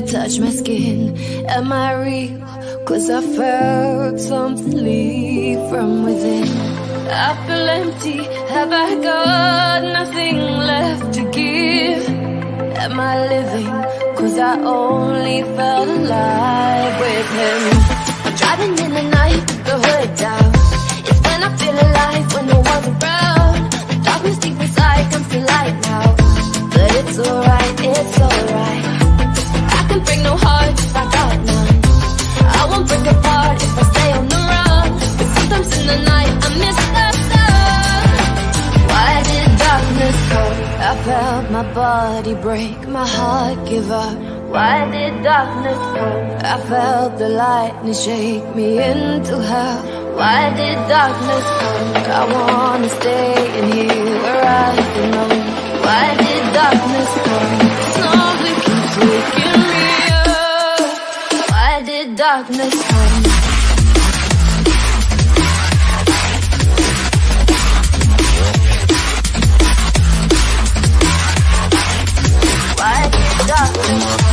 touch my skin. Am I real? Cause I felt something leave from within. I feel empty. Have I got nothing left to give? Am I living? Cause I only felt alive with him. I'm driving in the night, the hood down. It's when I feel alive, when no one's around. The darkness deep inside comes to light now. But it's alright, it's alright. Can break no heart if I got none. I won't break apart if I stay on the run. But sometimes in the night I miss the sun. Why did darkness come? I felt my body break, my heart give up. Why did darkness come? I felt the lightning shake me into hell. Why did darkness come? I wanna stay in here where I belong. Why did darkness come? Darkness come? Why darkness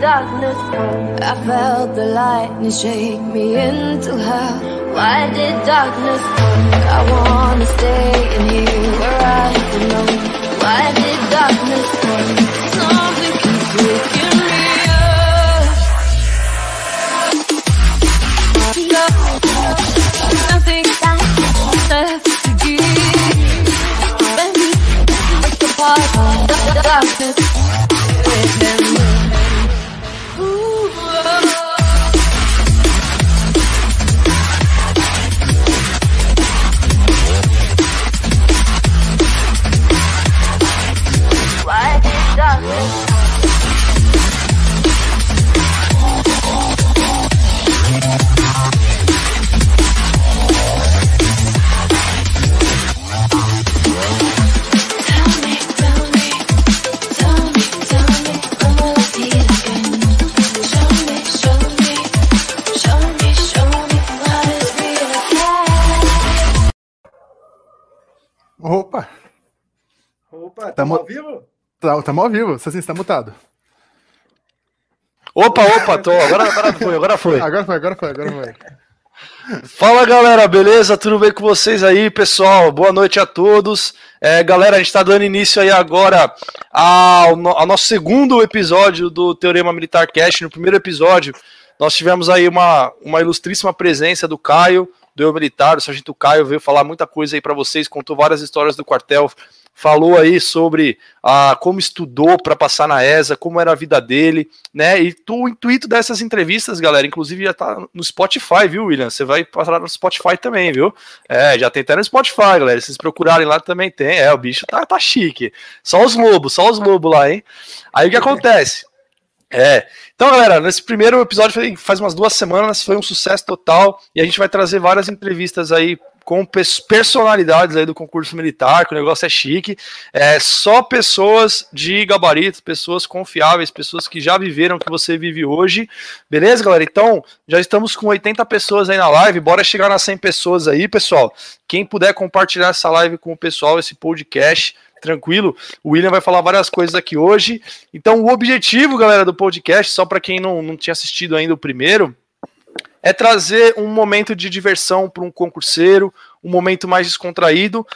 darkness come? I felt the lightning shake me into hell. Why did darkness come? I wanna stay in here where I belong. Why did darkness come? Something keeps waking me up. Nothing left to apart the darkness tá- tamo ao vivo, você está mutado. Opa, opa, tô. Agora, agora foi, agora foi. Agora foi, agora foi, agora foi. Fala galera, beleza? Tudo bem com vocês aí, pessoal? Boa noite a todos. É, galera, a gente está dando início aí agora ao, ao nosso segundo episódio do Teorema Militar Cast. No primeiro episódio, nós tivemos aí uma, uma ilustríssima presença do Caio, do Eu Militar, o Sargento Caio veio falar muita coisa aí para vocês, contou várias histórias do quartel, falou aí sobre ah, como estudou para passar na ESA, como era a vida dele, né? E tu- o intuito dessas entrevistas, galera, inclusive já tá no Spotify, viu, William? Você vai passar no Spotify também, viu? É, já tem até no Spotify, galera. Se vocês procurarem lá também tem. É, o bicho tá, tá chique. Só os lobos, só os lobos lá, hein? Aí o que acontece? É. Então, galera, nesse primeiro episódio faz umas duas semanas, foi um sucesso total e a gente vai trazer várias entrevistas aí com pers- personalidades aí do concurso militar, que o negócio é chique. É só pessoas de gabarito, pessoas confiáveis, pessoas que já viveram o que você vive hoje. Beleza, galera? Então, já estamos com 80 pessoas aí na live, bora chegar nas 100 pessoas aí, pessoal. Quem puder compartilhar essa live com o pessoal, esse podcast, tranquilo. O William vai falar várias coisas aqui hoje. Então, o objetivo, galera, do podcast, só para quem não, não tinha assistido ainda o primeiro, é trazer um momento de diversão para um concurseiro, um momento mais descontraído,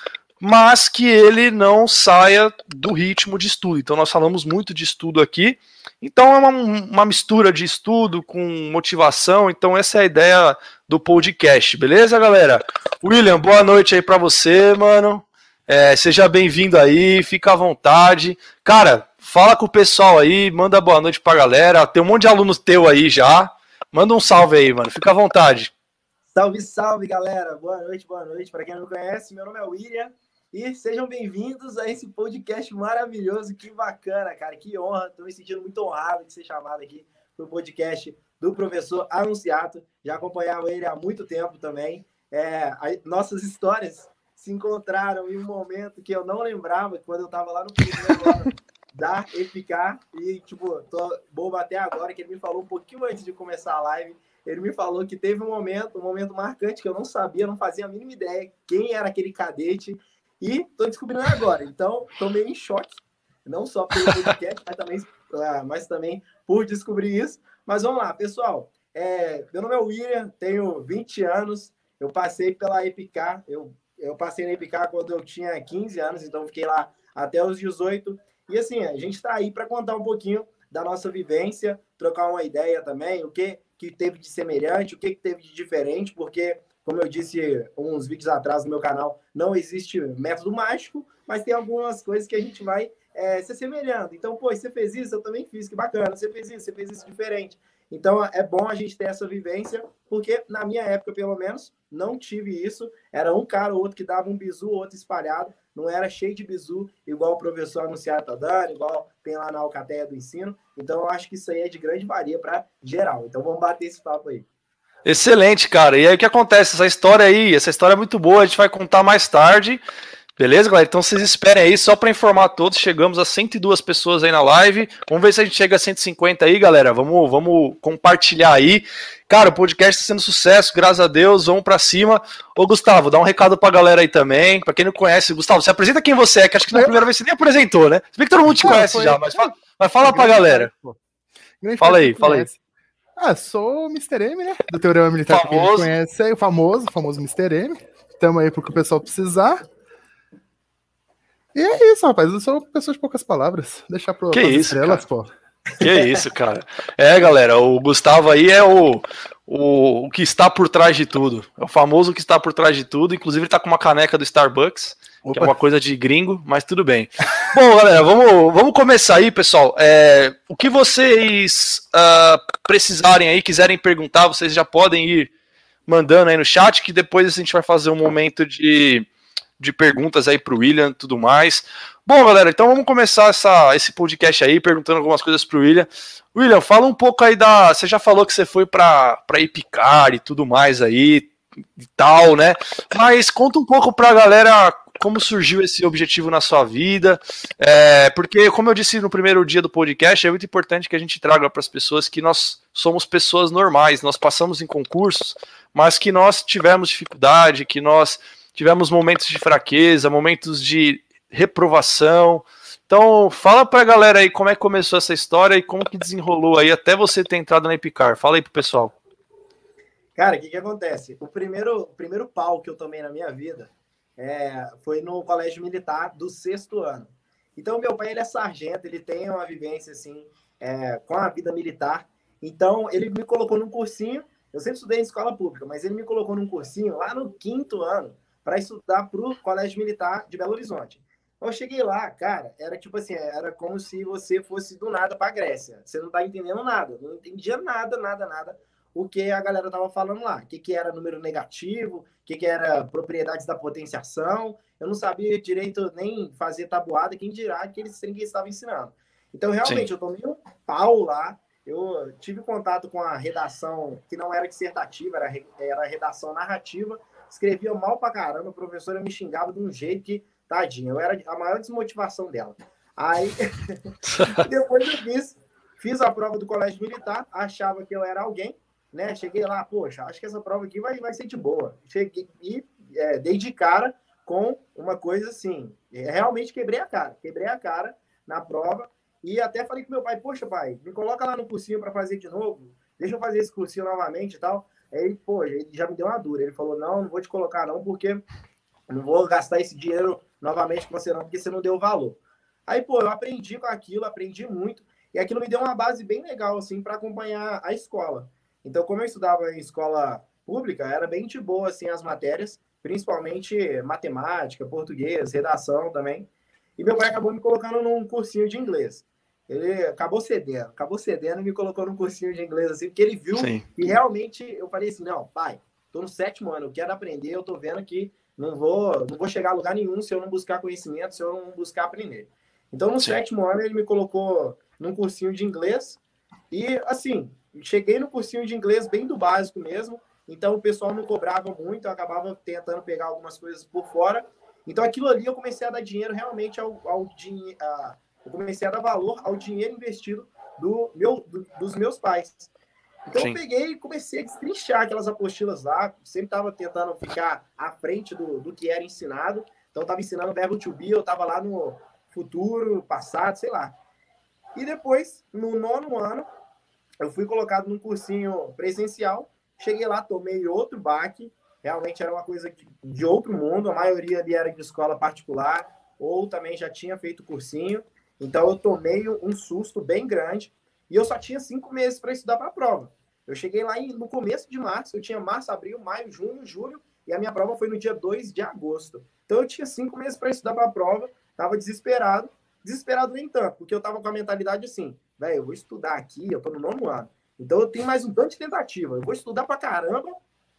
mas que ele não saia do ritmo de estudo. Então, nós falamos muito de estudo aqui. Então é uma, uma mistura de estudo com motivação. Então essa é a ideia do podcast, beleza, galera? William, boa noite aí para você, mano. É, seja bem-vindo aí, fica à vontade. Cara, fala com o pessoal aí, manda boa noite pra galera. Tem um monte de alunos teu aí já. Manda um salve aí, mano. Fica à vontade. Salve, salve, galera. Boa noite, boa noite. Para quem não me conhece, meu nome é William. E sejam bem-vindos a esse podcast maravilhoso. Que bacana, cara. Que honra. Estou me sentindo muito honrado de ser chamado aqui para o podcast do professor Anunciato. Já acompanhava ele há muito tempo também. É, nossas histórias se encontraram em um momento que eu não lembrava, quando eu estava lá no primeiro da Epicar. E, tipo, tô bobo até agora, que ele me falou um pouquinho antes de começar a live. Ele me falou que teve um momento, um momento marcante que eu não sabia, não fazia a mínima ideia quem era aquele cadete e tô descobrindo agora. Então, tô meio em choque, não só pelo podcast, mas também, ah, mas também por descobrir isso. Mas vamos lá, pessoal. É, meu nome é William, tenho 20 anos. Eu passei pela Epicar, eu, eu passei na Epicar quando eu tinha 15 anos, então fiquei lá até os 18. E assim, a gente está aí para contar um pouquinho da nossa vivência, trocar uma ideia também, o que, que teve de semelhante, o que, que teve de diferente, porque como eu disse uns vídeos atrás no meu canal, não existe método mágico, mas tem algumas coisas que a gente vai é, se assemelhando. Então, pô, você fez isso, eu também fiz, que bacana. Você fez isso, você fez isso diferente. Então, é bom a gente ter essa vivência, porque na minha época, pelo menos, não tive isso. Era um cara ou outro que dava um bizu, outro espalhado. Não era cheio de bizu, igual o professor anunciado tá dando, igual tem lá na Alcateia do Ensino. Então, eu acho que isso aí é de grande varia para geral. Então, vamos bater esse papo aí. Excelente, cara. E aí o que acontece? Essa história aí, essa história é muito boa, a gente vai contar mais tarde. Beleza, galera? Então vocês esperem aí, só para informar todos, chegamos a 102 pessoas aí na live. Vamos ver se a gente chega a 150 aí, galera. Vamos, vamos compartilhar aí. Cara, o podcast está sendo sucesso, graças a Deus. Vamos para cima. Ô, Gustavo, dá um recado pra galera aí também. Para quem não conhece, Gustavo, você apresenta quem você é, que acho que na primeira vez você nem apresentou, né? Se bem que todo mundo te conhece já, mas fala, mas fala pra galera. Fala aí, fala aí. Ah, sou o Mr. M, né? Do Teorema Militar famoso. que a gente conhece aí, o famoso, o famoso Mr. M. Tamo aí pro que o pessoal precisar. E é isso, rapaz. Eu sou pessoa de poucas palavras. Deixar pro que isso, estrelas, pô. Que isso, cara. É, galera, o Gustavo aí é o, o, o que está por trás de tudo. É o famoso que está por trás de tudo. Inclusive, ele tá com uma caneca do Starbucks. Opa. que é uma coisa de gringo, mas tudo bem. Bom, galera, vamos, vamos começar aí, pessoal. É, o que vocês uh, precisarem aí, quiserem perguntar, vocês já podem ir mandando aí no chat, que depois a gente vai fazer um momento de, de perguntas aí para o William e tudo mais. Bom, galera, então vamos começar essa, esse podcast aí, perguntando algumas coisas para o William. William, fala um pouco aí da. Você já falou que você foi para Epicar e tudo mais aí e tal, né? Mas conta um pouco para a galera como surgiu esse objetivo na sua vida, é, porque, como eu disse no primeiro dia do podcast, é muito importante que a gente traga para as pessoas que nós somos pessoas normais, nós passamos em concursos, mas que nós tivemos dificuldade, que nós tivemos momentos de fraqueza, momentos de reprovação. Então, fala para a galera aí como é que começou essa história e como que desenrolou aí até você ter entrado na Epicar. Fala aí pro pessoal. Cara, o que, que acontece? O primeiro, o primeiro pau que eu tomei na minha vida é, foi no colégio militar do sexto ano. Então, meu pai ele é sargento, ele tem uma vivência assim é, com a vida militar. Então, ele me colocou num cursinho. Eu sempre estudei em escola pública, mas ele me colocou num cursinho lá no quinto ano para estudar para o Colégio Militar de Belo Horizonte. Eu cheguei lá, cara, era tipo assim, era como se você fosse do nada para a Grécia. Você não tá entendendo nada, não entendia nada, nada, nada o que a galera tava falando lá. O que, que era número negativo, o que, que era propriedades da potenciação. Eu não sabia direito nem fazer tabuada, quem dirá que eles que estavam ensinando. Então, realmente, Sim. eu tomei um pau lá. Eu tive contato com a redação, que não era dissertativa, era, era redação narrativa. Escrevia mal pra caramba, a professora me xingava de um jeito que, tadinha, eu era a maior desmotivação dela. Aí, depois eu fiz, fiz a prova do colégio militar, achava que eu era alguém, né? Cheguei lá, poxa, acho que essa prova aqui vai, vai ser de boa. Cheguei e é, dei de cara com uma coisa assim. É, realmente quebrei a cara, quebrei a cara na prova e até falei com meu pai, poxa, pai, me coloca lá no cursinho para fazer de novo, deixa eu fazer esse cursinho novamente e tal. Aí, pô, ele já me deu uma dura. Ele falou, não, não vou te colocar não, porque não vou gastar esse dinheiro novamente com você não, porque você não deu valor. Aí, pô, eu aprendi com aquilo, aprendi muito. E aquilo me deu uma base bem legal, assim, para acompanhar a escola. Então, como eu estudava em escola pública, era bem de boa, assim, as matérias, principalmente matemática, português, redação também. E meu pai acabou me colocando num cursinho de inglês. Ele acabou cedendo, acabou cedendo e me colocou num cursinho de inglês, assim, porque ele viu Sim. e realmente eu falei assim: não, pai, tô no sétimo ano, eu quero aprender, eu tô vendo que não vou, não vou chegar a lugar nenhum se eu não buscar conhecimento, se eu não buscar aprender. Então, no Sim. sétimo ano, ele me colocou num cursinho de inglês e, assim, cheguei no cursinho de inglês bem do básico mesmo, então o pessoal não cobrava muito, eu acabava tentando pegar algumas coisas por fora. Então, aquilo ali eu comecei a dar dinheiro realmente ao, ao dinheiro eu comecei a dar valor ao dinheiro investido do meu, do, dos meus pais. Então Sim. eu peguei e comecei a destrinchar aquelas apostilas lá, sempre estava tentando ficar à frente do, do que era ensinado. Então estava ensinando o verbo to be, eu estava lá no futuro, passado, sei lá. E depois, no nono ano, eu fui colocado num cursinho presencial. Cheguei lá, tomei outro baque. Realmente era uma coisa de, de outro mundo. A maioria ali era de escola particular ou também já tinha feito cursinho. Então eu tomei um susto bem grande e eu só tinha cinco meses para estudar para a prova. Eu cheguei lá no começo de março, eu tinha março, abril, maio, junho, julho e a minha prova foi no dia 2 de agosto. Então eu tinha cinco meses para estudar para a prova, estava desesperado, desesperado nem tanto, porque eu estava com a mentalidade assim, velho, eu vou estudar aqui, eu estou no nono ano, então eu tenho mais um tanto de tentativa, eu vou estudar para caramba,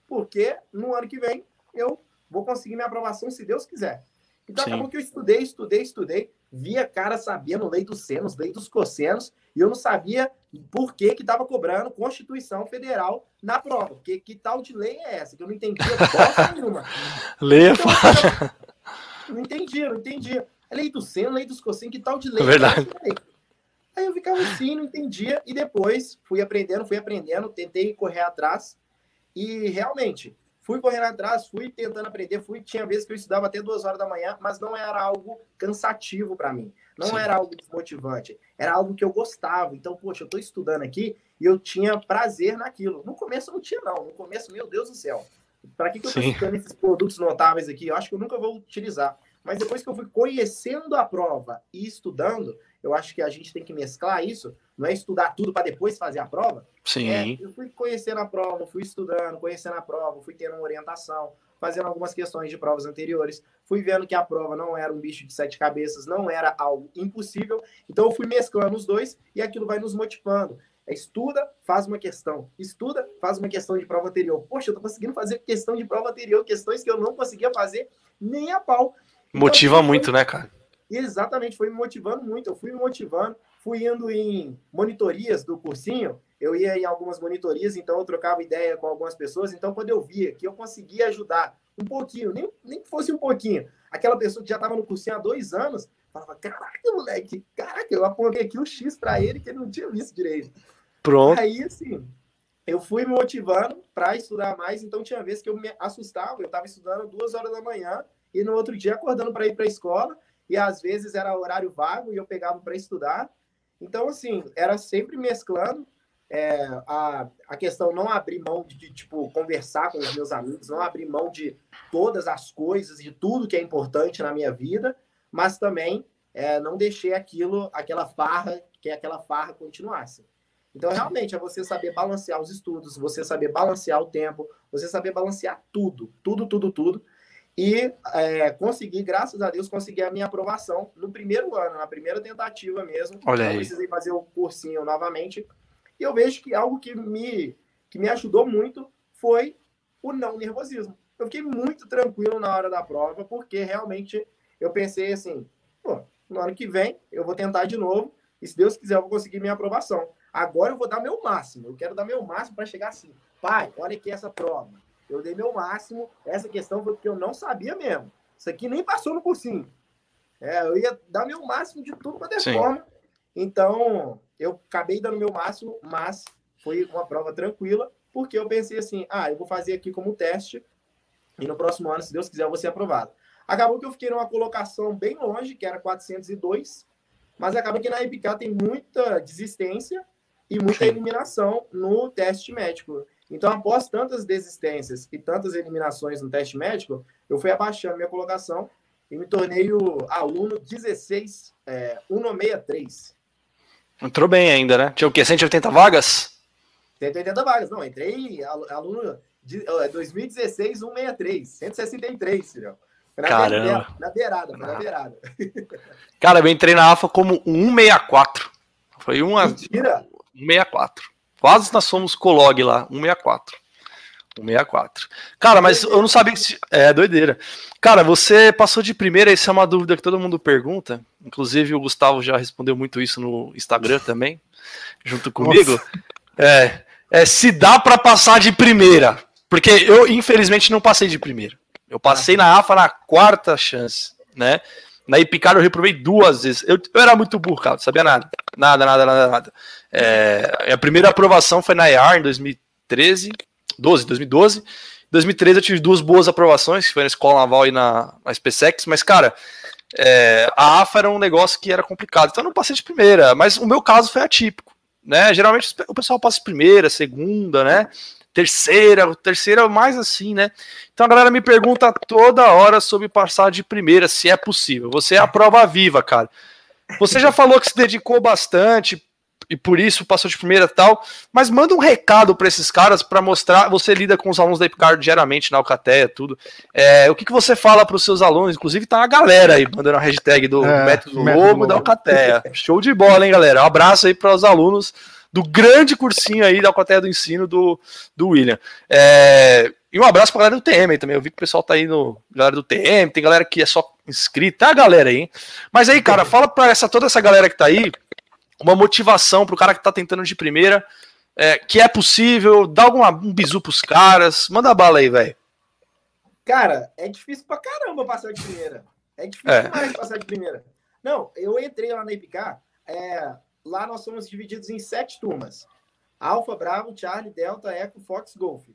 porque no ano que vem eu vou conseguir minha aprovação se Deus quiser. Então Sim. acabou que eu estudei, estudei, estudei, via cara sabendo lei dos senos, lei dos cossenos, e eu não sabia por que que estava cobrando Constituição Federal na prova. Que, que tal de lei é essa? Que eu não entendia bosta nenhuma. Lei é então, Não entendia, não entendia. É lei do seno, lei dos cossenos, que tal de lei? É verdade. Aí eu ficava assim, não entendia, e depois fui aprendendo, fui aprendendo, tentei correr atrás, e realmente Fui correndo atrás, fui tentando aprender, fui tinha vezes que eu estudava até duas horas da manhã, mas não era algo cansativo para mim, não Sim. era algo desmotivante, era algo que eu gostava. Então, poxa, eu estou estudando aqui e eu tinha prazer naquilo. No começo não tinha não, no começo, meu Deus do céu, para que, que eu estou estudando esses produtos notáveis aqui? Eu acho que eu nunca vou utilizar. Mas depois que eu fui conhecendo a prova e estudando, eu acho que a gente tem que mesclar isso, não é estudar tudo para depois fazer a prova. Sim. É, eu fui conhecendo a prova, fui estudando, conhecendo a prova, fui tendo uma orientação, fazendo algumas questões de provas anteriores, fui vendo que a prova não era um bicho de sete cabeças, não era algo impossível, então eu fui mesclando os dois e aquilo vai nos motivando. É, estuda, faz uma questão. Estuda, faz uma questão de prova anterior. Poxa, eu tô conseguindo fazer questão de prova anterior, questões que eu não conseguia fazer nem a pau. Motiva então, muito, né, cara? Exatamente, foi me motivando muito. Eu fui me motivando, fui indo em monitorias do cursinho. Eu ia em algumas monitorias, então eu trocava ideia com algumas pessoas. Então, quando eu via que eu conseguia ajudar um pouquinho, nem, nem que fosse um pouquinho, aquela pessoa que já estava no cursinho há dois anos, falava: Caraca, moleque, caraca, eu apontei aqui o um X para ele que ele não tinha visto direito. Pronto. Aí, assim, eu fui me motivando para estudar mais. Então, tinha vezes que eu me assustava, eu estava estudando duas horas da manhã e no outro dia acordando para ir para a escola, e às vezes era horário vago e eu pegava para estudar. Então, assim, era sempre mesclando é, a, a questão não abrir mão de, de, tipo, conversar com os meus amigos, não abrir mão de todas as coisas, de tudo que é importante na minha vida, mas também é, não deixei aquilo, aquela farra, que aquela farra continuasse. Então, realmente, é você saber balancear os estudos, você saber balancear o tempo, você saber balancear tudo, tudo, tudo, tudo, e é, consegui, graças a Deus, conseguir a minha aprovação no primeiro ano, na primeira tentativa mesmo. Olha aí. precisei fazer o cursinho novamente. E eu vejo que algo que me, que me ajudou muito foi o não nervosismo. Eu fiquei muito tranquilo na hora da prova, porque realmente eu pensei assim, pô, no ano que vem eu vou tentar de novo, e se Deus quiser eu vou conseguir minha aprovação. Agora eu vou dar meu máximo, eu quero dar meu máximo para chegar assim. Pai, olha aqui essa prova eu dei meu máximo. Essa questão foi porque eu não sabia mesmo. Isso aqui nem passou no cursinho. É, eu ia dar meu máximo de tudo para ter forma. Então, eu acabei dando meu máximo, mas foi uma prova tranquila, porque eu pensei assim: ah, eu vou fazer aqui como teste, e no próximo ano, se Deus quiser, eu vou ser aprovado. Acabou que eu fiquei numa colocação bem longe, que era 402, mas acaba que na EPK tem muita desistência e muita eliminação no teste médico. Então, após tantas desistências e tantas eliminações no teste médico, eu fui abaixando minha colocação e me tornei o aluno 16, é, 163. Entrou bem ainda, né? Tinha o quê? 180 vagas? 180 vagas. Não, entrei aluno de 2016, 163. 163, filhão. Na Caramba. Beirada, na beirada, na beirada. Cara, eu entrei na AFA como 164. Foi uma. Mentira! 164. Quase nós fomos colog lá, 164. 164. Cara, mas eu não sabia se. É, doideira. Cara, você passou de primeira, isso é uma dúvida que todo mundo pergunta. Inclusive, o Gustavo já respondeu muito isso no Instagram também, junto comigo. É, é, se dá para passar de primeira. Porque eu, infelizmente, não passei de primeira. Eu passei na AFA na quarta chance, né? Na Ipicar eu reprovei duas vezes. Eu, eu era muito burro, cara, não sabia nada. Nada, nada, nada, nada. É, a primeira aprovação foi na IAR em 2013, 12, 2012. Em 2013 eu tive duas boas aprovações, que foi na Escola Naval e na, na SpaceX, mas, cara, é, a AFA era um negócio que era complicado, então eu não passei de primeira, mas o meu caso foi atípico, né? Geralmente o pessoal passa de primeira, segunda, né? terceira, terceira mais assim, né? Então a galera me pergunta toda hora sobre passar de primeira, se é possível. Você é a prova viva, cara. Você já falou que se dedicou bastante e por isso passou de primeira e tal, mas manda um recado para esses caras para mostrar. Você lida com os alunos da Ipcar diariamente na Alcateia, tudo. É, o que, que você fala para os seus alunos? Inclusive tá a galera aí mandando a hashtag do é, Método Lobo da Alcateia. Show de bola, hein, galera? Um abraço aí para os alunos do grande cursinho aí da Alcateia do Ensino do, do William. É, e um abraço pra galera do TM também. Eu vi que o pessoal tá aí no. Galera do TM, tem galera que é só inscrita, a galera aí, hein? Mas aí, cara, fala pra essa, toda essa galera que tá aí, uma motivação pro cara que tá tentando de primeira, é, que é possível, dá alguma, um bisu pros caras, manda bala aí, velho. Cara, é difícil pra caramba passar de primeira. É difícil é. demais passar de primeira. Não, eu entrei lá na IPK, é, lá nós somos divididos em sete turmas. Alfa, Bravo, Charlie, Delta, Echo, Fox, Golf.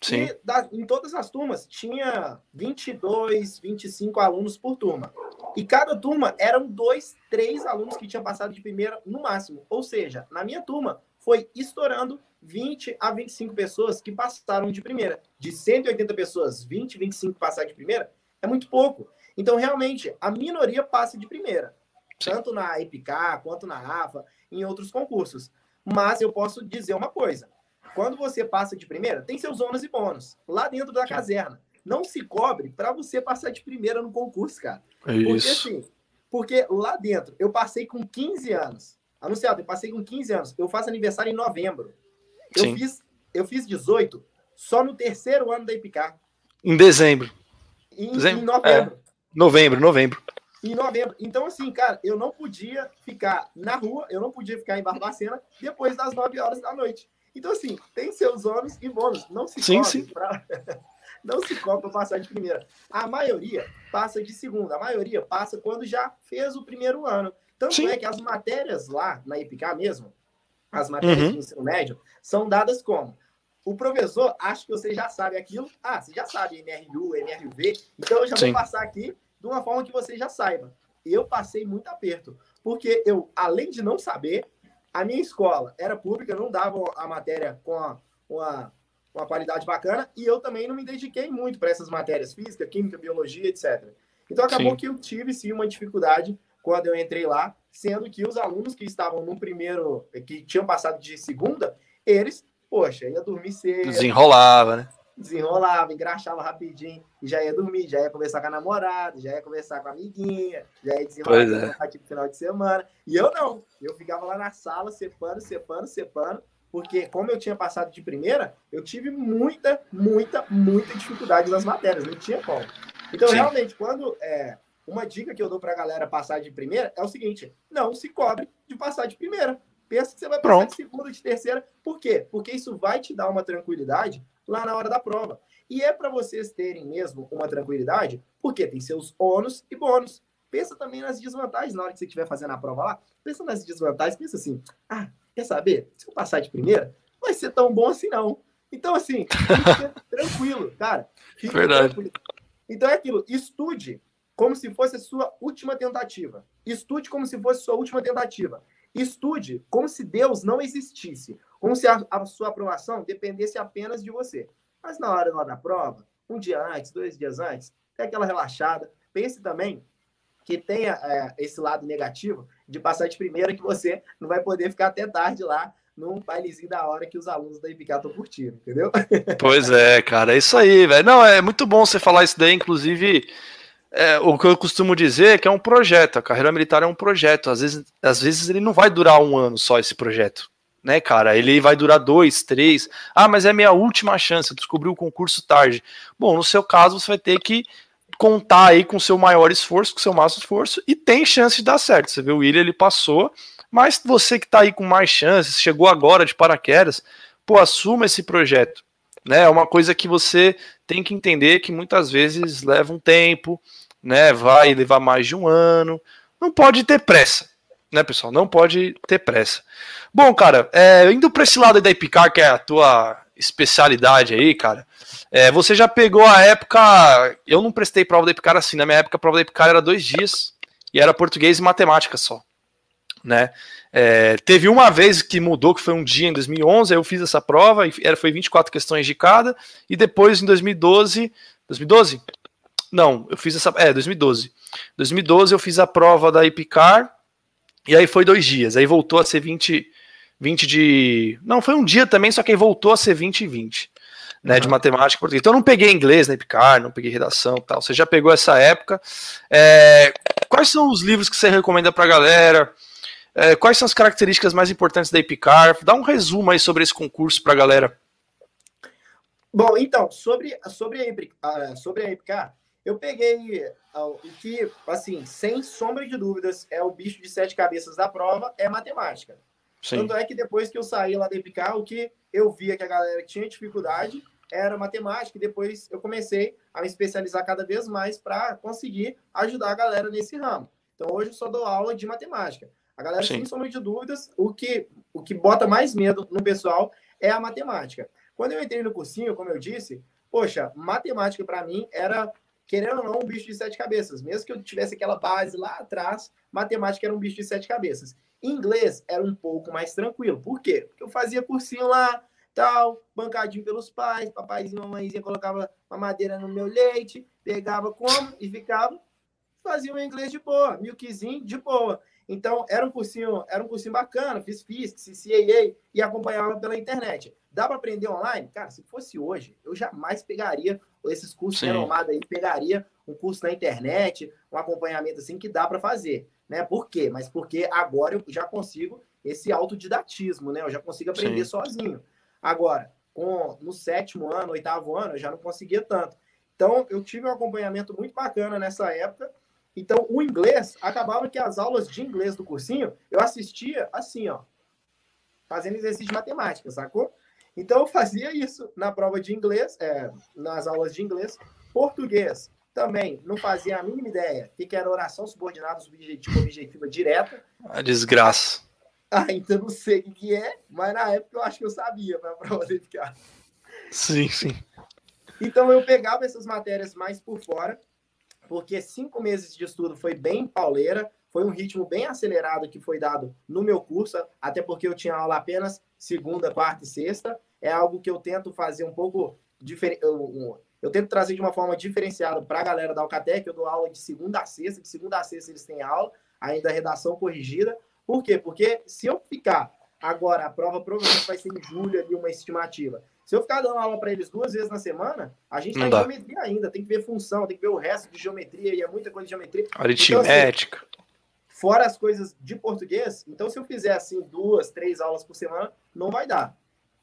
Sim. E da, em todas as turmas tinha 22, 25 alunos por turma. E cada turma eram dois, três alunos que tinham passado de primeira no máximo. Ou seja, na minha turma foi estourando 20 a 25 pessoas que passaram de primeira. De 180 pessoas, 20, 25 passaram de primeira é muito pouco. Então, realmente, a minoria passa de primeira tanto na EPK quanto na AFA, em outros concursos. Mas eu posso dizer uma coisa: quando você passa de primeira, tem seus ônus e bônus lá dentro da caserna. Não se cobre para você passar de primeira no concurso, cara. É isso. Porque assim, porque lá dentro eu passei com 15 anos. Anunciado, eu passei com 15 anos. Eu faço aniversário em novembro. Eu Sim. fiz eu fiz 18 só no terceiro ano da IPK. Em dezembro. Em, dezembro? em novembro. É. Novembro, novembro em novembro. Então, assim, cara, eu não podia ficar na rua, eu não podia ficar em Barbacena depois das 9 horas da noite. Então, assim, tem seus ônus e bônus. Não se sim, sim. Pra... não se compra passar de primeira. A maioria passa de segunda. A maioria passa quando já fez o primeiro ano. Tanto sim. é que as matérias lá na IPK mesmo, as matérias uhum. de ensino médio, são dadas como o professor acha que você já sabe aquilo. Ah, você já sabe MRU, MRV. Então eu já Sim. vou passar aqui de uma forma que você já saiba. Eu passei muito aperto, porque eu, além de não saber, a minha escola era pública, não dava a matéria com a, uma, uma qualidade bacana, e eu também não me dediquei muito para essas matérias, física, química, biologia, etc. Então acabou sim. que eu tive sim uma dificuldade quando eu entrei lá, sendo que os alunos que estavam no primeiro, que tinham passado de segunda, eles, poxa, ia dormir cedo. Desenrolava, né? Desenrolava, engraxava rapidinho, e já ia dormir, já ia conversar com a namorada, já ia conversar com a amiguinha, já ia desenrolar é. tipo final de semana. E eu não, eu ficava lá na sala, cepando, cepando, cepando, porque como eu tinha passado de primeira, eu tive muita, muita, muita dificuldade nas matérias, não tinha como. Então, Sim. realmente, quando é, uma dica que eu dou para a galera passar de primeira é o seguinte: não se cobre de passar de primeira. Pensa que você vai passar Pronto. de segunda, de terceira. Por quê? Porque isso vai te dar uma tranquilidade lá na hora da prova. E é para vocês terem mesmo uma tranquilidade, porque tem seus ônus e bônus. Pensa também nas desvantagens na hora que você estiver fazendo a prova lá. Pensa nas desvantagens, pensa assim: ah, quer saber? Se eu passar de primeira, não vai ser tão bom assim, não. Então, assim, fica tranquilo, cara. Verdade. Tranquilo. Então é aquilo, estude como se fosse a sua última tentativa. Estude como se fosse a sua última tentativa. Estude como se Deus não existisse, como se a, a sua aprovação dependesse apenas de você. Mas na hora da prova, um dia antes, dois dias antes, tem aquela relaxada. Pense também que tenha é, esse lado negativo de passar de primeira que você não vai poder ficar até tarde lá num bailezinho da hora que os alunos da IPK estão curtindo, entendeu? Pois é, cara, é isso aí, velho. Não, é muito bom você falar isso daí, inclusive. É, o que eu costumo dizer é que é um projeto, a carreira militar é um projeto. Às vezes, às vezes ele não vai durar um ano só esse projeto, né, cara? Ele vai durar dois, três. Ah, mas é minha última chance, eu descobri o concurso tarde. Bom, no seu caso, você vai ter que contar aí com o seu maior esforço, com o seu máximo esforço, e tem chance de dar certo. Você vê o William, ele passou, mas você que está aí com mais chances, chegou agora de paraquedas, pô, assuma esse projeto. Né? É uma coisa que você tem que entender que muitas vezes leva um tempo, né? Vai levar mais de um ano. Não pode ter pressa, né, pessoal? Não pode ter pressa. Bom, cara, é, indo para esse lado da Epicar, que é a tua especialidade aí, cara. É, você já pegou a época. Eu não prestei prova da Epicar assim. Na minha época, a prova da Epicar era dois dias e era português e matemática só né? É, teve uma vez que mudou, que foi um dia em 2011, eu fiz essa prova, e era, foi 24 questões de cada, e depois em 2012, 2012? Não, eu fiz essa, é, 2012. 2012 eu fiz a prova da IPCAR, e aí foi dois dias, aí voltou a ser 20, 20 de... Não, foi um dia também, só que aí voltou a ser 20 e 20. Né, uhum. de matemática português. Então eu não peguei inglês na IPCAR, não peguei redação tal. Você já pegou essa época. É, quais são os livros que você recomenda pra galera? É, quais são as características mais importantes da Epicar? Dá um resumo aí sobre esse concurso para a galera. Bom, então, sobre, sobre, a, sobre a Epicar, eu peguei uh, o que, assim, sem sombra de dúvidas, é o bicho de sete cabeças da prova, é matemática. Sim. Tanto é que depois que eu saí lá da Epicar, o que eu via que a galera tinha dificuldade era matemática, e depois eu comecei a me especializar cada vez mais para conseguir ajudar a galera nesse ramo. Então, hoje eu só dou aula de matemática. A galera, Sim. sem sombra de dúvidas, o que, o que bota mais medo no pessoal é a matemática. Quando eu entrei no cursinho, como eu disse, poxa, matemática para mim era, querendo ou não, um bicho de sete cabeças. Mesmo que eu tivesse aquela base lá atrás, matemática era um bicho de sete cabeças. Inglês era um pouco mais tranquilo. Por quê? Porque eu fazia cursinho lá, tal, bancadinho pelos pais, papaizinho, mamãezinha colocava uma madeira no meu leite, pegava como e ficava, fazia um inglês de boa, milkzinho de boa. Então, era um cursinho, era um cursinho bacana, fiz Physics, CAA e acompanhava pela internet. Dá para aprender online? Cara, se fosse hoje, eu jamais pegaria esses cursos renomados aí, pegaria um curso na internet, um acompanhamento assim que dá para fazer, né? Por quê? Mas porque agora eu já consigo esse autodidatismo, né? Eu já consigo aprender Sim. sozinho. Agora, com no sétimo ano, oitavo ano, eu já não conseguia tanto. Então, eu tive um acompanhamento muito bacana nessa época então, o inglês, acabava que as aulas de inglês do cursinho, eu assistia assim, ó, fazendo exercício de matemática, sacou? Então, eu fazia isso na prova de inglês, é, nas aulas de inglês. Português, também, não fazia a mínima ideia o que era oração subordinada subjetiva objetiva direta. A desgraça. Ainda não sei o que é, mas na época eu acho que eu sabia para a prova de ficar. Sim, sim. Então eu pegava essas matérias mais por fora porque cinco meses de estudo foi bem pauleira, foi um ritmo bem acelerado que foi dado no meu curso, até porque eu tinha aula apenas segunda, quarta e sexta. É algo que eu tento fazer um pouco diferente. Eu, eu, tento trazer de uma forma diferenciada para a galera da Alcatec. Eu dou aula de segunda a sexta, de segunda a sexta eles têm aula, ainda redação corrigida. Por quê? Porque se eu ficar agora, a prova provavelmente vai ser em julho ali, uma estimativa. Se eu ficar dando aula para eles duas vezes na semana, a gente está em geometria ainda, tem que ver função, tem que ver o resto de geometria, e é muita coisa de geometria. Aritmética. Então, assim, fora as coisas de português, então se eu fizer assim duas, três aulas por semana, não vai dar.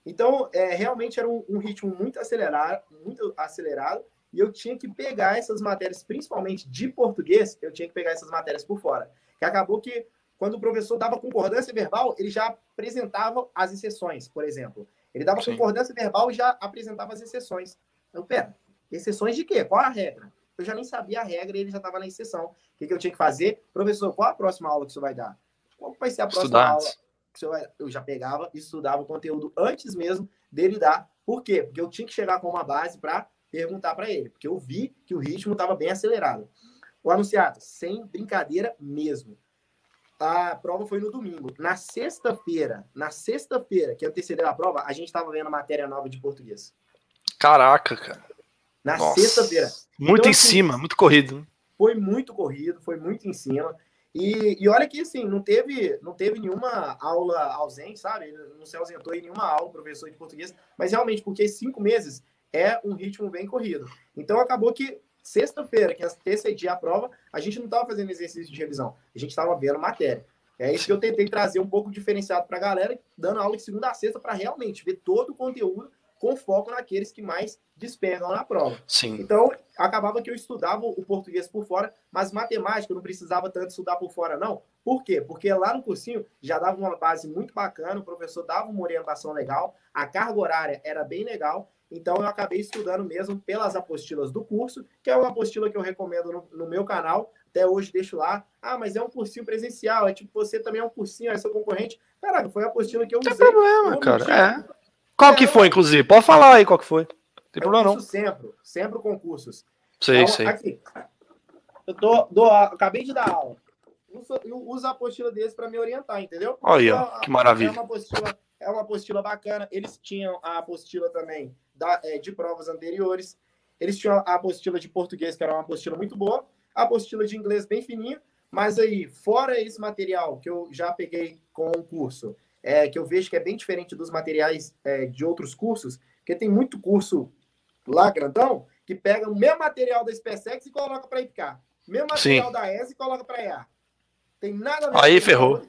Então, é, realmente era um, um ritmo muito acelerado, muito acelerado, e eu tinha que pegar essas matérias, principalmente de português, eu tinha que pegar essas matérias por fora. Que acabou que, quando o professor dava concordância verbal, ele já apresentava as exceções, por exemplo. Ele dava Sim. concordância verbal e já apresentava as exceções. Então, pera, exceções de quê? Qual a regra? Eu já nem sabia a regra e ele já estava na exceção. O que, que, eu tinha que fazer? Professor, qual a próxima aula que você vai dar? Qual vai ser a próxima Estudar. aula? Que você vai... Eu já pegava e estudava o conteúdo antes mesmo dele dar. Por quê? Porque eu tinha que chegar com uma base para perguntar para ele. Porque eu vi que o ritmo estava bem acelerado. O anunciado, sem brincadeira mesmo a prova foi no domingo. Na sexta-feira, na sexta-feira que antecedeu a prova, a gente estava vendo a matéria nova de português. Caraca, cara. Na sexta-feira. Muito então, em assim, cima, muito corrido. Foi muito corrido, foi muito em cima. E, e olha que assim, não teve, não teve nenhuma aula ausente, sabe? Não se ausentou em nenhuma aula, professor de português, mas realmente, porque cinco meses é um ritmo bem corrido. Então acabou que sexta-feira, que antecedia a prova, a gente não estava fazendo exercício de revisão, a gente estava vendo matéria. É isso que eu tentei trazer um pouco diferenciado para a galera, dando aula de segunda a sexta para realmente ver todo o conteúdo com foco naqueles que mais despertam na prova. Sim. Então, acabava que eu estudava o português por fora, mas matemática eu não precisava tanto estudar por fora, não. Por quê? Porque lá no cursinho já dava uma base muito bacana, o professor dava uma orientação legal, a carga horária era bem legal, então eu acabei estudando mesmo pelas apostilas do curso, que é uma apostila que eu recomendo no, no meu canal, até hoje deixo lá. Ah, mas é um cursinho presencial, é tipo, você também é um cursinho, é seu concorrente. Caraca, foi a apostila que eu usei. Não tem problema, cara. É. Qual é, que foi, inclusive? Pode falar aí qual que foi. Não tem é problema não. Sempre, sempre concursos. Sei, então, sei. Aqui, eu tô, dou, acabei de dar aula. Eu uso a apostila deles para me orientar, entendeu? Olha, então, que maravilha. É uma, apostila, é uma apostila bacana. Eles tinham a apostila também da, é, de provas anteriores. Eles tinham a apostila de português, que era uma apostila muito boa. A apostila de inglês bem fininha. Mas aí, fora esse material que eu já peguei com o curso, é, que eu vejo que é bem diferente dos materiais é, de outros cursos, porque tem muito curso lá, grandão, que pega o mesmo material da SpaceX e coloca para IPK. Mesmo material Sim. da ESA e coloca para EA. Tem nada Aí ferrou.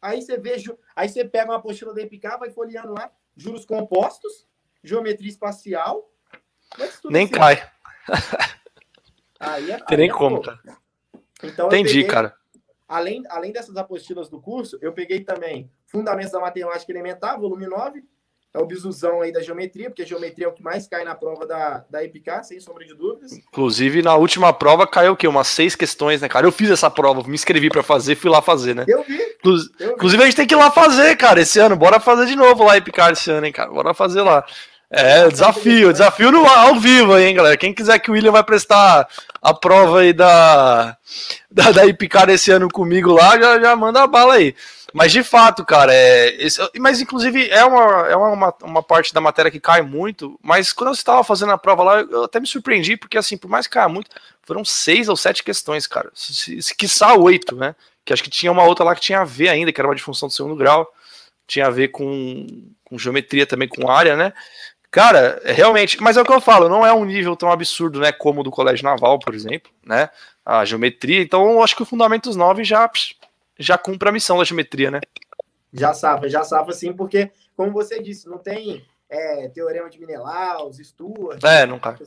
Aí você vê, aí você pega uma apostila da IPK, vai folheando lá, juros compostos, geometria espacial. Nem cai. Aí é, Tem nem é como, cara. Então, Entendi, peguei, cara. Além, além dessas apostilas do curso, eu peguei também Fundamentos da Matemática Elementar, volume 9. É o bisuzão aí da geometria, porque a geometria é o que mais cai na prova da, da EPK, sem sombra de dúvidas. Inclusive, na última prova caiu o quê? Umas seis questões, né, cara? Eu fiz essa prova, me inscrevi para fazer, fui lá fazer, né? Eu vi. eu Inclusive, vi. a gente tem que ir lá fazer, cara, esse ano. Bora fazer de novo lá EPK esse ano, hein, cara? Bora fazer lá. É, desafio, desafio no, ao vivo aí, hein, galera. Quem quiser que o William vai prestar a prova aí da, da, da Ipicar esse ano comigo lá, já, já manda a bala aí. Mas de fato, cara, é. Esse, mas inclusive é, uma, é uma, uma parte da matéria que cai muito. Mas quando eu estava fazendo a prova lá, eu até me surpreendi, porque assim, por mais que caia muito, foram seis ou sete questões, cara. Se, se quiçá oito, né? Que acho que tinha uma outra lá que tinha a ver ainda, que era uma de função do segundo grau. Tinha a ver com, com geometria também, com área, né? Cara, realmente, mas é o que eu falo, não é um nível tão absurdo, né, como o do Colégio Naval, por exemplo, né? A geometria, então eu acho que o Fundamentos 9 já já cumpre a missão da geometria, né? Já safa, já safa sim, porque como você disse, não tem é, teorema de Menelaus, Stuart. É, não cai.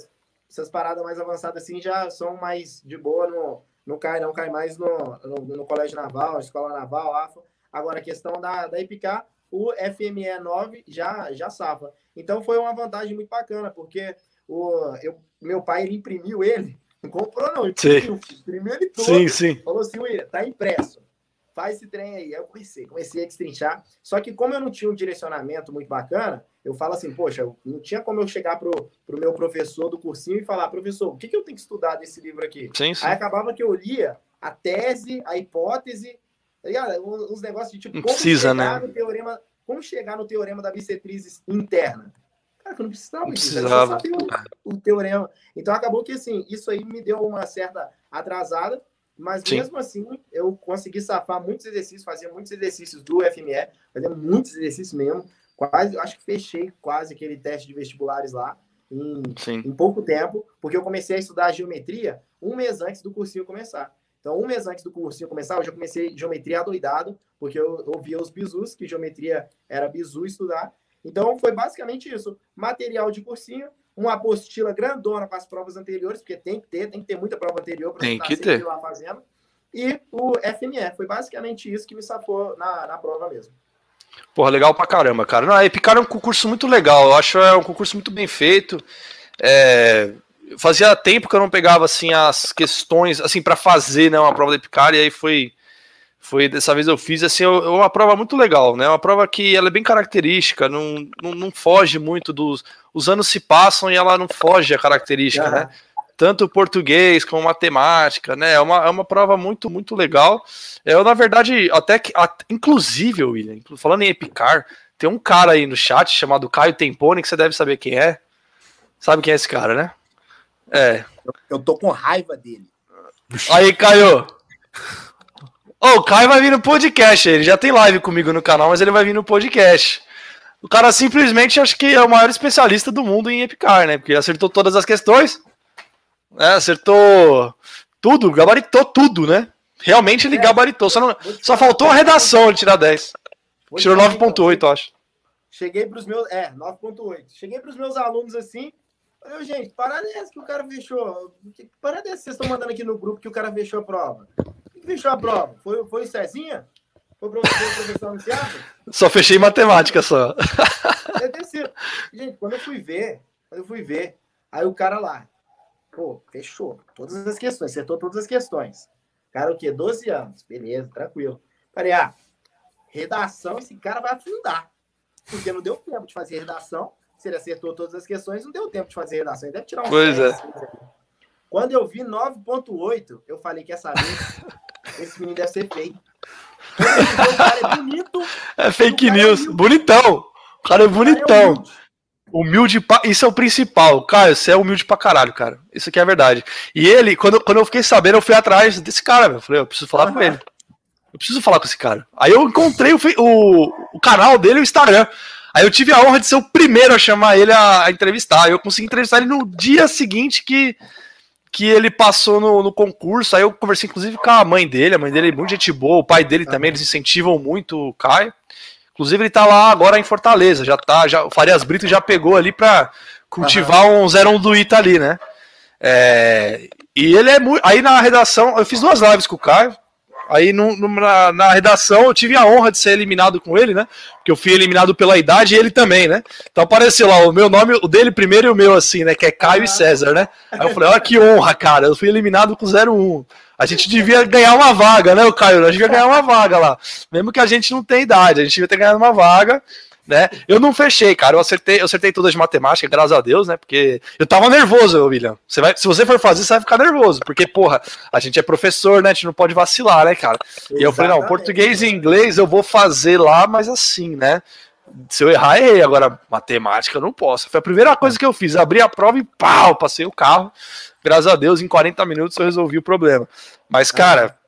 Essas paradas mais avançadas assim já são mais de boa, no, não cai, não cai mais no, no, no Colégio Naval, Escola Naval, AFA. Agora a questão da, da IPK, o FME 9 já, já safa. Então foi uma vantagem muito bacana, porque o, eu, meu pai ele imprimiu ele, não comprou não, imprimiu, imprimiu ele todo. Sim, sim. Falou assim, William, tá impresso. Faz esse trem aí. Aí eu comecei, comecei a destrinchar. Só que como eu não tinha um direcionamento muito bacana, eu falo assim, poxa, não tinha como eu chegar pro, pro meu professor do cursinho e falar, professor, o que, que eu tenho que estudar desse livro aqui? Sim, sim. Aí acabava que eu lia a tese, a hipótese, tá ligado? Uns negócios de tipo, como Precisa, né? no teorema como chegar no teorema da bissetriz interna? Cara, que eu não precisava não Precisava. O, o, teorema. Então acabou que assim, isso aí me deu uma certa atrasada, mas Sim. mesmo assim eu consegui safar muitos exercícios, fazia muitos exercícios do FME, fazia muitos exercícios mesmo. Quase, acho que fechei quase aquele teste de vestibulares lá em, em pouco tempo, porque eu comecei a estudar geometria um mês antes do cursinho começar. Então, um mês antes do cursinho começar, eu já comecei geometria adoidado, porque eu ouvia os bizus, que geometria era bizu estudar. Então, foi basicamente isso. Material de cursinho, uma apostila grandona com as provas anteriores, porque tem que ter, tem que ter muita prova anterior para estar sempre lá fazendo. E o FME, foi basicamente isso que me safou na, na prova mesmo. Porra, legal pra caramba, cara. Não, a Epicar é um concurso muito legal, eu acho é um concurso muito bem feito. É, fazia tempo que eu não pegava assim as questões assim para fazer né, uma prova da Epicar e aí foi foi dessa vez eu fiz assim é uma prova muito legal né uma prova que ela é bem característica não, não, não, foge muito dos os anos se passam e ela não foge a característica uhum. né tanto português como matemática né é uma, é uma prova muito muito legal. Eu na verdade até que inclusive William falando em Epicar tem um cara aí no chat chamado Caio Tempone que você deve saber quem é. Sabe quem é esse cara né é. Eu, eu tô com raiva dele. Aí, Caio. Oh, o Caio vai vir no podcast, ele já tem live comigo no canal, mas ele vai vir no podcast. O cara simplesmente acho que é o maior especialista do mundo em Epicar, né? Porque acertou todas as questões, né? acertou tudo, gabaritou tudo, né? Realmente ele é, gabaritou, só, não, só faltou a redação ele tirar 10. Tirou 9.8, acho. Cheguei para os meus. É, 9,8. Cheguei para os meus alunos assim. Falei, gente, parada é essa que o cara fechou. Que parada é essa que vocês estão mandando aqui no grupo que o cara fechou a prova? Quem fechou a prova? Foi, foi o Cezinha? Foi o professor anunciado? Só fechei matemática só. Gente, quando eu fui ver, quando eu fui ver, aí o cara lá, pô, fechou todas as questões, acertou todas as questões. Cara, o quê? 12 anos. Beleza, tranquilo. Falei, ah, redação, esse cara vai afundar porque não deu tempo de fazer redação. Se ele acertou todas as questões, não deu tempo de fazer redação. Ele deve tirar um Pois 10, é. Quando eu vi 9.8, eu falei que essa vez esse menino deve ser. O cara é bonito. É fake news. É bonitão. O cara é bonitão. Cara é humilde. humilde pra... Isso é o principal. Cara, você é humilde pra caralho, cara. Isso aqui é verdade. E ele, quando, quando eu fiquei sabendo, eu fui atrás desse cara, meu. Eu falei, eu preciso falar uhum. com ele. Eu preciso falar com esse cara. Aí eu encontrei o, o, o canal dele, o Instagram. Aí eu tive a honra de ser o primeiro a chamar ele a, a entrevistar. Eu consegui entrevistar ele no dia seguinte que, que ele passou no, no, concurso. Aí eu conversei, inclusive, com a mãe dele. A mãe dele é muito gente boa, o pai dele também, eles incentivam muito o Caio. Inclusive, ele tá lá agora em Fortaleza. Já tá, já, o Farias Brito já pegou ali pra cultivar uhum. um 01 do Ita ali, né? É, e ele é muito. Aí na redação, eu fiz duas lives com o Caio. Aí no, no, na, na, redação eu tive a honra de ser eliminado com ele, né? Porque eu fui eliminado pela idade e ele também, né? Então apareceu lá o meu nome, o dele primeiro e o meu, assim, né? Que é Caio ah. e César, né? Aí eu falei, olha que honra, cara. Eu fui eliminado com 0-1. A gente devia ganhar uma vaga, né, o Caio? A gente devia ganhar uma vaga lá. Mesmo que a gente não tenha idade, a gente devia ter ganhado uma vaga né? Eu não fechei, cara. Eu acertei, eu acertei todas de matemática, graças a Deus, né? Porque eu tava nervoso, William. Você vai, se você for fazer, você vai ficar nervoso, porque, porra, a gente é professor, né? A gente não pode vacilar, né, cara? Exatamente. E eu falei, não, português e inglês eu vou fazer lá, mas assim, né? Se eu errar, errei. Agora, matemática eu não posso. Foi a primeira coisa que eu fiz. Abri a prova e pau, passei o carro. Graças a Deus, em 40 minutos eu resolvi o problema. Mas, cara,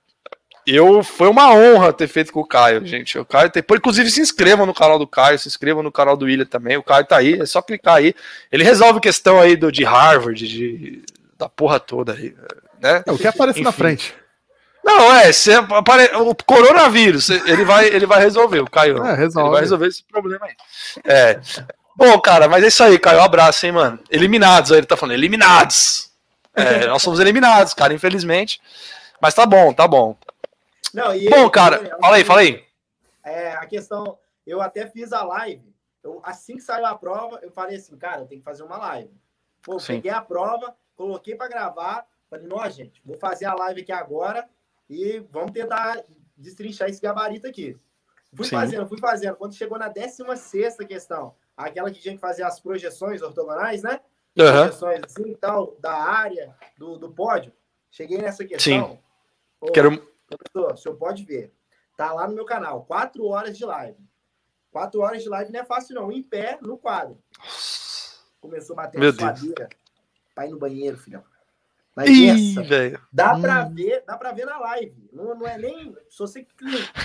eu foi uma honra ter feito com o Caio, gente. O Caio tem, inclusive se inscrevam no canal do Caio, se inscrevam no canal do William também. O Caio tá aí, é só clicar aí. Ele resolve questão aí do de Harvard, de da porra toda aí, né? É, o que aparece Enfim. na frente. Não, é, se apare... o coronavírus, ele vai, ele vai resolver, o Caio. É, resolve. Ele vai resolver esse problema aí. É. Bom, cara, mas é isso aí, Caio. Um abraço, hein, mano. Eliminados, aí ele tá falando, eliminados. É, nós somos eliminados, cara, infelizmente. Mas tá bom, tá bom. Não, e Bom, cara, fala aí, fala aí. É, a questão, eu até fiz a live. Eu, assim que saiu a prova, eu falei assim, cara, eu tenho que fazer uma live. Pô, Sim. peguei a prova, coloquei para gravar. Falei, não, gente, vou fazer a live aqui agora e vamos tentar destrinchar esse gabarito aqui. Fui Sim. fazendo, fui fazendo. Quando chegou na 16 questão, aquela que tinha que fazer as projeções ortogonais, né? Uhum. Projeções assim e tal, da área, do, do pódio. Cheguei nessa questão. Sim. Pô, Quero Professor, o senhor pode ver. Tá lá no meu canal. Quatro horas de live. Quatro horas de live não é fácil, não. Em pé, no quadro. Começou a bater meu suadeira. Pra ir no banheiro, filhão. Mas Ih, essa, dá hum. pra ver, dá pra ver na live. Não, não é nem. Se você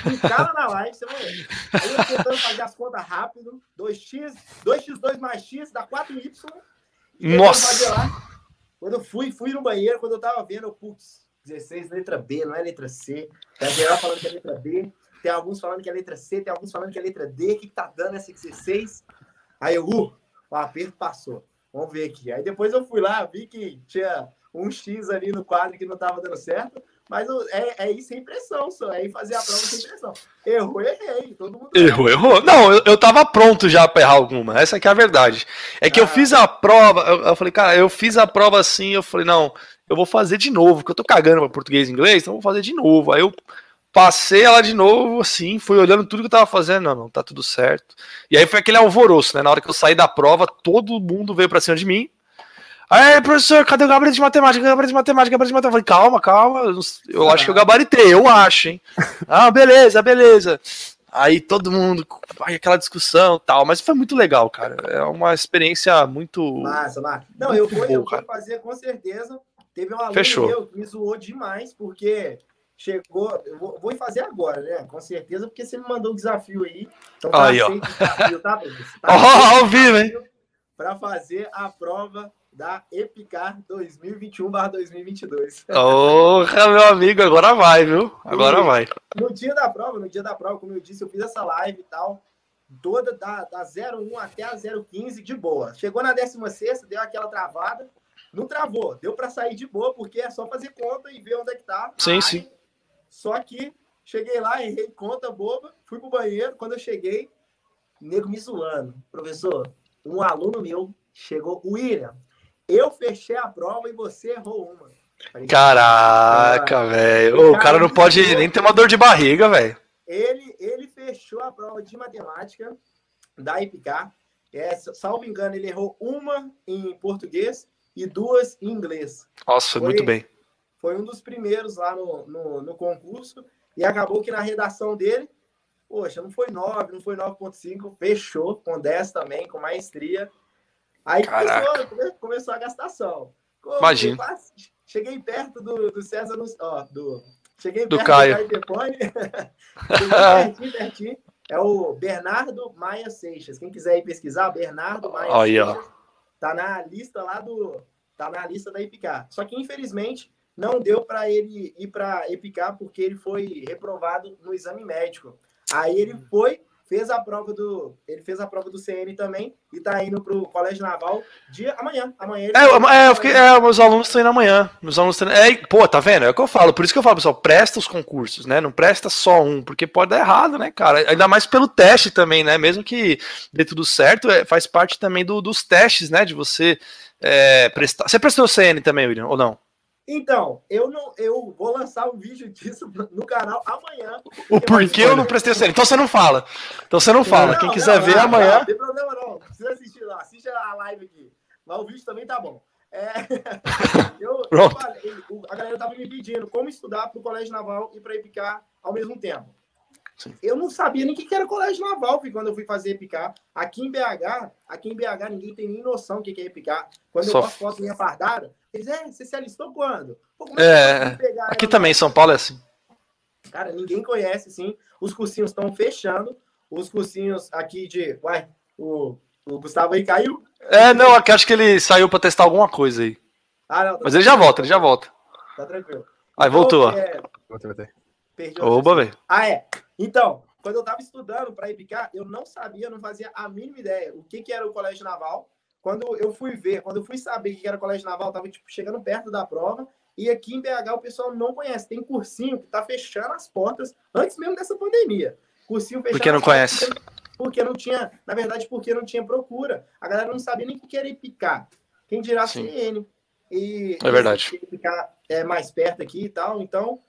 clicar na live, você vai ver. Aí eu tentando fazer as contas rápido. 2x, 2x2 mais x dá 4y. Nossa! Quando eu fui, fui no banheiro, quando eu tava vendo, eu, putz, 16, letra B, não é letra C. Tem geral falando que é letra B, tem alguns falando que é letra C, tem alguns falando que é letra D. O que, que tá dando essa 16? Aí eu, uh, o aperto passou. Vamos ver aqui. Aí depois eu fui lá, vi que tinha um X ali no quadro que não tava dando certo. Mas é, é ir sem pressão, só. É ir fazer a prova sem pressão. Errou, errei. Todo mundo errou, errou. Não, eu, eu tava pronto já pra errar alguma. Essa que é a verdade. É que ah. eu fiz a prova. Eu, eu, falei, cara, eu fiz a prova assim. Eu falei, não, eu vou fazer de novo, porque eu tô cagando pra português e inglês, então eu vou fazer de novo. Aí eu passei ela de novo, assim, fui olhando tudo que eu tava fazendo, não, não, tá tudo certo. E aí foi aquele alvoroço, né? Na hora que eu saí da prova, todo mundo veio pra cima de mim. Aí, professor, cadê o gabarito de matemática? Gabarito de matemática, gabarito de matemática. Eu falei, calma, calma, eu acho que eu gabaritei, eu acho, hein? ah, beleza, beleza. Aí todo mundo, aí aquela discussão tal, mas foi muito legal, cara. É uma experiência muito. Massa, massa. Não, muito eu, vou, eu vou fazer com certeza Teve um aluno Fechou. meu que me zoou demais, porque chegou. Eu vou, vou fazer agora, né? Com certeza, porque você me mandou um desafio aí. Então tá aí, ó. Desafio, tá, tá Ó, ao vivo, hein? Para fazer a prova da Epicar 2021/2022. Porra, meu amigo, agora vai, viu? Agora e, vai. No dia da prova, no dia da prova, como eu disse, eu fiz essa live e tal, toda da, da 01 até a 015 de boa. Chegou na 16, deu aquela travada, não travou, deu para sair de boa, porque é só fazer conta e ver onde é que tá. Sim, sim. Só que cheguei lá, errei conta boba, fui pro banheiro, quando eu cheguei, nego me zoando. Professor, um aluno meu chegou, William, eu fechei a prova e você errou uma. Caraca, velho. O cara não pode nem ter uma dor de barriga, velho. Ele, ele fechou a prova de matemática da IPK. É, salvo engano, ele errou uma em português e duas em inglês. Nossa, foi, muito bem. Foi um dos primeiros lá no, no, no, concurso. E acabou que na redação dele, poxa, não foi 9, não foi 9.5, fechou com 10 também, com maestria. Aí começou, começou a gastação. Imagina. Cheguei perto do, do César, ó, do, cheguei do perto Caio. do Caio pertinho, pertinho. É o Bernardo Maia Seixas. Quem quiser ir pesquisar, Bernardo Maia oh, Seixas. Tá na lista lá do. Tá na lista da Epicar. Só que, infelizmente, não deu para ele ir para Epicar porque ele foi reprovado no exame médico. Aí ele foi fez a prova do. Ele fez a prova do CN também e tá indo pro Colégio Naval dia amanhã. Amanhã é, é, eu fiquei, é, meus alunos estão indo amanhã. Meus alunos estão é, pô, tá vendo? É o que eu falo. Por isso que eu falo, pessoal, presta os concursos, né? Não presta só um, porque pode dar errado, né, cara? Ainda mais pelo teste também, né? Mesmo que dê tudo certo, é, faz parte também do, dos testes, né? De você é, prestar. Você prestou o CN também, William, ou não? Então, eu não, eu vou lançar um vídeo disso no canal amanhã. O porquê eu não prestei série? Então você não fala. Então você não fala. Não, Quem quiser não, ver não, amanhã. Não, tem problema não. Não precisa assistir lá. Assiste a live aqui. Mas o vídeo também tá bom. É... eu, eu falei, a galera tava me pedindo como estudar para o Colégio Naval e para Epicar ao mesmo tempo. Sim. Eu não sabia nem o que era colégio naval quando eu fui fazer EPICAR. Aqui em BH, aqui em BH ninguém tem nem noção do que é EPICAR. Quando Só... eu posto foto minha fardada, eles, é, você se alistou quando? Pô, é, é aqui também, em São Paulo é assim. Cara, ninguém conhece, sim. Os cursinhos estão fechando. Os cursinhos aqui de. Uai, o, o Gustavo aí caiu? É, não, aqui acho que ele saiu para testar alguma coisa aí. Ah, não, tá Mas ele já volta, ele já volta. Tá tranquilo. Aí voltou. É... Perdi Oba, velho. Ah, é. Então, quando eu estava estudando para IPK, eu não sabia, não fazia a mínima ideia o que, que era o Colégio Naval. Quando eu fui ver, quando eu fui saber o que era o Colégio Naval, estava tipo, chegando perto da prova. E aqui em BH o pessoal não conhece. Tem cursinho que está fechando as portas antes mesmo dessa pandemia. Cursinho fechando Porque não conhece. Porque não tinha, na verdade, porque não tinha procura. A galera não sabia nem o que era IPK. Quem dirá Sim. CN. E, é verdade. IPK é mais perto aqui e tal. Então,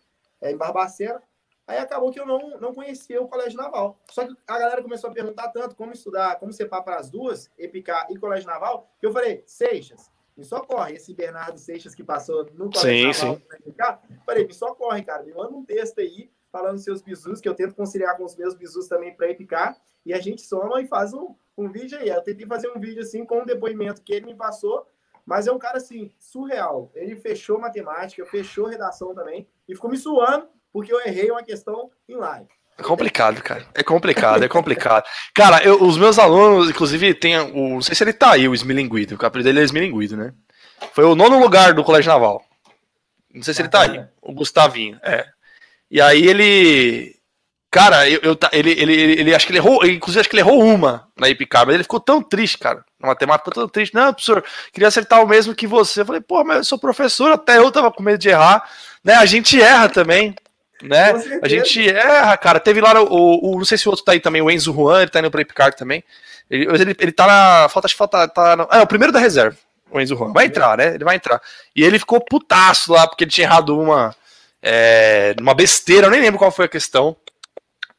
é em Barbacena. Aí acabou que eu não, não conhecia o Colégio Naval. Só que a galera começou a perguntar tanto como estudar, como separar para as duas, EPICA e Colégio Naval, que eu falei, Seixas, me socorre. Esse Bernardo Seixas que passou no Colégio sim, Naval, sim. EPICA, falei, me socorre, cara, me manda um texto aí falando seus bisus, que eu tento conciliar com os meus bisus também para EPICA, e a gente soma e faz um, um vídeo aí. Eu tentei fazer um vídeo assim com um depoimento que ele me passou, mas é um cara assim, surreal. Ele fechou matemática, fechou redação também, e ficou me suando porque eu errei uma questão em live. É complicado, cara. É complicado, é complicado. Cara, eu, os meus alunos, inclusive, tem o. Não sei se ele tá aí, o Smilinguido. O apelido dele é Smilinguido, né? Foi o nono lugar do Colégio Naval. Não sei se ele tá aí. O Gustavinho, é. E aí ele. Cara, eu, eu ele, ele, ele, ele, acho que ele errou, inclusive acho que ele errou uma na Epicar, mas ele ficou tão triste, cara. Na matemática tão triste. Não, professor, queria acertar o mesmo que você. Eu falei, pô, mas eu sou professor, até eu tava com medo de errar. Né? A gente erra também né? A gente erra, cara. Teve lá o, o, Não sei se o outro tá aí também, o Enzo Juan, ele tá indo pra Epicard também. Ele, ele, ele tá na. Falta, acho que falta. Tá no, é, o primeiro da reserva, o Enzo Juan. Vai entrar, né? Ele vai entrar. E ele ficou putaço lá, porque ele tinha errado uma. É, uma besteira, eu nem lembro qual foi a questão.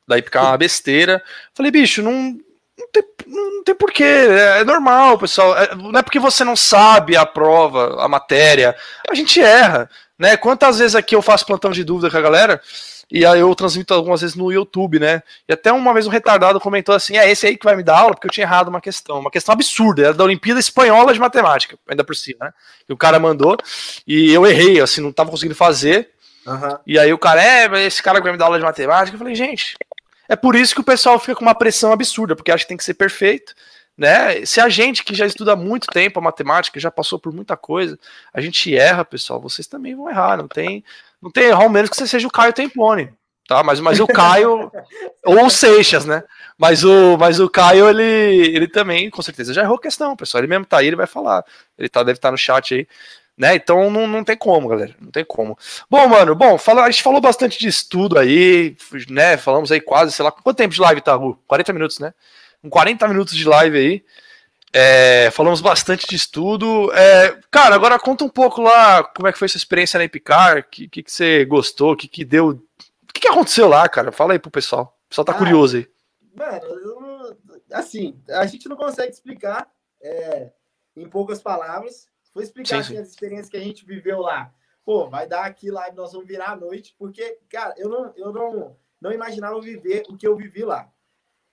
Da Epicard, uma besteira. Falei, bicho, não. Não tem, não tem porquê, é, é normal, pessoal. É, não é porque você não sabe a prova, a matéria. A gente erra. Né? Quantas vezes aqui eu faço plantão de dúvida com a galera e aí eu transmito algumas vezes no YouTube, né? E até uma vez um retardado comentou assim: é esse aí que vai me dar aula, porque eu tinha errado uma questão, uma questão absurda, era da Olimpíada Espanhola de Matemática, ainda por cima, né? Que o cara mandou, e eu errei, assim, não tava conseguindo fazer. Uhum. E aí o cara, é, esse cara vai me dar aula de matemática. Eu falei, gente, é por isso que o pessoal fica com uma pressão absurda, porque acha que tem que ser perfeito. Né? Se a gente que já estuda há muito tempo a matemática, já passou por muita coisa, a gente erra, pessoal, vocês também vão errar, não tem, não tem errar, ao menos que você seja o Caio Templone, tá? Mas, mas o Caio, ou o Seixas, né? Mas o, mas o Caio, ele, ele também, com certeza, já errou questão, pessoal. Ele mesmo tá aí, ele vai falar. Ele tá, deve estar tá no chat aí. Né? Então não, não tem como, galera. Não tem como. Bom, mano, bom, fala, a gente falou bastante de estudo aí, né? Falamos aí quase, sei lá, quanto tempo de live tá, Ru? 40 minutos, né? Com 40 minutos de live aí. É, falamos bastante de estudo. É, cara, agora conta um pouco lá como é que foi sua experiência na Epicar, o que, que, que, você gostou, o que, que deu. O que, que aconteceu lá, cara? Fala aí pro pessoal. O pessoal tá ah, curioso aí. Mano, assim, a gente não consegue explicar é, em poucas palavras Vou explicar sim, sim. as experiências que a gente viveu lá. Pô, vai dar aqui live, nós vamos virar a noite, porque, cara, eu não, eu não, não imaginava viver o que eu vivi lá.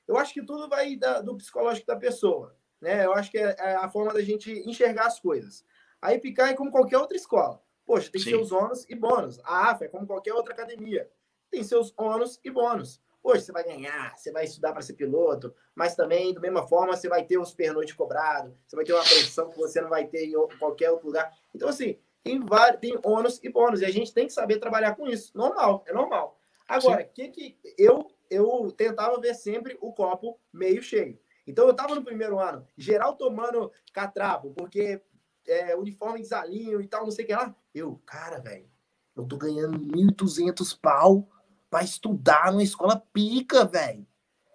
Eu acho que tudo vai da, do psicológico da pessoa, né? Eu acho que é, é, a forma da gente enxergar as coisas. A Epicar é como qualquer outra escola. Poxa, tem Sim. seus ônus e bônus. A AFA é como qualquer outra academia. Tem seus ônus e bônus. Hoje você vai ganhar, você vai estudar para ser piloto, mas também, da mesma forma, você vai ter os pernoite cobrados, você vai ter uma pressão que você não vai ter em qualquer outro lugar. Então, assim, tem, vários, tem ônus e bônus, e a gente tem que saber trabalhar com isso. Normal, é normal. Agora, o que, que eu, eu tentava ver sempre o copo meio cheio. Então, eu estava no primeiro ano, geral tomando catrapo, porque é, uniforme desalinho e tal, não sei o que lá. Eu, cara, velho, eu tô ganhando 1.200 pau para estudar numa escola pica, velho.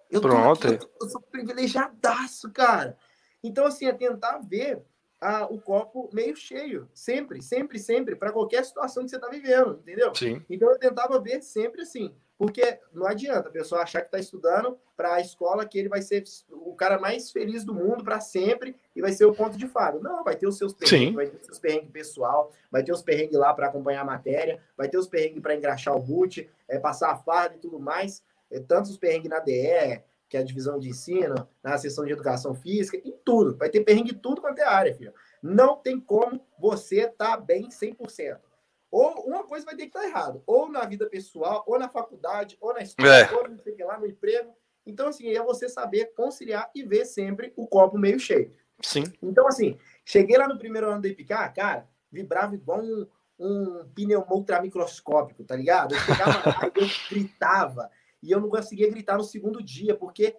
Eu, Pronto. Aqui, eu, eu, sou privilegiadaço, cara. Então, assim, é tentar ver a, o copo meio cheio. Sempre, sempre, sempre, para qualquer situação que você está vivendo, entendeu? Sim. Então, eu tentava ver sempre assim. Porque não adianta a pessoa achar que está estudando para a escola que ele vai ser o cara mais feliz do mundo para sempre e vai ser o ponto de fada. Não, vai ter os seus perrengues, Sim. vai ter os seus perrengues pessoal, vai ter os perrengues lá para acompanhar a matéria, vai ter os perrengues para engraxar o boot, é, passar a farda e tudo mais. É, tanto os perrengues na DE, que é a divisão de ensino, na sessão de educação física, em tudo. Vai ter perrengue em tudo quanto é área, filho. Não tem como você estar tá bem 100%. Ou uma coisa vai ter que estar errado, ou na vida pessoal, ou na faculdade, ou na escola, é. ou não sei que lá, no emprego. Então, assim, é você saber conciliar e ver sempre o copo meio cheio. Sim. Então, assim, cheguei lá no primeiro ano do IPK, cara, vibrava igual um, um pneu ultramicroscópico, tá ligado? Eu chegava lá e eu gritava. E eu não conseguia gritar no segundo dia, porque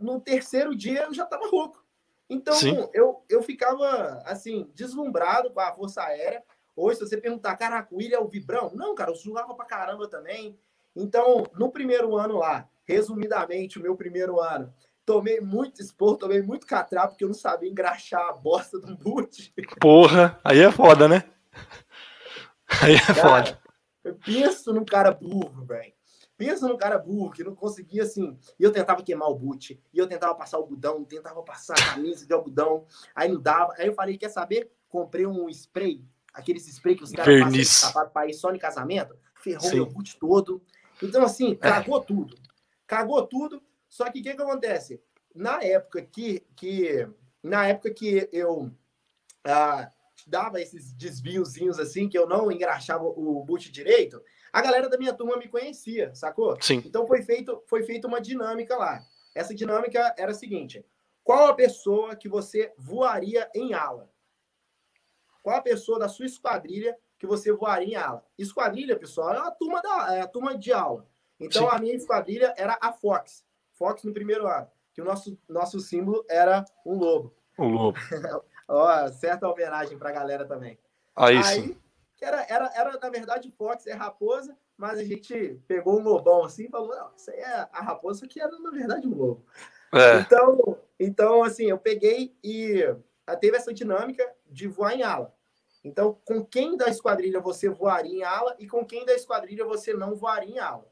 no terceiro dia eu já tava rouco. Então, eu, eu ficava, assim, deslumbrado com a Força Aérea. Hoje, se você perguntar, caraca, o William é o Vibrão? Não, cara, eu suava pra caramba também. Então, no primeiro ano lá, resumidamente, o meu primeiro ano, tomei muito expor, tomei muito catrapo, porque eu não sabia engraxar a bosta do boot. Porra, aí é foda, né? Aí é cara, foda. Eu penso num cara burro, velho. Pensa num cara burro que não conseguia assim. E eu tentava queimar o boot, e eu tentava passar o algodão, tentava passar a camisa de algodão, aí não dava. Aí eu falei: quer saber? Comprei um spray aqueles spray que os caras passam sapato para ir só em casamento, ferrou Sim. meu boot todo. Então, assim, é. cagou é. tudo. Cagou tudo. Só que o que, que acontece? Na época que, que, na época que eu ah, dava esses desviozinhos assim, que eu não engraxava o boot direito, a galera da minha turma me conhecia, sacou? Sim. Então foi feito, foi feita uma dinâmica lá. Essa dinâmica era a seguinte: qual a pessoa que você voaria em ala? Qual a pessoa da sua esquadrilha que você voaria em ala? Esquadrilha, pessoal, é a turma, da, é a turma de aula. Então, Sim. a minha esquadrilha era a Fox. Fox no primeiro ano. Que o nosso, nosso símbolo era um lobo. Um lobo. Ó, certa homenagem para a galera também. Aí, Aí sim. Era, era, era, na verdade, Fox é raposa, mas a gente pegou um lobão assim e falou: não, isso aí é a raposa, que era, na verdade, um lobo. É. Então, então, assim, eu peguei e teve essa dinâmica de voar em ala. Então, com quem da esquadrilha você voaria em ala e com quem da esquadrilha você não voaria em ala.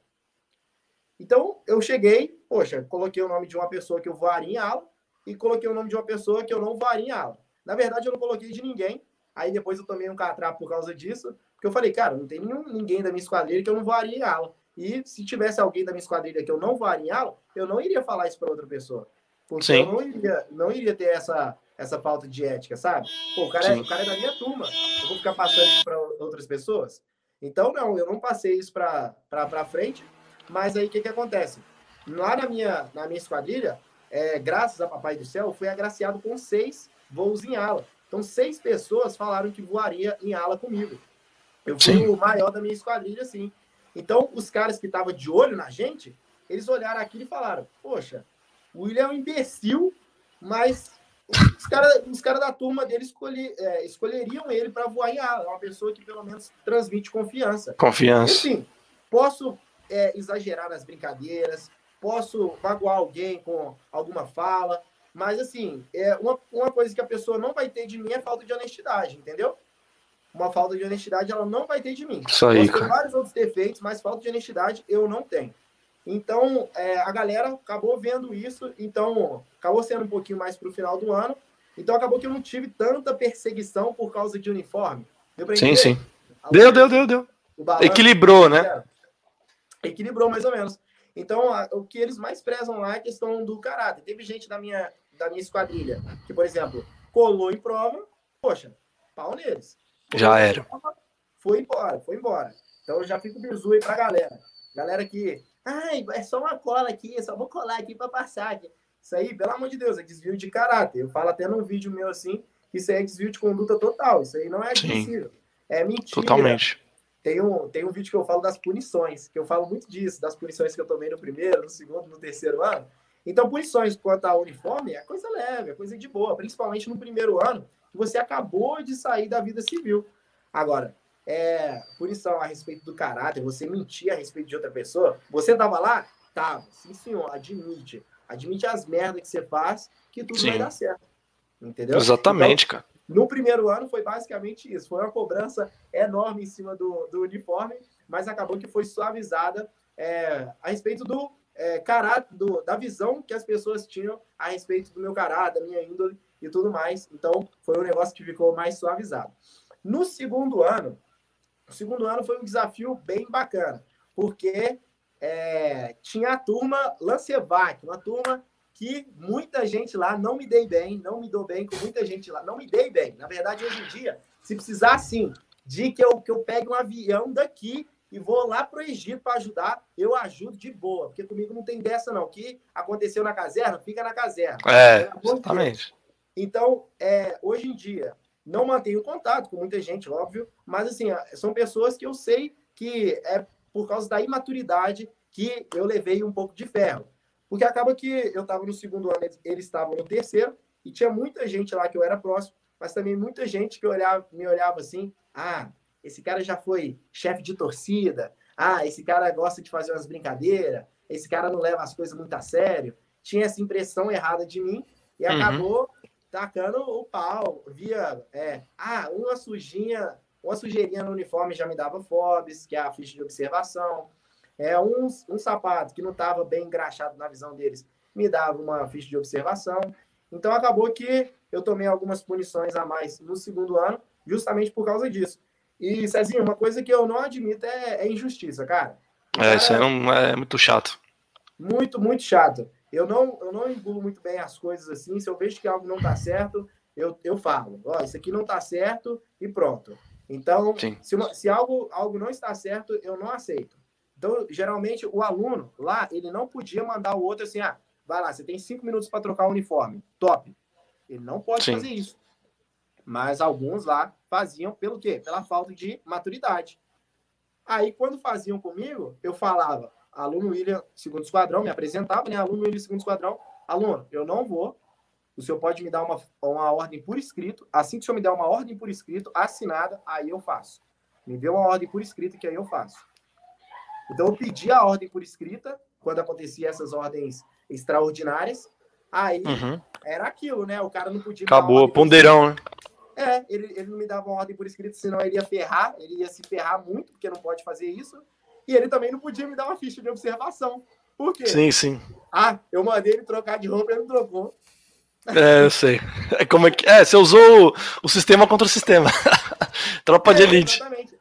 Então, eu cheguei, poxa, coloquei o nome de uma pessoa que eu voaria em ala e coloquei o nome de uma pessoa que eu não voaria em ala. Na verdade, eu não coloquei de ninguém. Aí depois eu tomei um catrapo por causa disso, porque eu falei, cara, não tem nenhum, ninguém da minha esquadrilha que eu não voaria em ala. E se tivesse alguém da minha esquadrilha que eu não voaria em ala, eu não iria falar isso para outra pessoa. Porque Sim. eu não iria, não iria ter essa, essa falta de ética, sabe? Pô, o cara, é, o cara é da minha turma. Eu vou ficar passando isso para outras pessoas. Então, não, eu não passei isso para frente, mas aí o que, que acontece? Lá na minha, na minha esquadrilha, é, graças a Papai do Céu, fui agraciado com seis voos em ala. Então, seis pessoas falaram que voaria em ala comigo. Eu fui sim. o maior da minha esquadrilha, sim. Então, os caras que estavam de olho na gente, eles olharam aquilo e falaram: Poxa, o William é um imbecil, mas os caras os cara da turma dele escolhi, é, escolheriam ele para voar em ala. É uma pessoa que pelo menos transmite confiança. Confiança. Enfim, posso é, exagerar nas brincadeiras, posso magoar alguém com alguma fala, mas assim, é uma, uma coisa que a pessoa não vai ter de mim é falta de honestidade, entendeu? Uma falta de honestidade ela não vai ter de mim. Isso aí, Posso ter vários outros defeitos, mas falta de honestidade eu não tenho. Então, é, a galera acabou vendo isso, então acabou sendo um pouquinho mais para o final do ano. Então, acabou que eu não tive tanta perseguição por causa de uniforme. Deu sim, sim. Deu, deu, deu, deu. Equilibrou, né? Equilibrou mais ou menos. Então, a, o que eles mais prezam lá é a questão do caráter. Teve gente da minha, da minha esquadrilha que, por exemplo, colou em prova, poxa, pau neles. Já era. Foi embora, foi embora. Então, eu já fico bizu aí pra galera. Galera que Ai, é só uma cola aqui, só vou colar aqui para passar. Isso aí, pelo amor de Deus, é desvio de caráter. Eu falo até num vídeo meu assim, que isso aí é desvio de conduta total. Isso aí não é admissível. É mentira. Totalmente. Tem um, tem um vídeo que eu falo das punições, que eu falo muito disso, das punições que eu tomei no primeiro, no segundo, no terceiro ano. Então, punições quanto ao uniforme é coisa leve, é coisa de boa, principalmente no primeiro ano, que você acabou de sair da vida civil. Agora, é, punição a respeito do caráter, você mentir a respeito de outra pessoa. Você tava lá? Tava. Sim, senhor, admite. Admite as merdas que você faz, que tudo Sim. vai dar certo. Entendeu? Exatamente, então, cara. No primeiro ano foi basicamente isso. Foi uma cobrança enorme em cima do, do uniforme, mas acabou que foi suavizada é, a respeito do é, caráter, do, da visão que as pessoas tinham a respeito do meu caráter, da minha índole e tudo mais. Então, foi um negócio que ficou mais suavizado. No segundo ano, o segundo ano foi um desafio bem bacana, porque é, tinha a turma Lancevac, uma turma que muita gente lá não me dei bem, não me dou bem com muita gente lá, não me dei bem. Na verdade, hoje em dia, se precisar sim, de que eu, que eu pegue um avião daqui e vou lá para o Egito para ajudar, eu ajudo de boa, porque comigo não tem dessa não. O que aconteceu na caserna, fica na caserna. É, exatamente. Então, é, hoje em dia, não mantenho contato com muita gente, óbvio, mas assim, são pessoas que eu sei que é por causa da imaturidade que eu levei um pouco de ferro. Porque acaba que eu estava no segundo ano, eles estavam no terceiro, e tinha muita gente lá que eu era próximo, mas também muita gente que olhava, me olhava assim: ah, esse cara já foi chefe de torcida, ah, esse cara gosta de fazer umas brincadeiras, esse cara não leva as coisas muito a sério. Tinha essa impressão errada de mim, e uhum. acabou tacando o pau, via, é, ah, uma sujinha, uma sujeirinha no uniforme já me dava FOBs, que é a ficha de observação, é, um, um sapato que não estava bem engraxado na visão deles, me dava uma ficha de observação, então acabou que eu tomei algumas punições a mais no segundo ano, justamente por causa disso. E, Cezinho, uma coisa que eu não admito é, é injustiça, cara. É, isso é, um, é muito chato. Muito, muito chato. Eu não, eu não engulo muito bem as coisas assim. Se eu vejo que algo não está certo, eu, eu falo, ó, oh, isso aqui não está certo e pronto. Então, se, uma, se algo, algo não está certo, eu não aceito. Então, geralmente, o aluno lá, ele não podia mandar o outro assim, ah, vai lá, você tem cinco minutos para trocar o uniforme. Top. Ele não pode Sim. fazer isso. Mas alguns lá faziam pelo quê? Pela falta de maturidade. Aí, quando faziam comigo, eu falava, aluno William, segundo esquadrão, me apresentava, né? Aluno William, segundo esquadrão, aluno, eu não vou. O senhor pode me dar uma, uma ordem por escrito. Assim que o senhor me der uma ordem por escrito, assinada, aí eu faço. Me dê uma ordem por escrito que aí eu faço. Então, eu pedi a ordem por escrita, quando acontecia essas ordens extraordinárias. Aí uhum. era aquilo, né? O cara não podia. Acabou, ponderão, né? É, ele, ele não me dava uma ordem por escrito, senão ele ia ferrar, ele ia se ferrar muito, porque não pode fazer isso. E ele também não podia me dar uma ficha de observação. Por quê? Sim, sim. Ah, eu mandei ele trocar de roupa e ele não trocou. É, eu sei. É como é que. É, você usou o, o sistema contra o sistema. Tropa é, de elite. Exatamente.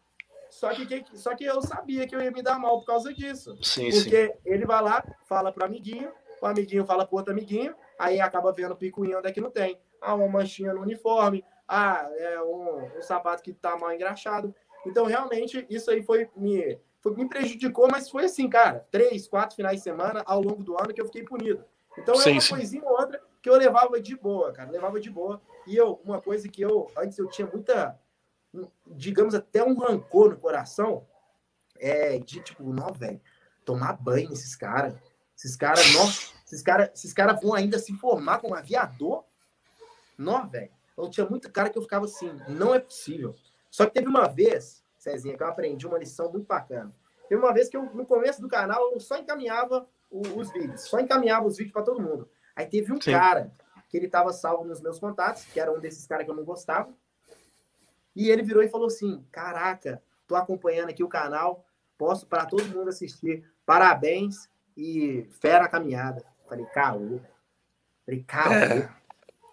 Só que, que, só que eu sabia que eu ia me dar mal por causa disso. Sim, porque sim. ele vai lá, fala pro amiguinho, o amiguinho fala pro outro amiguinho, aí acaba vendo picuinha onde é que não tem. Ah, uma manchinha no uniforme, ah, é um, um sapato que tá mal engraxado. Então, realmente, isso aí foi me, foi, me prejudicou, mas foi assim, cara, três, quatro finais de semana ao longo do ano que eu fiquei punido. Então, é uma sim. coisinha ou outra que eu levava de boa, cara, levava de boa. E eu, uma coisa que eu, antes eu tinha muita, digamos, até um rancor no coração, é de tipo, não, velho, tomar banho nesses caras. Esses caras, nossa, esses caras esses cara vão ainda se formar como aviador? Não, velho. Eu tinha muito cara que eu ficava assim, não é possível. Só que teve uma vez, Cezinha, que eu aprendi uma lição muito bacana. Teve uma vez que eu, no começo do canal, eu só encaminhava o, os vídeos, só encaminhava os vídeos para todo mundo. Aí teve um Sim. cara que ele estava salvo nos meus contatos, que era um desses caras que eu não gostava. E ele virou e falou assim: Caraca, tô acompanhando aqui o canal, posso para todo mundo assistir. Parabéns e fé na caminhada. Falei, caô. Falei, caô. É.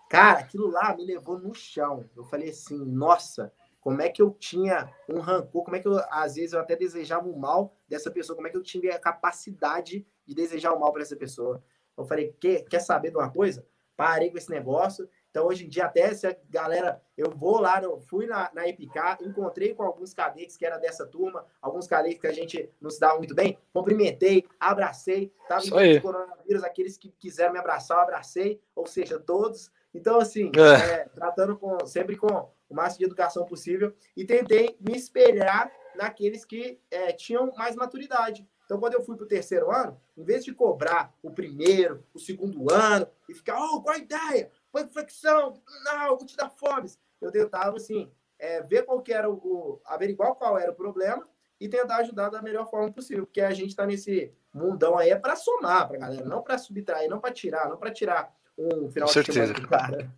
Cara, aquilo lá me levou no chão. Eu falei assim, nossa, como é que eu tinha um rancor, como é que eu, às vezes, eu até desejava o mal dessa pessoa, como é que eu tinha a capacidade de desejar o mal para essa pessoa. Eu falei, quer, quer saber de uma coisa? Parei com esse negócio, então, hoje em dia, até se a galera, eu vou lá, eu fui na, na EPK, encontrei com alguns cadetes que era dessa turma, alguns cadetes que a gente não se dava muito bem, cumprimentei, abracei, tava em coronavírus, aqueles que quiseram me abraçar, eu abracei, ou seja, todos. Então, assim, é. É, tratando com, sempre com o máximo de educação possível e tentei me espelhar naqueles que é, tinham mais maturidade. Então, quando eu fui para o terceiro ano, em vez de cobrar o primeiro, o segundo ano e ficar, oh, qual a ideia? foi flexão, não, vou te dar fomes. Eu tentava, assim, é, ver qual que era o, o, averiguar qual era o problema e tentar ajudar da melhor forma possível, porque a gente está nesse mundão aí é para somar para galera, não para subtrair, não para tirar, não para tirar um final com de semana do cara.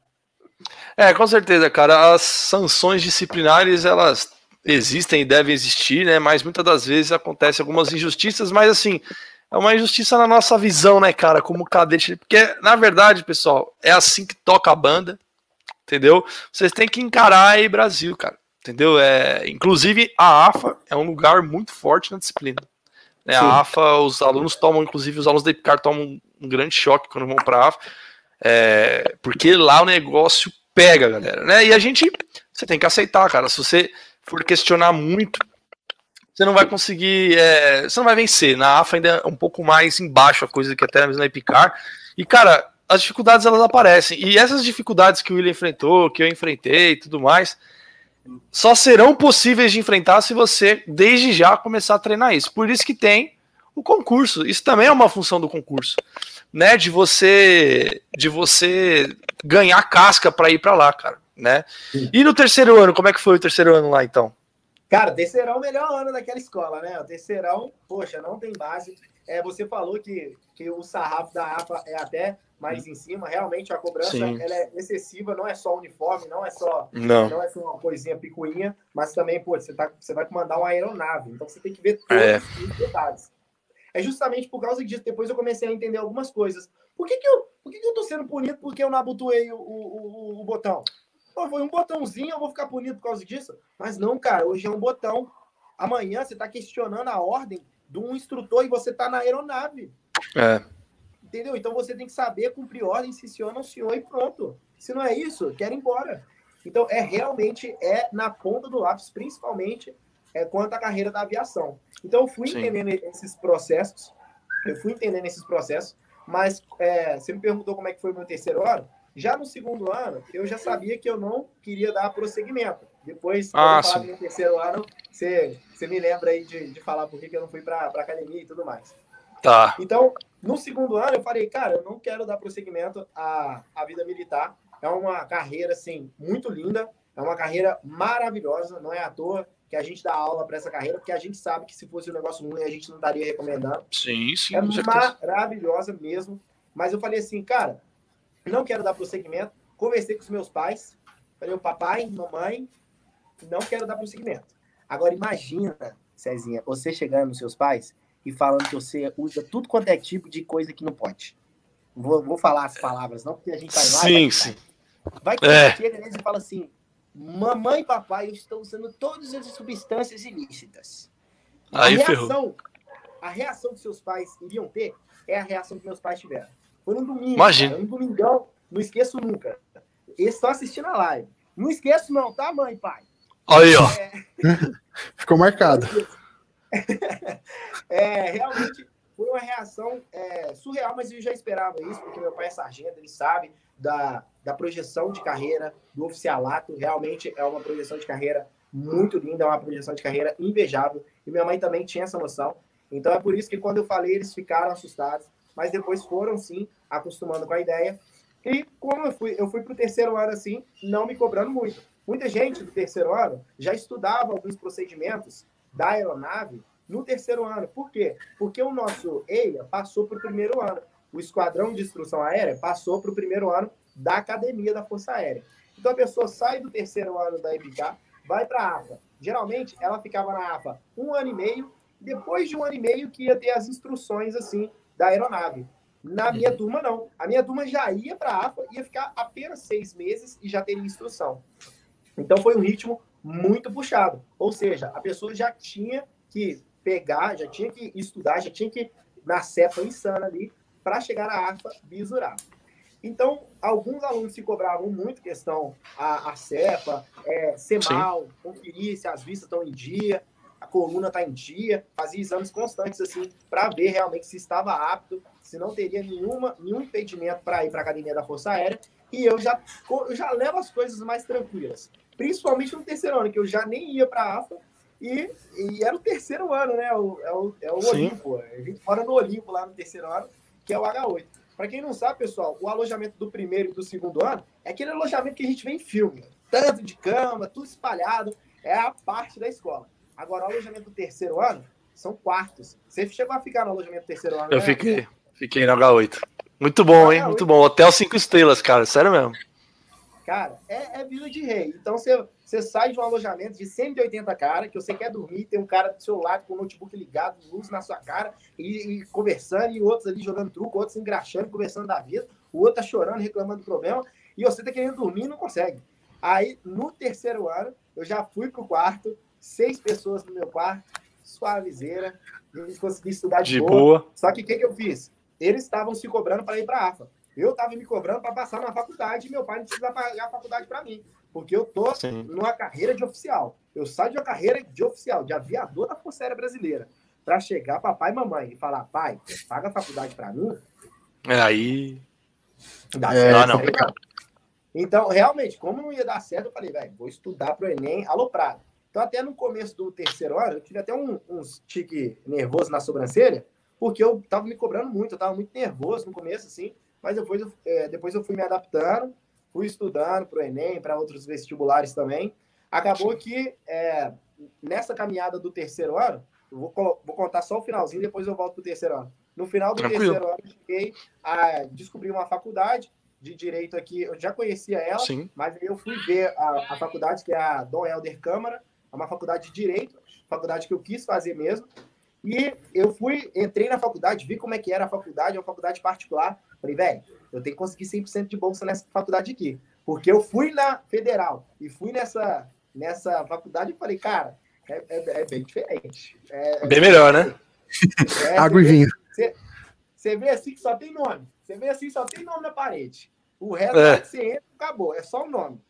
É, com certeza, cara. As sanções disciplinares, elas existem e devem existir, né? Mas muitas das vezes acontece algumas injustiças, mas assim, é uma injustiça na nossa visão, né, cara, como cadete. Porque, na verdade, pessoal, é assim que toca a banda, entendeu? Vocês têm que encarar aí Brasil, cara, entendeu? É, inclusive, a AFA é um lugar muito forte na disciplina. Né? A AFA, os alunos tomam, inclusive, os alunos da IPCAR tomam um grande choque quando vão para a AFA, é, porque lá o negócio pega, galera, né? E a gente, você tem que aceitar, cara. Se você for questionar muito você não vai conseguir. É, você não vai vencer. Na AFA ainda é um pouco mais embaixo a coisa que até mesmo na Epicar. E, cara, as dificuldades elas aparecem. E essas dificuldades que o William enfrentou, que eu enfrentei e tudo mais, só serão possíveis de enfrentar se você, desde já, começar a treinar isso. Por isso que tem o concurso. Isso também é uma função do concurso, né? De você, de você ganhar casca para ir para lá, cara, né? E no terceiro ano, como é que foi o terceiro ano lá, então? Cara, terceirão é o melhor ano daquela escola, né? O terceirão, poxa, não tem base. É, você falou que, que o sarrafo da AFA é até mais em cima. Realmente a cobrança ela é excessiva, não é só uniforme, não é só não, não é só uma coisinha picuinha, mas também, pô, você, tá, você vai comandar uma aeronave, então você tem que ver todos é. os detalhes. É justamente por causa disso, depois eu comecei a entender algumas coisas. Por que, que, eu, por que, que eu tô sendo punido porque eu não abotoei o, o, o, o botão? Pô, foi um botãozinho, eu vou ficar punido por causa disso? Mas não, cara, hoje é um botão. Amanhã você está questionando a ordem de um instrutor e você está na aeronave. É. Entendeu? Então você tem que saber cumprir ordem, se senhor não senhor e pronto. Se não é isso, quer ir embora. Então é realmente é na ponta do lápis, principalmente é, quanto à carreira da aviação. Então eu fui Sim. entendendo esses processos, eu fui entendendo esses processos, mas é, você me perguntou como é que foi o meu terceiro ano. Já no segundo ano, eu já sabia que eu não queria dar prosseguimento. Depois, ah, quando eu no terceiro ano, você, você me lembra aí de, de falar por que eu não fui para academia e tudo mais. Tá. Então, no segundo ano, eu falei, cara, eu não quero dar prosseguimento à, à vida militar. É uma carreira, assim, muito linda. É uma carreira maravilhosa. Não é à toa que a gente dá aula para essa carreira, porque a gente sabe que se fosse um negócio ruim, a gente não estaria recomendando. Sim, sim. É maravilhosa mesmo. Mas eu falei assim, cara, não quero dar prosseguimento. Conversei com os meus pais. Falei, o papai, mamãe, não quero dar prosseguimento. Agora, imagina, Cezinha, você chegando nos seus pais e falando que você usa tudo quanto é tipo de coisa que não pode. Vou, vou falar as palavras, não, porque a gente vai lá. Sim, vai, sim. Vai que é. chega neles e fala assim: mamãe e papai, eu estou usando todas as substâncias ilícitas. Aí, a reação, a reação que seus pais iriam ter é a reação que meus pais tiveram. Foi no domingo. Imagina. Cara, um domingão. Não esqueço nunca. Eles estão assistindo a live. Não esqueço, não, tá, mãe pai? Aí, ó. É... Ficou marcado. é, realmente foi uma reação é, surreal, mas eu já esperava isso, porque meu pai é sargento, ele sabe da, da projeção de carreira do oficialato. Realmente é uma projeção de carreira muito linda, é uma projeção de carreira invejável. E minha mãe também tinha essa noção. Então é por isso que quando eu falei, eles ficaram assustados, mas depois foram sim acostumando com a ideia. E como eu fui, eu fui para o terceiro ano assim, não me cobrando muito. Muita gente do terceiro ano já estudava alguns procedimentos da aeronave no terceiro ano. Por quê? Porque o nosso EIA passou para o primeiro ano. O Esquadrão de Instrução Aérea passou para o primeiro ano da Academia da Força Aérea. Então a pessoa sai do terceiro ano da EBICA, vai para a AFA. Geralmente ela ficava na AFA um ano e meio, depois de um ano e meio que ia ter as instruções assim da aeronave. Na minha turma, não. A minha turma já ia para a AFA, ia ficar apenas seis meses e já teria instrução. Então foi um ritmo muito puxado. Ou seja, a pessoa já tinha que pegar, já tinha que estudar, já tinha que na cepa insana ali para chegar à AFA bisurar. Então, alguns alunos se cobravam muito questão a, a cepa, é, ser Sim. mal, conferir se as vistas estão em dia, a coluna está em dia, fazia exames constantes assim para ver realmente se estava apto, se não teria nenhuma, nenhum impedimento para ir para a academia da Força Aérea. E eu já, eu já levo as coisas mais tranquilas, principalmente no terceiro ano, que eu já nem ia para a AFA e, e era o terceiro ano, né? O, é o, é o Olimpo. A gente mora no Olimpo lá no terceiro ano, que é o H8. Para quem não sabe, pessoal, o alojamento do primeiro e do segundo ano é aquele alojamento que a gente vê em filme. Tanto de cama, tudo espalhado. É a parte da escola. Agora, o alojamento do terceiro ano são quartos. Você chegou a ficar no alojamento do terceiro ano? Eu né? fiquei. Fiquei no H8. Muito bom, hein? Muito bom. Hotel cinco estrelas, cara. Sério mesmo. Cara, é, é vida de rei. Então, você, você sai de um alojamento de 180 cara, que você quer dormir, tem um cara do seu lado com o notebook ligado, luz na sua cara, e, e conversando, e outros ali jogando truco, outros engraxando, conversando da vida, o outro tá chorando, reclamando do problema, e você tá querendo dormir e não consegue. Aí, no terceiro ano, eu já fui pro quarto, seis pessoas no meu quarto, suavizeira, a gente conseguiu estudar de, de boa. boa. Só que o que, que eu fiz? Eles estavam se cobrando para ir para a AFA. Eu estava me cobrando para passar na faculdade e meu pai não precisa pagar a faculdade para mim. Porque eu tô Sim. numa carreira de oficial. Eu saio de uma carreira de oficial, de aviador da Força Aérea Brasileira, para chegar papai e mamãe e falar, pai, paga a faculdade para mim. É aí. Dá é, certo, não, não. Então, realmente, como não ia dar certo, eu falei, velho, vou estudar pro Enem aloprado. Então, até no começo do terceiro ano, eu tive até um, uns tique nervoso na sobrancelha, porque eu tava me cobrando muito, eu tava muito nervoso no começo, assim, mas depois eu, é, depois eu fui me adaptando, fui estudando para o Enem, para outros vestibulares também. Acabou que é, nessa caminhada do terceiro ano, vou, vou contar só o finalzinho, depois eu volto para o terceiro ano. No final do Tranquilo. terceiro ano, eu cheguei a descobrir uma faculdade de direito aqui. Eu já conhecia ela, Sim. mas eu fui ver a, a faculdade, que é a Dom Helder Câmara, é uma faculdade de direito, faculdade que eu quis fazer mesmo. E eu fui, entrei na faculdade, vi como é que era a faculdade, é uma faculdade particular. Falei, velho, eu tenho que conseguir 100% de bolsa nessa faculdade aqui. Porque eu fui na federal e fui nessa, nessa faculdade e falei, cara, é, é, é bem diferente. É, é bem melhor, né? É, Água e vinho. Você vê assim que só tem nome. Você vê assim só tem nome na parede. O resto é. que você entra acabou, é só o nome.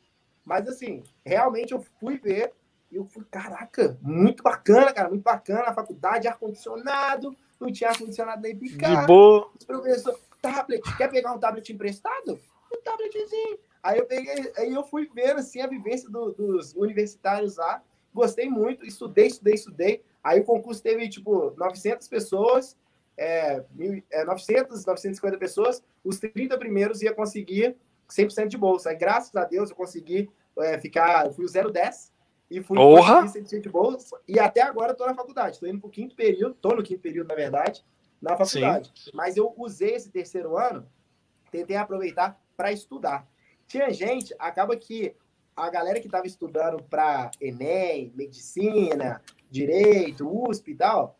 Mas assim, realmente eu fui ver e eu fui, caraca, muito bacana, cara, muito bacana. A faculdade, ar-condicionado, não tinha ar-condicionado nem picar. De boa. Os professores, tablet, quer pegar um tablet emprestado? Um tabletzinho. Aí eu peguei, aí eu fui ver assim a vivência do, dos universitários lá. Gostei muito, estudei, estudei, estudei. Aí o concurso teve tipo 900 pessoas, é, é, 900, 950 pessoas. Os 30 primeiros ia conseguir 100% de bolsa. Aí, graças a Deus eu consegui é, ficar, eu fui o 010 e fui Porra! 100% de bolsa. E até agora estou na faculdade. Estou indo para o quinto período, estou no quinto período na verdade na faculdade. Sim. Mas eu usei esse terceiro ano, tentei aproveitar para estudar. Tinha gente, acaba que a galera que estava estudando para Enem, medicina, direito, USP e tal,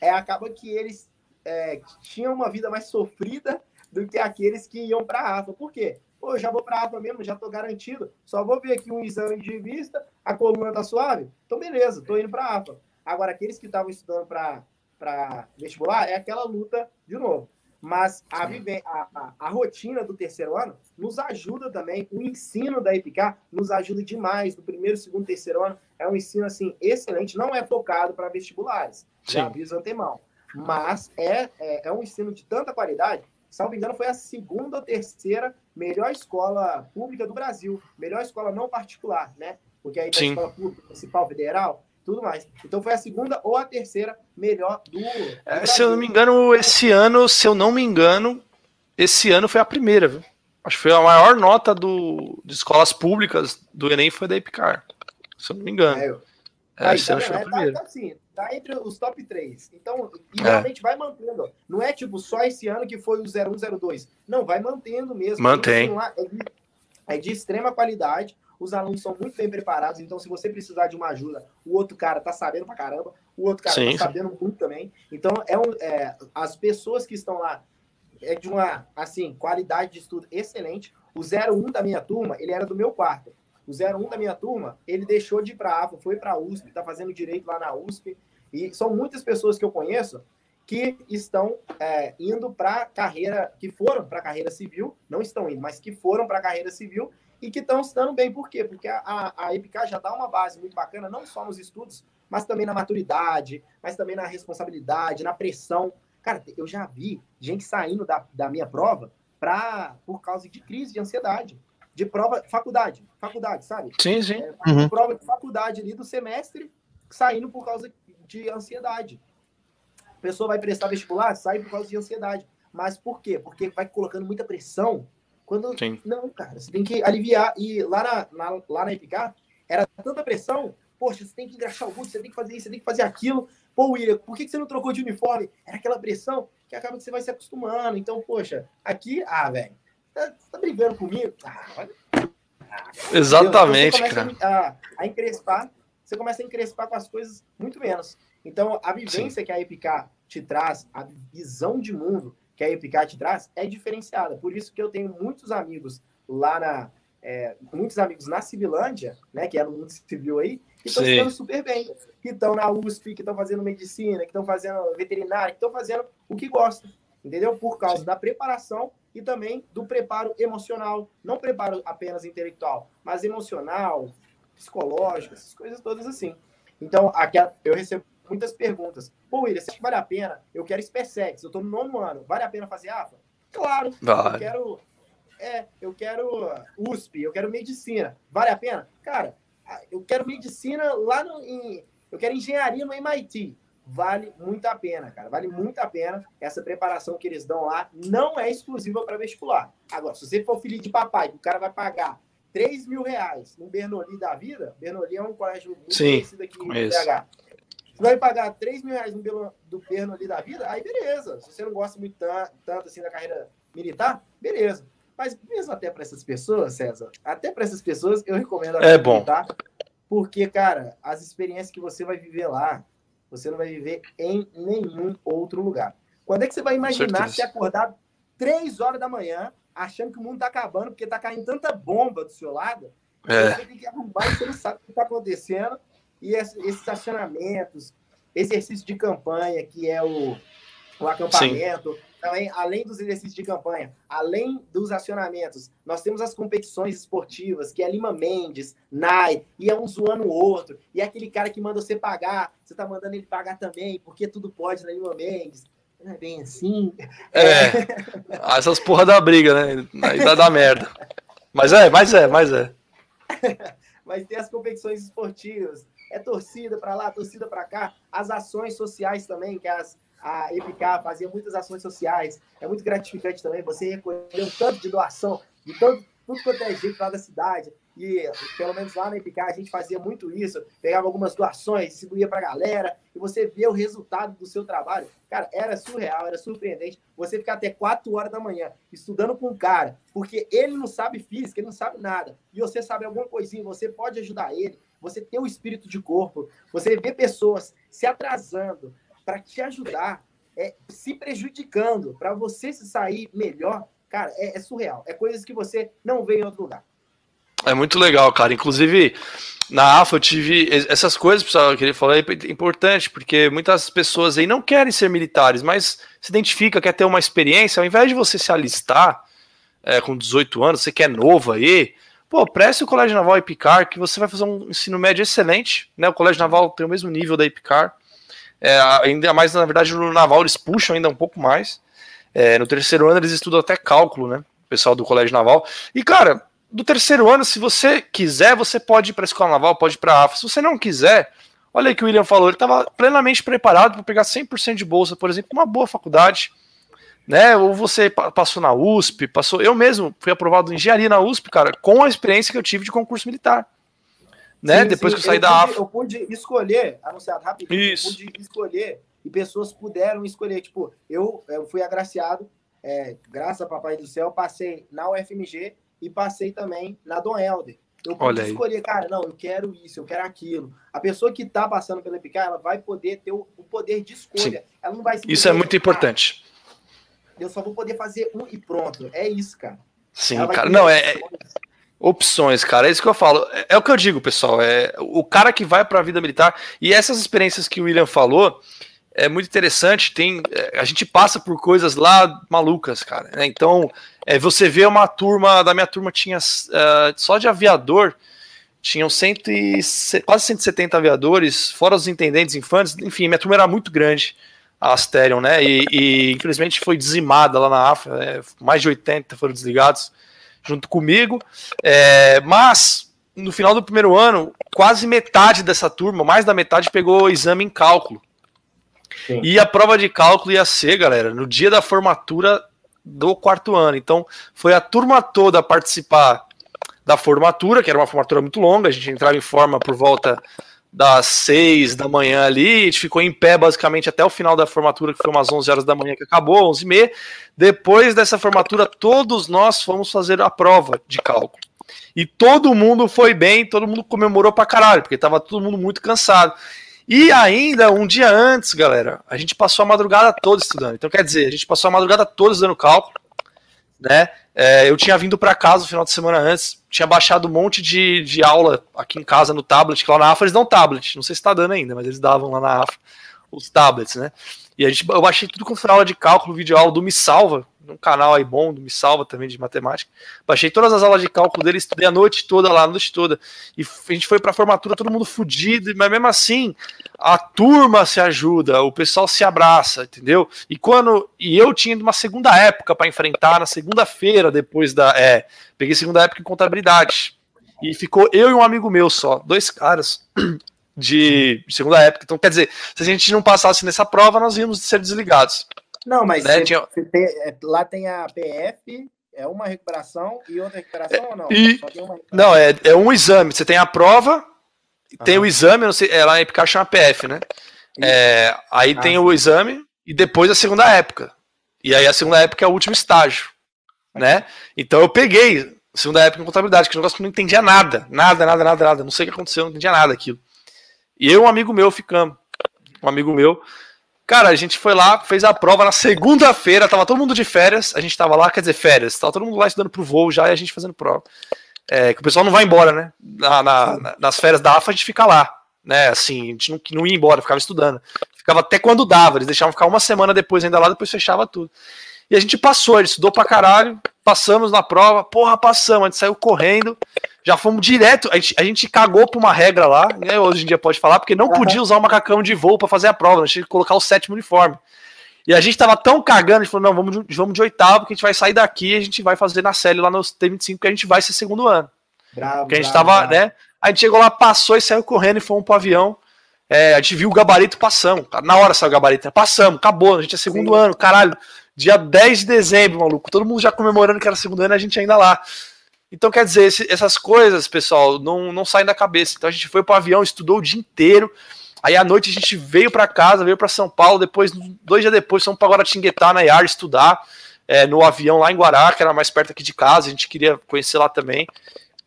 é, acaba que eles é, tinham uma vida mais sofrida do que aqueles que iam para a AFA. Por quê? Pô, eu já vou para a AFA mesmo, já estou garantido. Só vou ver aqui um exame de vista, a coluna tá suave. Então, beleza, estou indo para AFA. Agora, aqueles que estavam estudando para vestibular, é aquela luta de novo. Mas a, a, a, a, rotina do terceiro ano nos ajuda também. O ensino da EPICAR nos ajuda demais. No primeiro, segundo, terceiro ano é um ensino assim excelente. Não é focado para vestibulares, já aviso antemão. Mas é, é, é, um ensino de tanta qualidade. Salvo engano, foi a segunda ou terceira melhor escola pública do Brasil. Melhor escola não particular, né? Porque aí tem a escola pública, principal, federal, tudo mais. Então foi a segunda ou a terceira melhor do. é, se eu não me engano, esse ano, se eu não me engano, esse ano foi a primeira, viu? Acho que foi a maior nota do, de escolas públicas do Enem foi da Epicar. Se eu não me engano. É, é, aí, esse tá, ano foi a primeira. Tá, tá, assim, tá entre os top 3. Então, e é. realmente vai mantendo. Não é tipo só esse ano que foi o 0102. Não, vai mantendo mesmo. Mantém. É de, é de extrema qualidade os alunos são muito bem preparados, então se você precisar de uma ajuda, o outro cara tá sabendo pra caramba, o outro cara Sim. tá sabendo muito também. Então, é, um, é as pessoas que estão lá é de uma, assim, qualidade de estudo excelente. O 01 da minha turma, ele era do meu quarto. O 01 da minha turma, ele deixou de ir para a AFA, foi para a USP, está fazendo direito lá na USP. E são muitas pessoas que eu conheço que estão é, indo para carreira, que foram para a carreira civil, não estão indo, mas que foram para a carreira civil e que estão se dando bem. Por quê? Porque a, a, a EPK já dá uma base muito bacana, não só nos estudos, mas também na maturidade, mas também na responsabilidade, na pressão. Cara, eu já vi gente saindo da, da minha prova pra, por causa de crise de ansiedade. De prova, faculdade, faculdade, sabe? Sim, sim. É, uhum. Prova de faculdade ali do semestre, saindo por causa de ansiedade. A pessoa vai prestar vestibular, sai por causa de ansiedade. Mas por quê? Porque vai colocando muita pressão quando. Sim. Não, cara, você tem que aliviar. E lá na, na, lá na Epicar, era tanta pressão. Poxa, você tem que engraxar o boot, você tem que fazer isso, você tem que fazer aquilo. Pô, William, por que você não trocou de uniforme? Era aquela pressão que acaba que você vai se acostumando. Então, poxa, aqui, ah, velho, tá, tá brigando comigo? Ah, olha. Ah, Exatamente, então, cara. A, a encrespar, você começa a encrespar com as coisas muito menos. Então, a vivência Sim. que a Epicar te traz, a visão de mundo, que a Epicat traz é diferenciada. Por isso que eu tenho muitos amigos lá na. É, muitos amigos na Civilândia, né, que é no mundo civil aí, que estão ficando super bem, que estão na USP, que estão fazendo medicina, que estão fazendo veterinária, que estão fazendo o que gostam, entendeu? Por causa Sim. da preparação e também do preparo emocional, não preparo apenas intelectual, mas emocional, psicológico, essas coisas todas assim. Então, aqui eu recebo muitas perguntas. Pô, William, você acha que vale a pena? Eu quero SpaceX, eu tô no nono ano. Vale a pena fazer AFA? Claro. Vale. Eu quero. É, eu quero USP, eu quero medicina. Vale a pena? Cara, eu quero medicina lá no. Em, eu quero engenharia no MIT. Vale muito a pena, cara. Vale muito a pena. Essa preparação que eles dão lá não é exclusiva para vestibular. Agora, se você for filho de papai, que o cara vai pagar 3 mil reais no Bernoulli da vida, Bernoulli é um colégio muito Sim, conhecido aqui no BH. Você vai pagar 3 mil reais no Belo, do Perno ali da vida, aí beleza. Se você não gosta muito tanto, assim da carreira militar, beleza. Mas mesmo até para essas pessoas, César, até para essas pessoas, eu recomendo a é bom. militar, porque, cara, as experiências que você vai viver lá, você não vai viver em nenhum outro lugar. Quando é que você vai imaginar se acordar 3 horas da manhã, achando que o mundo tá acabando, porque tá caindo tanta bomba do seu lado, é. você tem que arrumar e você não sabe o que tá acontecendo e esses acionamentos, exercício de campanha, que é o, o acampamento, Sim. também, além dos exercícios de campanha, além dos acionamentos, nós temos as competições esportivas, que é Lima Mendes, Nai, e é um zoando o outro, e é aquele cara que manda você pagar, você tá mandando ele pagar também, porque tudo pode na Lima Mendes. Não é bem assim. É, essas porra da briga, né? Aí dá, dá merda. Mas é, mas é, mas é. mas tem as competições esportivas, é torcida para lá, torcida para cá, as ações sociais também, que as, a EPK fazia muitas ações sociais, é muito gratificante também você recolher um tanto de doação, de tanto, tudo quanto é gente lá da cidade, e pelo menos lá na EPK a gente fazia muito isso, pegava algumas doações, distribuía para a galera, e você vê o resultado do seu trabalho. Cara, era surreal, era surpreendente. Você ficar até 4 horas da manhã estudando com um cara, porque ele não sabe física, ele não sabe nada, e você sabe alguma coisinha, você pode ajudar ele, você ter o espírito de corpo, você vê pessoas se atrasando para te ajudar, é, se prejudicando para você se sair melhor, cara, é, é, surreal. É coisas que você não vê em outro lugar. É muito legal, cara. Inclusive, na AFA eu tive essas coisas, pessoal, que ele falou é importante, porque muitas pessoas aí não querem ser militares, mas se identifica, quer ter uma experiência, ao invés de você se alistar é, com 18 anos, você que é novo aí, pô, preste o Colégio Naval Epicar, que você vai fazer um ensino médio excelente, né? O Colégio Naval tem o mesmo nível da Epicar, é, ainda mais, na verdade, no Naval eles puxam ainda um pouco mais. É, no terceiro ano eles estudam até cálculo, né? O pessoal do Colégio Naval. E, cara, do terceiro ano, se você quiser, você pode ir para escola naval, pode ir para a AFA. Se você não quiser, olha aí que o William falou, ele estava plenamente preparado para pegar 100% de bolsa, por exemplo, uma boa faculdade, né? Ou você passou na USP, passou. Eu mesmo fui aprovado em engenharia na USP, cara, com a experiência que eu tive de concurso militar. Né? Sim, Depois sim. que eu saí eu da pude, AFA. Eu pude escolher, anunciado rapidinho, Isso. eu pude escolher e pessoas puderam escolher. Tipo, eu, eu fui agraciado, é, graças a Papai do Céu, passei na UFMG e passei também na Dom Helder. Eu pude escolher, cara, não, eu quero isso, eu quero aquilo. A pessoa que está passando pela Epicar, ela vai poder ter o, o poder de escolha. Sim. Ela não vai Isso é muito importante. Eu só vou poder fazer um e pronto. É isso, cara. Sim, cara. Não, é, é opções, cara. É isso que eu falo. É, é, o que eu digo, pessoal. É o cara que vai para a vida militar e essas experiências que o William falou, é muito interessante. Tem, é, a gente passa por coisas lá malucas, cara. Né? Então, é, você vê uma turma, da minha turma tinha uh, só de aviador, tinham cento e, quase 170 aviadores, fora os intendentes, infantes, enfim, minha turma era muito grande, a Asterion, né? E, e infelizmente foi dizimada lá na AFA, é, mais de 80 foram desligados junto comigo. É, mas no final do primeiro ano, quase metade dessa turma, mais da metade, pegou o exame em cálculo. Sim. E a prova de cálculo ia ser, galera, no dia da formatura do quarto ano. Então, foi a turma toda a participar da formatura, que era uma formatura muito longa, a gente entrava em forma por volta das seis da manhã ali, a gente ficou em pé basicamente até o final da formatura, que foi umas 11 horas da manhã que acabou, 11 e meia. Depois dessa formatura, todos nós fomos fazer a prova de cálculo. E todo mundo foi bem, todo mundo comemorou pra caralho, porque tava todo mundo muito cansado. E ainda, um dia antes, galera, a gente passou a madrugada toda estudando. Então, quer dizer, a gente passou a madrugada toda estudando cálculo, né? É, eu tinha vindo para casa no final de semana antes, tinha baixado um monte de, de aula aqui em casa no tablet, que lá na AFA eles dão tablet, não sei se está dando ainda, mas eles davam lá na AFA os tablets, né? E a gente, eu baixei tudo com aula de cálculo, vídeo aula do Me Salva, um canal aí bom, Me Salva também de matemática. Baixei todas as aulas de cálculo dele, estudei a noite toda lá, a noite toda. E a gente foi pra formatura, todo mundo fudido, mas mesmo assim, a turma se ajuda, o pessoal se abraça, entendeu? E quando. E eu tinha uma segunda época para enfrentar, na segunda-feira, depois da. É, peguei segunda época em contabilidade. E ficou eu e um amigo meu só, dois caras. De segunda época. Então, quer dizer, se a gente não passasse nessa prova, nós íamos ser desligados. Não, mas né? Tinha... tem, é, lá tem a PF, é uma recuperação e outra recuperação é, ou não? E... Não, é, é um exame. Você tem a prova, tem o exame, não sei, é, lá em Epicar chama PF, né? É, aí ah, tem o exame e depois a segunda época. E aí a segunda época é o último estágio, né? Então eu peguei segunda época em contabilidade, que é um negócio que eu não entendia nada, nada, nada, nada, nada. Não sei o que aconteceu, não entendia nada aquilo. E eu um amigo meu ficamos. Um amigo meu Cara, a gente foi lá, fez a prova na segunda-feira, tava todo mundo de férias, a gente tava lá, quer dizer, férias, tava todo mundo lá estudando pro voo já e a gente fazendo prova. É, que o pessoal não vai embora, né? Na, na, nas férias da AFA a gente fica lá, né? Assim, a gente não, não ia embora, ficava estudando. Ficava até quando dava, eles deixavam ficar uma semana depois ainda lá, depois fechava tudo. E a gente passou, ele estudou pra caralho, passamos na prova, porra, passamos, a gente saiu correndo, já fomos direto, a gente, a gente cagou pra uma regra lá, né, hoje em dia pode falar, porque não podia usar o macacão de voo para fazer a prova, a gente tinha que colocar o sétimo uniforme. E a gente tava tão cagando, a gente falou, não, vamos de, vamos de oitavo, que a gente vai sair daqui e a gente vai fazer na série lá no T25, que a gente vai ser segundo ano. Bravo, porque a gente bravo, tava, bravo. né, a gente chegou lá, passou e saiu correndo e fomos pro avião, é, a gente viu o gabarito, passamos, na hora saiu o gabarito, passamos, acabou, a gente é segundo Sim. ano, caralho, dia 10 de dezembro, maluco, todo mundo já comemorando que era segundo ano a gente ainda lá. Então, quer dizer, esse, essas coisas, pessoal, não, não saem da cabeça. Então, a gente foi para o avião, estudou o dia inteiro. Aí, à noite, a gente veio para casa, veio para São Paulo. Depois, dois dias depois, fomos para Guaratinguetá, na IAR, estudar é, no avião lá em Guará, que era mais perto aqui de casa. A gente queria conhecer lá também.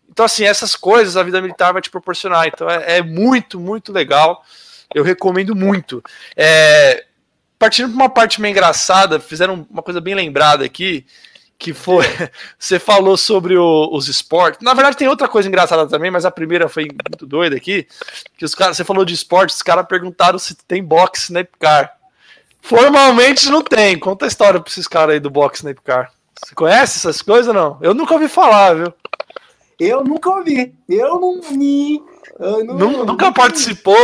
Então, assim, essas coisas a vida militar vai te proporcionar. Então, é, é muito, muito legal. Eu recomendo muito. É, partindo para uma parte meio engraçada, fizeram uma coisa bem lembrada aqui que foi. Você falou sobre o, os esportes. Na verdade, tem outra coisa engraçada também, mas a primeira foi muito doida aqui. Que os caras, você falou de esportes, os caras perguntaram se tem boxe na Epcar. Formalmente não tem. Conta a história pra esses caras aí do boxe na Epcar. Você conhece essas coisas não? Eu nunca ouvi falar, viu? Eu nunca ouvi. Eu não vi. Não, nunca participou.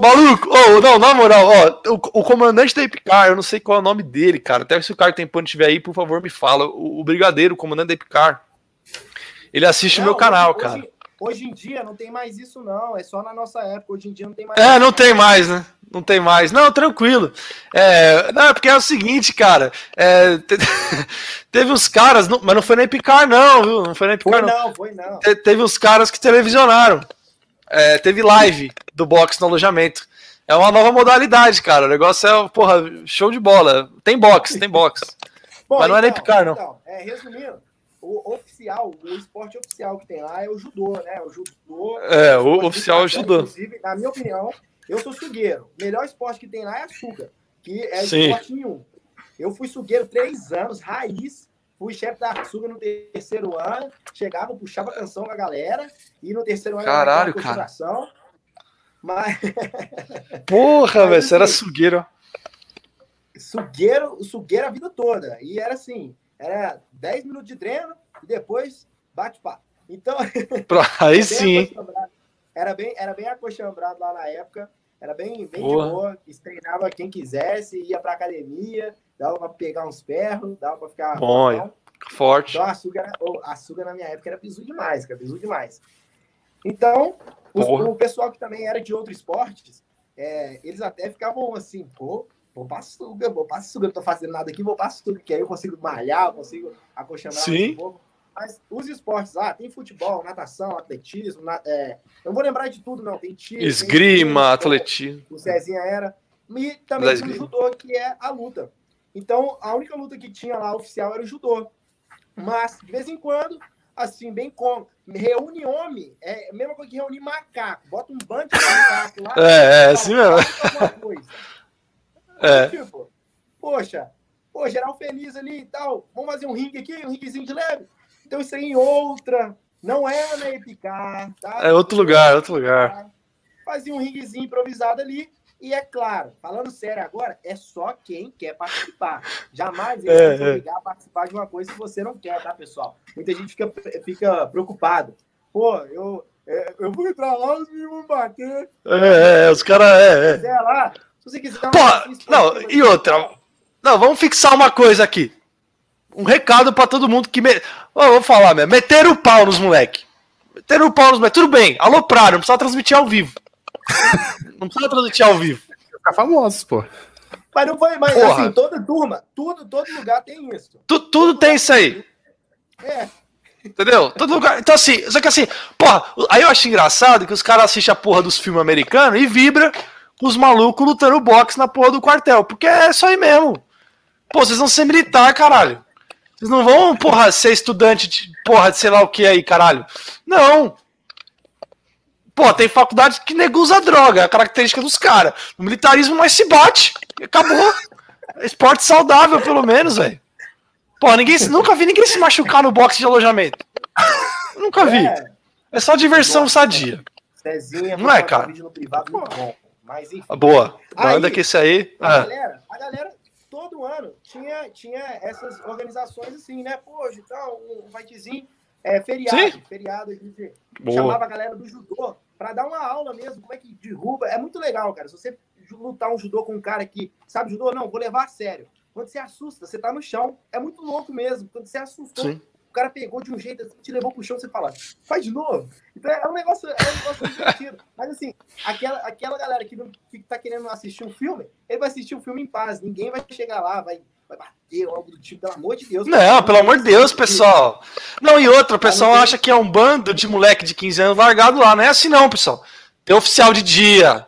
Maluco, oh, não, na moral, ó, o, o comandante da Epicar, eu não sei qual é o nome dele, cara. Até se o cara tem pano estiver aí, por favor, me fala. O, o brigadeiro, o comandante da Epicar. Ele assiste o meu canal, hoje, cara. Hoje, em dia não tem mais isso, não. É só na nossa época. Hoje em dia não tem mais. É, não tem mais, né? Não tem mais. Não, tranquilo. É, não, é porque é o seguinte, cara. É, te, teve uns caras, não, mas não foi na Epicar, não, viu? Não foi na Epicar, foi não. não. Foi não. Te, teve uns caras que televisionaram. É, teve live do box no alojamento. É uma nova modalidade, cara. O negócio é, porra, show de bola. Tem box, tem box. Mas não então, é na Epicar, não. Então, é, resumindo, o oficial, o esporte oficial que tem lá é o judô, né? O judô. É, o oficial é o judô. Inclusive, na minha opinião, eu sou sugueiro. O melhor esporte que tem lá é açúcar, que é Sim. esporte nenhum. Eu fui sugueiro três anos, raiz. Fui chefe da açúcar no terceiro ano. Chegava, puxava canção com a galera. E no terceiro ano, Caralho, cara. Mas. Porra, velho, você era assim, sugueiro. Sugueiro, sugueiro a vida toda. E era assim: era 10 minutos de treino e depois bate-papo. Então. Aí sim. Era bem, era bem acostumbrado lá na época. Era bem, bem de boa. Treinava quem quisesse, ia pra academia, dava pra pegar uns ferros, dava pra ficar. Bom, bom. forte. Então, açúcar, açúcar na minha época era piso demais, cara, piso demais. Então, os, o pessoal que também era de outros esportes, é, eles até ficavam assim, pô, vou pra açúcar, vou pra açúcar, não tô fazendo nada aqui, vou pra açúcar, que aí eu consigo malhar, eu consigo acolchonar um pouco. Mas os esportes lá, tem futebol, natação, atletismo, na, é, eu vou lembrar de tudo, não. Tem tiro. Esgrima, tem atletismo. O Cezinha era. E também tem o judô, que é a luta. Então, a única luta que tinha lá oficial era o judô. Mas, de vez em quando, assim, bem como. Reúne homem, é a mesma coisa que reunir macaco. Bota um bando de macaco lá. É, é assim mesmo. É. Tipo, poxa, pô, geral feliz ali e tal. Vamos fazer um ringue aqui, um ringuezinho de leve. Então isso aí em outra, não é na Epicar, tá? É outro lugar, outro lugar. Fazia um ringuezinho improvisado ali. E é claro, falando sério agora, é só quem quer participar. Jamais é, vai obrigar é. a participar de uma coisa que você não quer, tá, pessoal? Muita gente fica, fica preocupado. Pô, eu, é, eu vou entrar lá, os meninos vão bater. É, é, os caras. É, é. lá, se você quiser. Pô, não, e outra. Não, vamos fixar uma coisa aqui um recado para todo mundo que. Me... Oh, vou falar mesmo. Meteram o pau nos moleque. Meteram o pau nos moleque. Tudo bem, alopraram, não precisa transmitir ao vivo. não precisa transmitir ao vivo. Ficar famosos, pô. Mas não foi, mas Porra. assim, toda turma, tudo, todo lugar tem isso. Tu, tudo tem isso aí. É. Entendeu? Todo lugar. Então, assim, só que assim, porra, aí eu acho engraçado que os caras assistem a porra dos filmes americanos e vibra os malucos lutando boxe na porra do quartel. Porque é só aí mesmo. Pô, vocês vão ser militar, caralho. Vocês não vão, porra, ser estudante de, porra, de sei lá o que aí, caralho. Não. Pô, tem faculdade que nego usa droga, é a característica dos caras. No militarismo mais se bate. Acabou. Esporte saudável, pelo menos, velho. Pô, ninguém, nunca vi ninguém se machucar no boxe de alojamento. nunca vi. É, é só diversão sadia. Cezinha, não é, cara? Privado, bom. Mas, enfim. Boa. Manda que esse aí. A, é. galera, a galera todo ano tinha, tinha essas organizações assim, né? Pô, então, um fightzinho, é, feriado, Sim. feriado, a gente Boa. chamava a galera do judô para dar uma aula mesmo, como é que derruba. É muito legal, cara. Se você lutar um judô com um cara que sabe judô, não, vou levar a sério. Quando você assusta, você tá no chão. É muito louco mesmo. Quando você assustou, Sim. O cara pegou de um jeito, assim, te levou pro chão, você fala, faz de novo. Então é um negócio, é um negócio divertido. Mas assim, aquela, aquela galera que, não, que tá querendo assistir um filme, ele vai assistir o um filme em paz. Ninguém vai chegar lá, vai, vai bater algo do tipo, pelo amor de Deus. Não, pelo amor de Deus, pessoal. Não, e outra, o pessoal acha que é um bando de moleque de 15 anos largado lá. Não é assim, não, pessoal. Tem oficial de dia,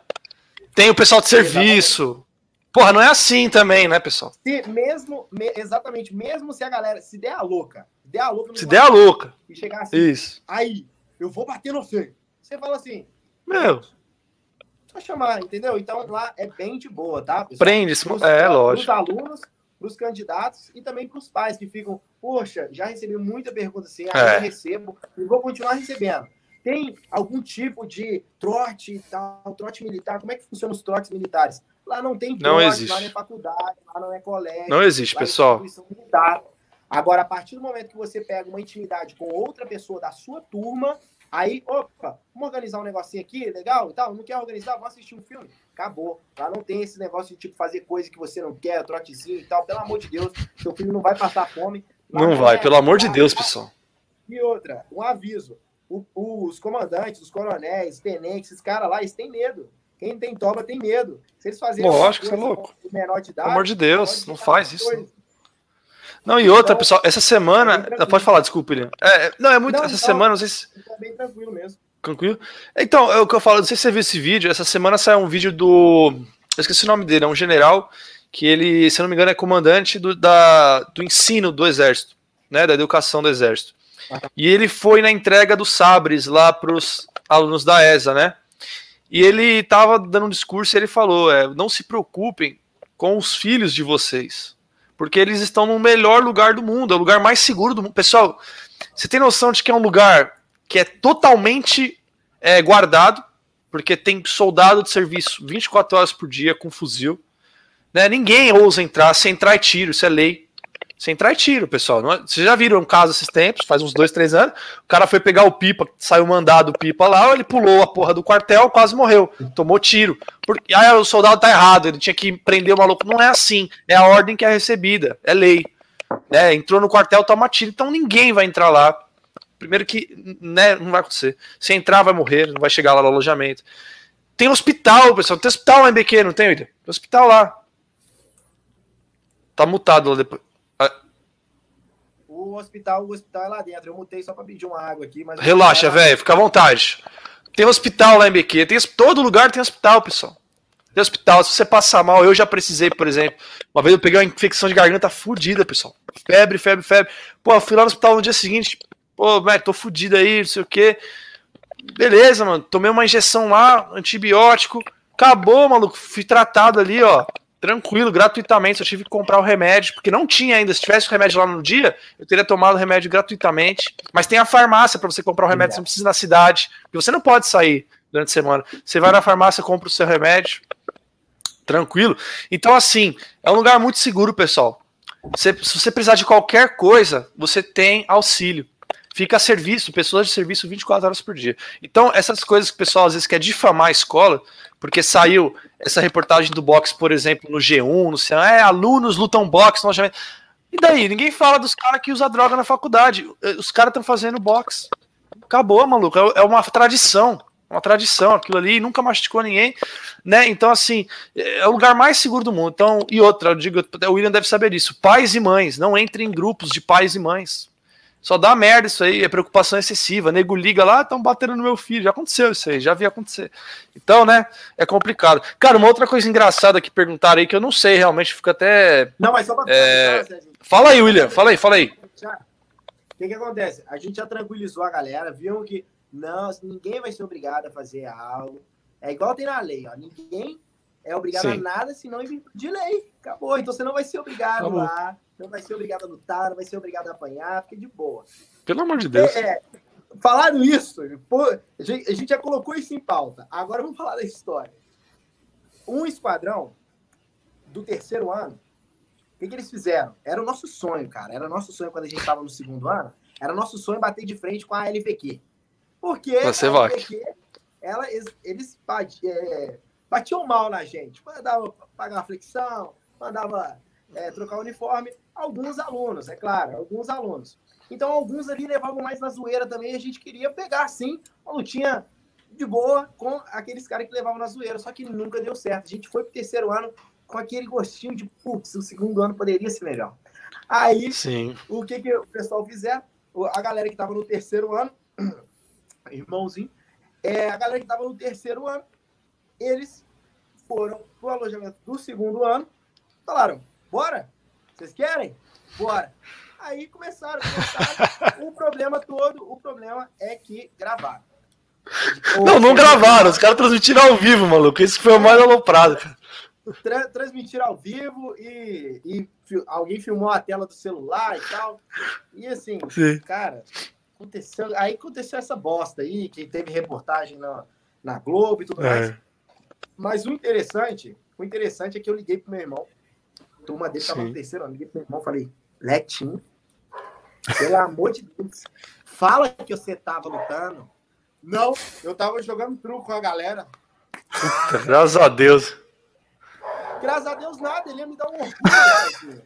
tem o pessoal de serviço. Porra, não é assim também, né, pessoal? Se mesmo, me, exatamente, mesmo se a galera se der a louca, der a louca se der a louca e chegar assim, Isso. aí, eu vou bater no feio. Você fala assim, meu, só chamar, entendeu? Então lá é bem de boa, tá? Pessoal? Prende, é, lógico. Os alunos, para os candidatos e também para os pais que ficam, poxa, já recebi muita pergunta assim, é. recebo e vou continuar recebendo. Tem algum tipo de trote e tal, trote militar? Como é que funciona os trotes militares? Lá não tem trote, não existe. lá não é faculdade, lá não é colégio. Não existe, é pessoal. militar. Agora, a partir do momento que você pega uma intimidade com outra pessoa da sua turma, aí, opa, vamos organizar um negocinho aqui, legal e tal, não quer organizar, vamos assistir um filme. Acabou. Lá não tem esse negócio de tipo fazer coisa que você não quer, trotezinho e tal. Pelo amor de Deus, seu filho não vai passar fome. Lá não vai, é, pelo amor de Deus, pessoal. E outra, um aviso o, os comandantes, os coronéis, tenentes, esses caras lá, eles têm medo. Quem tem toba tem medo. Se eles fazerem. Lógico, você é louco. Menor de idade, Pelo amor de Deus, não faz isso. Coisa. Não, e outra, então, pessoal, essa semana. Pode falar, desculpa, William. É, não, é muito. Não, essa não, semana, não sei se. Tá bem tranquilo mesmo. Tranquilo? Então, é o que eu falo, não sei se você viu esse vídeo. Essa semana saiu um vídeo do. Eu esqueci o nome dele, é um general que ele, se não me engano, é comandante do, da, do ensino do exército, né? Da educação do exército. E ele foi na entrega dos sabres lá para os alunos da ESA, né? E ele estava dando um discurso e ele falou: é, não se preocupem com os filhos de vocês, porque eles estão no melhor lugar do mundo, é o lugar mais seguro do mundo. Pessoal, você tem noção de que é um lugar que é totalmente é, guardado, porque tem soldado de serviço 24 horas por dia com fuzil. Né? Ninguém ousa entrar, se entrar é tiro, isso é lei. Se entrar é tiro, pessoal. É... Vocês já viram um caso esses tempos, faz uns dois, três anos. O cara foi pegar o pipa, saiu mandado o pipa lá, ele pulou a porra do quartel, quase morreu. Tomou tiro. Porque ah, o soldado tá errado, ele tinha que prender o maluco. Não é assim. É a ordem que é recebida. É lei. É, entrou no quartel, toma tiro. Então ninguém vai entrar lá. Primeiro que né, não vai acontecer. Se entrar, vai morrer, não vai chegar lá no alojamento. Tem hospital, pessoal. Tem hospital lá em BQ, não tem, William? Tem hospital lá. Tá mutado lá depois. O hospital, o hospital é lá dentro. Eu mutei só para pedir uma água aqui, mas Relaxa, velho, fica à vontade. Tem hospital lá em BQ, tem todo lugar tem hospital, pessoal. Tem hospital, se você passar mal, eu já precisei, por exemplo. Uma vez eu peguei uma infecção de garganta fodida, pessoal. Febre, febre, febre. Pô, eu fui lá no hospital no dia seguinte. Pô, velho, tô fudido aí, não sei o quê. Beleza, mano. Tomei uma injeção lá, antibiótico. Acabou, maluco. Fui tratado ali, ó tranquilo, gratuitamente. Eu tive que comprar o remédio, porque não tinha ainda. Se tivesse o remédio lá no dia, eu teria tomado o remédio gratuitamente. Mas tem a farmácia para você comprar o remédio, você não precisa ir na cidade. Porque você não pode sair durante a semana. Você vai na farmácia, compra o seu remédio. Tranquilo. Então, assim, é um lugar muito seguro, pessoal. Você, se você precisar de qualquer coisa, você tem auxílio fica a serviço, pessoas de serviço 24 horas por dia. Então, essas coisas que o pessoal às vezes quer difamar a escola, porque saiu essa reportagem do boxe, por exemplo, no G1, no sei é, alunos lutam boxe no E daí? Ninguém fala dos caras que usam droga na faculdade. Os caras estão fazendo boxe. Acabou, maluco. É, é uma tradição. Uma tradição, aquilo ali nunca machucou ninguém, né? Então, assim, é o lugar mais seguro do mundo. Então, e outra, eu digo, o William deve saber disso. Pais e mães, não entrem em grupos de pais e mães. Só dá merda isso aí, é preocupação excessiva. Nego liga lá, estão batendo no meu filho. Já aconteceu isso aí, já vi acontecer. Então, né, é complicado. Cara, uma outra coisa engraçada que perguntaram aí, que eu não sei realmente, fica até. Não, mas só pra. É... Fala aí, William, fala aí, fala aí. O que, que acontece? A gente já tranquilizou a galera, viu que não, ninguém vai ser obrigado a fazer algo. É igual tem na lei, ó. Ninguém é obrigado Sim. a nada senão de lei. Acabou. Então você não vai ser obrigado Acabou. lá não vai ser obrigado a lutar, não vai ser obrigado a apanhar, fique de boa. Pelo amor de Deus. É, é, falando isso, pô, a gente já colocou isso em pauta. Agora vamos falar da história. Um esquadrão do terceiro ano, o que, que eles fizeram? Era o nosso sonho, cara. Era o nosso sonho quando a gente estava no segundo ano. Era o nosso sonho bater de frente com a LPQ. Porque Você a LPQ, ela, eles é, batiam mal na gente. Mandava pagar uma flexão, mandava é, trocar o uniforme. Alguns alunos, é claro, alguns alunos. Então, alguns ali levavam mais na zoeira também. A gente queria pegar, sim, uma lutinha de boa com aqueles caras que levavam na zoeira. Só que nunca deu certo. A gente foi pro terceiro ano com aquele gostinho de, putz, o segundo ano poderia ser melhor. Aí, sim. o que, que o pessoal fizer? A galera que estava no terceiro ano, irmãozinho, é, a galera que estava no terceiro ano, eles foram pro alojamento do segundo ano, falaram, bora? Vocês querem? Bora. Aí começaram, começaram. o problema todo, o problema é que gravaram. Não, não gravaram, os caras transmitiram ao vivo, maluco. Isso foi o mais aloprado, tra transmitiram ao vivo e, e alguém filmou a tela do celular e tal. E assim, Sim. cara, aconteceu. Aí aconteceu essa bosta aí, que teve reportagem na, na Globo e tudo é. mais. Mas o interessante, o interessante é que eu liguei pro meu irmão. Turma dele tava no terceiro, pro meu irmão falei, Letinho, pelo amor de Deus, fala que você tava lutando. Não, eu tava jogando truco com a galera. Graças a Deus. Graças a Deus nada, ele ia me dar um orgulho.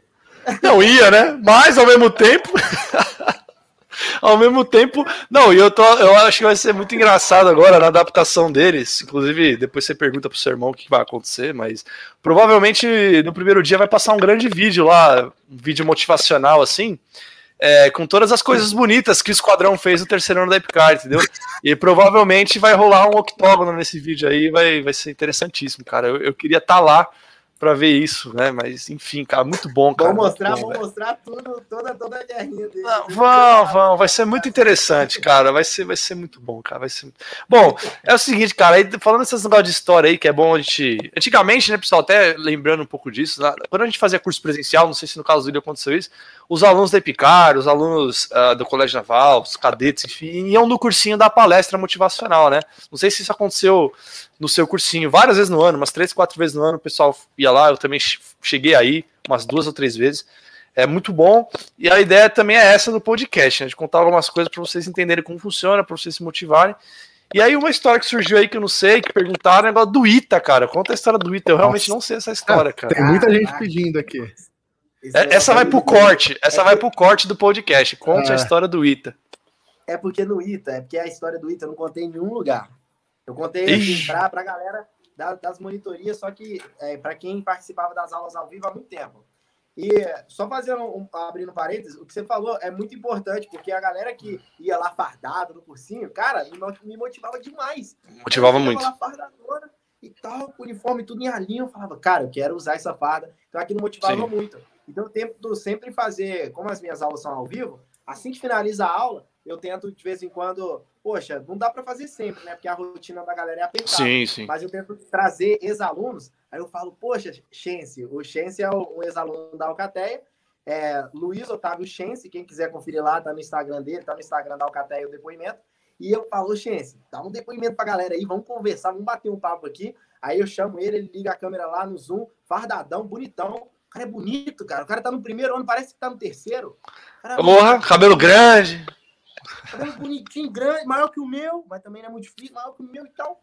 Não ia, né? Mas ao mesmo tempo. Ao mesmo tempo. Não, e eu, tô, eu acho que vai ser muito engraçado agora na adaptação deles. Inclusive, depois você pergunta pro seu irmão o que vai acontecer, mas provavelmente no primeiro dia vai passar um grande vídeo lá, um vídeo motivacional assim é, com todas as coisas bonitas que o Esquadrão fez no terceiro ano da Epicar, entendeu? E provavelmente vai rolar um octógono nesse vídeo aí, vai, vai ser interessantíssimo, cara. Eu, eu queria estar tá lá para ver isso, né? Mas enfim, cara, muito bom, cara. Vamos mostrar, vamos mostrar tudo, toda, toda a guerrinha dele. Não, vão, vão, vai ser muito interessante, cara. Vai ser, vai ser muito bom, cara. Vai ser Bom, é o seguinte, cara, aí, falando desses negócios de história aí, que é bom a gente. Antigamente, né, pessoal, até lembrando um pouco disso, né? quando a gente fazia curso presencial, não sei se no caso William aconteceu isso, os alunos da Epicar, os alunos uh, do Colégio Naval, os cadetes, enfim, iam no cursinho da palestra motivacional, né? Não sei se isso aconteceu no seu cursinho várias vezes no ano, umas três, quatro vezes no ano, o pessoal ia lá, eu também cheguei aí umas duas ou três vezes. É muito bom. E a ideia também é essa do podcast, né? De contar algumas coisas para vocês entenderem como funciona, para vocês se motivarem. E aí, uma história que surgiu aí que eu não sei, que perguntaram, é negócio do Ita, cara. Conta a história do Ita. Eu realmente Nossa. não sei essa história, cara. Tem muita gente pedindo aqui. É, essa vai pro corte. Essa vai pro corte do podcast. Conte a história do Ita. É porque no Ita, é porque a história do Ita eu não contei em nenhum lugar. Eu contei assim, para a galera da, das monitorias, só que é, para quem participava das aulas ao vivo há muito tempo. E só fazendo um, abrindo parênteses, o que você falou é muito importante, porque a galera que ia lá fardada no cursinho, cara, me motivava demais. Motivava muito. Lá fardadona e tal, uniforme tudo em alinho, eu falava, cara, eu quero usar essa farda. Então aquilo motivava Sim. muito. Então eu tento sempre fazer, como as minhas aulas são ao vivo, assim que finaliza a aula, eu tento de vez em quando, poxa, não dá para fazer sempre, né? Porque a rotina da galera é apertada. Sim, sim. Mas eu tento trazer ex-alunos. Aí eu falo, poxa, Chence, o Chence é o, ex-aluno da Alcateia. É, Luiz Otávio Chence, quem quiser conferir lá, tá no Instagram dele, tá no Instagram da Alcateia o depoimento. E eu falo, Chence, dá um depoimento pra galera aí, vamos conversar, vamos bater um papo aqui. Aí eu chamo ele, ele liga a câmera lá no Zoom, fardadão, bonitão. O cara é bonito, cara. O cara tá no primeiro ano, parece que tá no terceiro. Porra, cabelo grande. Cabelo bonitinho, grande, maior que o meu, mas também não é muito difícil, maior que o meu e tal.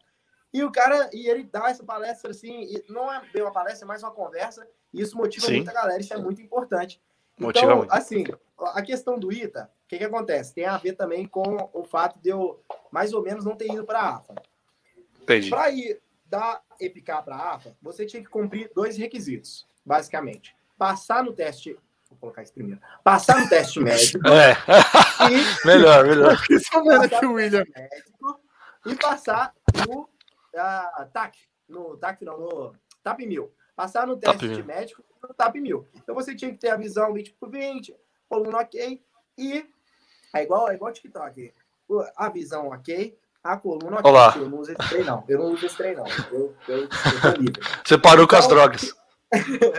E o cara, e ele dá essa palestra assim, não é bem uma palestra, é mais uma conversa, e isso motiva Sim. muita galera, isso é muito importante. Motiva então, muito. assim, a questão do ITA, o que, que acontece? Tem a ver também com o fato de eu, mais ou menos, não ter ido para a AFA. Para ir da EPICA para a AFA, você tinha que cumprir dois requisitos, basicamente. Passar no teste Vou colocar isso primeiro. Passar no teste médico. É. E, melhor, melhor. Passar o William. Médico, e passar no uh, TAC. No TAC, não, no TAP 1000. Passar no teste de médico no TAP 1000. Então você tinha que ter a visão 20 por 20, coluna ok, e é igual, é igual TikTok. A visão ok, a coluna ok. Olá. Eu não uso esse trem, não. Eu não uso esse trem, não. Eu, eu, eu Você parou então, com as então, drogas.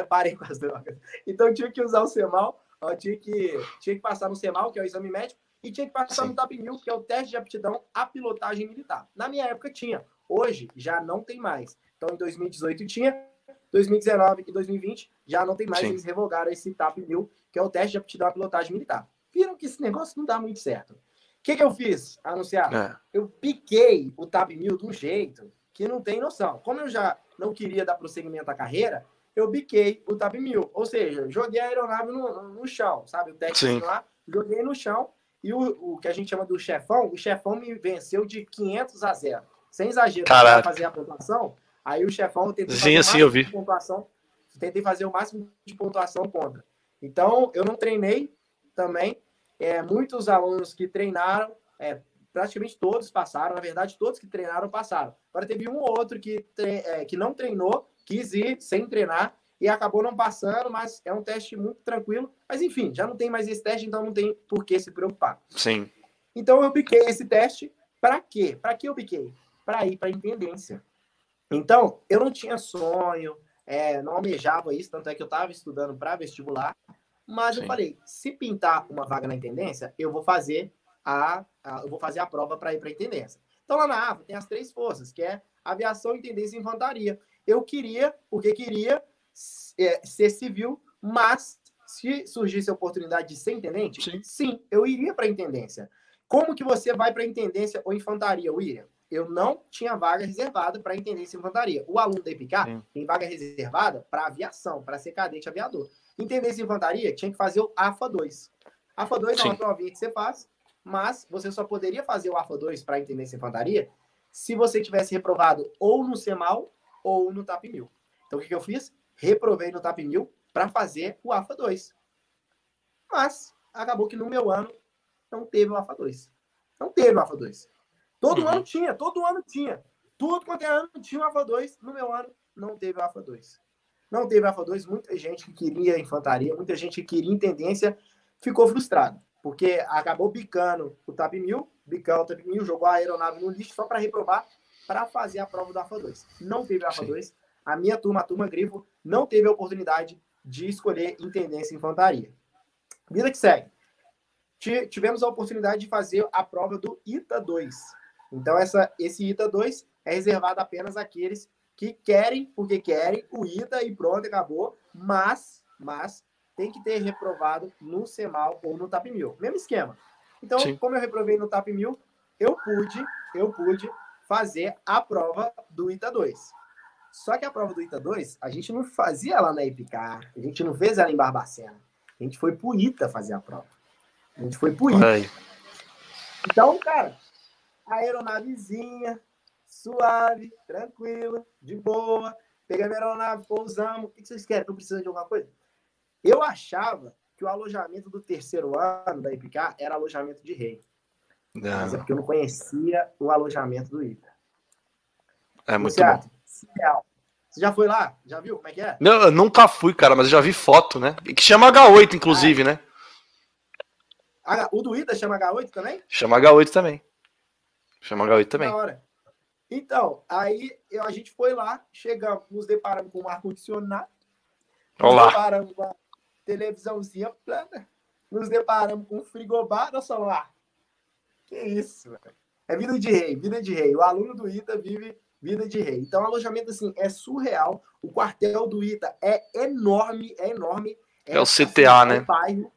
Parei com as drogas. Então tinha que usar o SEMAL, ó, tinha, que, tinha que passar no SEMAL, que é o exame médico, e tinha que passar Sim. no TAP 1000, que é o teste de aptidão à pilotagem militar. Na minha época tinha, hoje já não tem mais. Então em 2018 tinha, 2019 e 2020 já não tem mais, Sim. eles revogaram esse TAP 1000, que é o teste de aptidão à pilotagem militar. Viram que esse negócio não dá muito certo. O que, que eu fiz, anunciar? É. Eu piquei o TAP 1000 de um jeito que não tem noção. Como eu já não queria dar prosseguimento à carreira, eu biquei o TAP 1000. Ou seja, joguei a aeronave no, no chão, sabe? O técnico lá, joguei no chão. E o, o que a gente chama do chefão, o chefão me venceu de 500 a 0. Sem exagero, para fazer a pontuação. Aí o chefão tentou sim, sim, eu vi. pontuação. Tentei fazer o máximo de pontuação contra. Então, eu não treinei também. É, muitos alunos que treinaram, é, praticamente todos passaram. Na verdade, todos que treinaram passaram. Agora, teve um ou outro que, tre é, que não treinou quis ir sem treinar e acabou não passando, mas é um teste muito tranquilo. Mas enfim, já não tem mais esse teste, então não tem por que se preocupar. Sim. Então eu piquei esse teste. Para quê? Para que eu piquei? Para ir para a intendência. Então, eu não tinha sonho, é, não almejava isso, tanto é que eu estava estudando para vestibular. Mas Sim. eu falei, se pintar uma vaga na intendência, eu vou fazer a, a eu vou fazer a prova para ir para a intendência. Então lá na AFA tem as três forças, que é aviação, intendência e infantaria. Eu queria, porque queria é, ser civil, mas se surgisse a oportunidade de ser intendente, sim, sim eu iria para a intendência. Como que você vai para a intendência ou infantaria, William? Eu não tinha vaga reservada para intendência e infantaria. O aluno da EPICAR tem vaga reservada para aviação, para ser cadete aviador. Intendência e infantaria tinha que fazer o AFA 2. AFA 2 é uma provinha que você faz, mas você só poderia fazer o AFA 2 para intendência e infantaria se você tivesse reprovado ou no CEMAL ou no TAP 1000. Então o que, que eu fiz? Reprovei no TAP 1000 para fazer o AFA 2. Mas acabou que no meu ano não teve o AFA 2. Não teve o AFA 2. Todo uhum. ano tinha, todo ano tinha. Tudo quanto é ano tinha o AFA 2. No meu ano não teve o AFA 2. Não teve o AFA 2. Muita gente que queria infantaria, muita gente que queria intendência ficou frustrado. Porque acabou bicando o TAP 1000, bicando o TAP 1000, jogou a aeronave no lixo só para reprovar, para fazer a prova do AFA 2. Não teve AFA 2. A minha turma, a turma Grifo, não teve a oportunidade de escolher intendência e infantaria. Vida que segue. Tivemos a oportunidade de fazer a prova do ITA 2. Então, essa, esse ITA 2 é reservado apenas àqueles que querem, porque querem, o ITA e pronto, acabou. Mas, mas tem que ter reprovado no CEMAL ou no TAP 1000. Mesmo esquema. Então, Sim. como eu reprovei no TAP 1000, eu pude, eu pude fazer a prova do ITA 2. Só que a prova do ITA 2, a gente não fazia lá na Epicar, a gente não fez ela em Barbacena. A gente foi pro ITA fazer a prova. A gente foi pro ITA. Então, cara, a aeronavezinha, suave, tranquila, de boa. Pegamos a aeronave, pousamos. O que vocês querem? Estão precisando de alguma coisa? Eu achava que o alojamento do terceiro ano da Epicar era alojamento de rei. Não. Mas é porque eu não conhecia o alojamento do ITA. É muito bom. Você já foi lá? Já viu como é que é? Não, eu nunca fui, cara, mas eu já vi foto, né? E que chama H8, inclusive, ah, é. né? O do Ida chama H8 também? Chama H8 também. Chama H8 também. Na hora. Então, aí a gente foi lá, chegamos, nos deparamos com um ar-condicionado. Olá. Nos deparamos com uma televisãozinha plana. Nos deparamos com um frigobar. Nossa, lá. Que isso, velho. É vida de rei, vida de rei. O aluno do ITA vive vida de rei. Então, o alojamento, assim, é surreal. O quartel do ITA é enorme, é enorme. É, é o CTA, assim, né? O bairro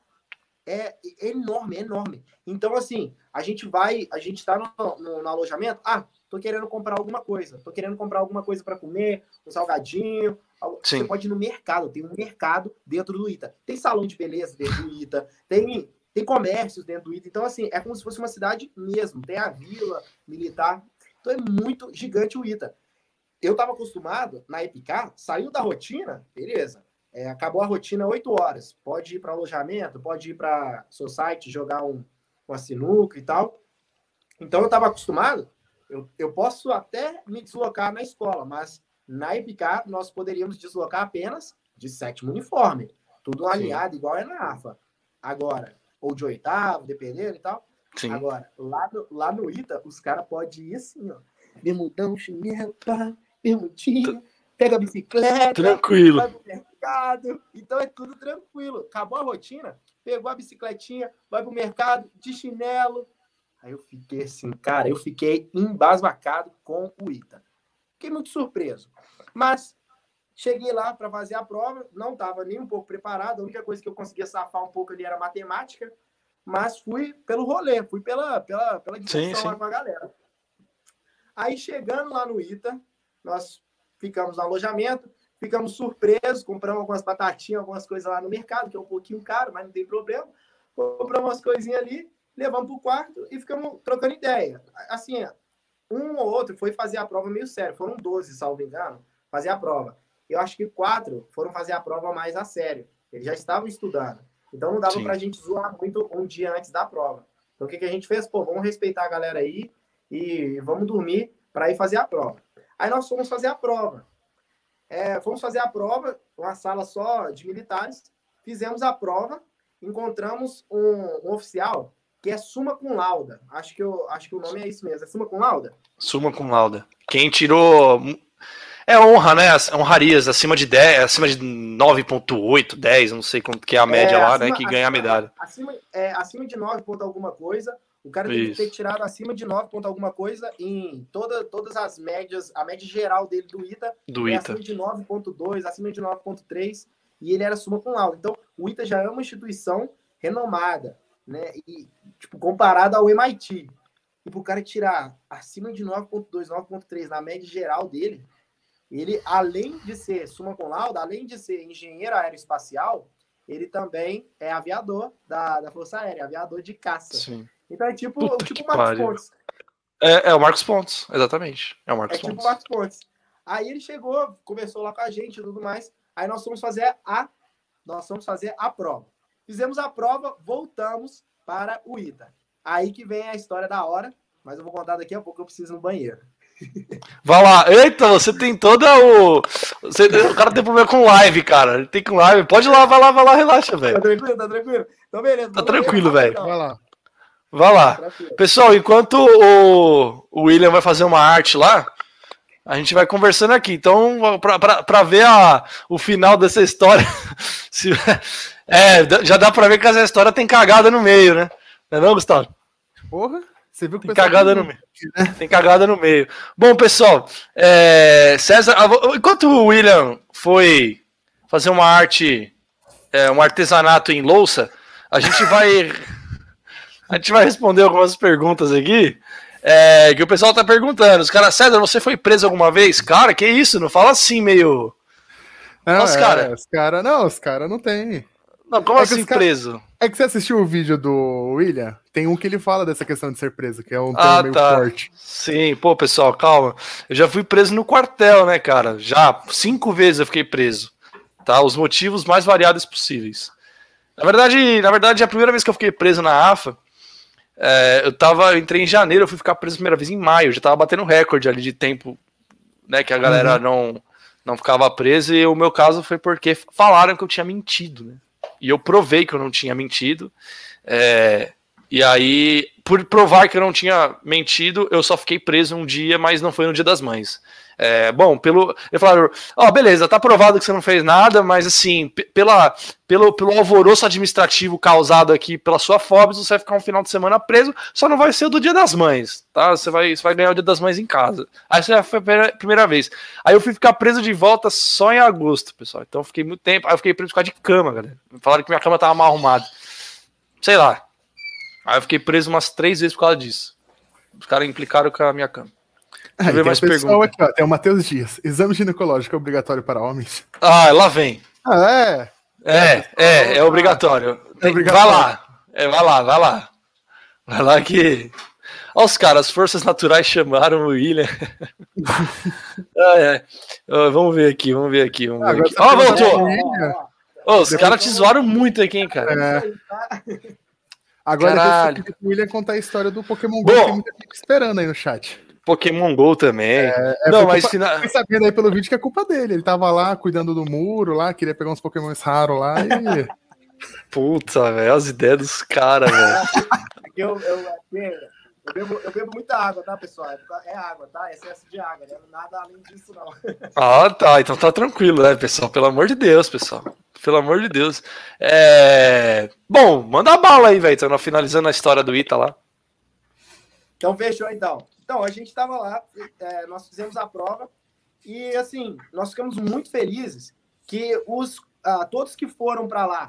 é enorme, é enorme. Então, assim, a gente vai, a gente tá no, no, no alojamento, ah, tô querendo comprar alguma coisa, tô querendo comprar alguma coisa para comer, um salgadinho. Sim. Você pode ir no mercado, tem um mercado dentro do ITA. Tem salão de beleza dentro do ITA, tem, tem comércios dentro do ITA. Então, assim, é como se fosse uma cidade mesmo. Tem a vila militar. Então é muito gigante o ITA. Eu estava acostumado na Epicar, saiu da rotina, beleza. É, acabou a rotina 8 horas. Pode ir para alojamento, pode ir para seu site jogar um, uma sinuca e tal. Então eu estava acostumado. Eu, eu posso até me deslocar na escola, mas na Epicar nós poderíamos deslocar apenas de sétimo uniforme. Tudo alinhado, igual é na AFA. Agora, ou de oitavo, dependendo e tal. Sim. Agora, lá no, lá no ITA, os caras podem ir assim, ó. Bermudão, chinelo, pá, bermudinho, pega a bicicleta. Tranquilo. Vai pro mercado. Então é tudo tranquilo. Acabou a rotina, pegou a bicicletinha, vai pro mercado de chinelo. Aí eu fiquei assim, cara, eu fiquei embasbacado com o ITA. Fiquei muito surpreso. Mas cheguei lá para fazer a prova, não estava nem um pouco preparado. A única coisa que eu conseguia safar um pouco ali era matemática mas fui pelo rolê, fui pela, pela, pela discussão com a galera. Aí chegando lá no ITA, nós ficamos no alojamento, ficamos surpresos, compramos algumas batatinhas, algumas coisas lá no mercado, que é um pouquinho caro, mas não tem problema. Compramos umas coisinhas ali, levamos para o quarto e ficamos trocando ideia. Assim, um ou outro foi fazer a prova meio sério, foram 12, salvo engano, fazer a prova. Eu acho que quatro foram fazer a prova mais a sério. Eles já estavam estudando. Então não dava para a gente zoar muito um dia antes da prova. Então o que, que a gente fez? Pô, vamos respeitar a galera aí e vamos dormir para ir fazer a prova. Aí nós fomos fazer a prova. É, fomos fazer a prova, uma sala só de militares. Fizemos a prova, encontramos um, um oficial que é Suma com Lauda. Acho que, eu, acho que o nome é isso mesmo. É Suma com Lauda? Suma com Lauda. Quem tirou É honra, né? Honrarias acima de 10, acima de 9.8, 10, não sei quanto que é a média é, lá, né? Que ganha a medalha. Acima, é, acima de 9 ponto alguma coisa, o cara tem que ter tirado acima de 9 ponto alguma coisa em toda, todas as médias, a média geral dele do ITA. Do é ITA. Acima de 9.2, acima de 9.3, e ele era suma com laudo. Então, o ITA já é uma instituição renomada, né? E, tipo, comparado ao MIT. E pro cara tirar acima de 9.2, 9.3 na média geral dele, ele, além de ser suma com lauda, além de ser engenheiro aeroespacial, ele também é aviador da, da Força Aérea, aviador de caça. Sim. Então é tipo, tipo o Marcos pariu. Pontes. É, é, o Marcos Pontes, exatamente. É o Marcos é Pontes. tipo o Marcos Pontes. Aí ele chegou, conversou lá com a gente e tudo mais. Aí nós fomos fazer a nós fomos fazer a prova. Fizemos a prova, voltamos para o ITA. Aí que vem a história da hora, mas eu vou contar daqui a pouco, eu preciso no banheiro. Vai lá. Eita, você tem toda o. Você... O cara tem problema com live, cara. Ele tem com live. Pode ir lá, vai lá, vai lá, relaxa, velho. Tá tranquilo, tá tranquilo. Então, beleza. Tá tranquilo, velho. Vai lá. Vai lá. Pessoal, enquanto o, o William vai fazer uma arte lá, a gente vai conversando aqui. Então, para ver a, o final dessa história, se, é, já dá para ver que essa história tem cagada no meio, né? Não é não, Gustavo? Porra, você viu que tem cagada no meio. Né? Tem cagada no meio. Bom, pessoal, é, César, enquanto o William foi fazer uma arte, é, um artesanato em louça, a gente vai a gente vai responder algumas perguntas aqui. É, que o pessoal tá perguntando. Os caras, César, você foi preso alguma vez? Cara, que isso? Não fala assim, meio. Não, Nossa, é, cara. Os cara, não, os caras não tem. Não, como é assim cara... preso? É que você assistiu o vídeo do William? Tem um que ele fala dessa questão de ser preso, que é um ah, meio tá. forte. Sim, pô, pessoal, calma. Eu já fui preso no quartel, né, cara? Já cinco vezes eu fiquei preso. Tá? Os motivos mais variados possíveis. Na verdade, na verdade, a primeira vez que eu fiquei preso na AFA, é, eu tava, eu entrei em janeiro, eu fui ficar preso a primeira vez em maio, já tava batendo recorde ali de tempo, né, que a galera uhum. não não ficava presa e o meu caso foi porque falaram que eu tinha mentido, né? E eu provei que eu não tinha mentido. É, e aí, por provar que eu não tinha mentido, eu só fiquei preso um dia, mas não foi no dia das mães. É, bom, pelo. Ele falaram, ó, oh, beleza, tá provado que você não fez nada, mas assim, pela, pelo, pelo alvoroço administrativo causado aqui pela sua fobia, você vai ficar um final de semana preso, só não vai ser o do dia das mães, tá? Você vai, você vai ganhar o dia das mães em casa. Aí já foi a primeira vez. Aí eu fui ficar preso de volta só em agosto, pessoal. Então fiquei muito tempo. Aí eu fiquei preso por causa de cama, galera. Falaram que minha cama tava mal arrumada. Sei lá. Aí eu fiquei preso umas três vezes por causa disso. Os caras implicaram com a minha cama. Eu ver mais. Aqui, ó, tem o Matheus Dias. Exame ginecológico é obrigatório para homens? Ah, lá vem. Ah, é? É, é, é obrigatório. É obrigatório. Vai lá. É, vai lá, vai lá. Vai lá que. Olha os caras, as forças naturais chamaram o William. ah, é. vamos ver aqui, vamos ver aqui. Vamos ver aqui. Ó, oh, voltou! Oh, os caras te zoaram muito aqui, hein, cara. É. Agora Caralho. o William contar a história do Pokémon Go, tem muita gente esperando aí no chat. Pokémon GO também. É, é, não, mas culpa, se na... Fiquei sabendo aí pelo vídeo que é culpa dele. Ele tava lá cuidando do muro, lá, queria pegar uns Pokémon raros lá e. Puta, velho, as ideias dos caras, velho. eu, eu, eu, bebo, eu bebo muita água, tá, pessoal? É água, tá? Excesso de água, né? Nada além disso, não. Ah, tá. Então tá tranquilo, né, pessoal? Pelo amor de Deus, pessoal. Pelo amor de Deus. É... Bom, manda a bala aí, velho. Estamos finalizando a história do Ita lá. Então, fechou então. Então, a gente estava lá, é, nós fizemos a prova e, assim, nós ficamos muito felizes que os, uh, todos que foram para lá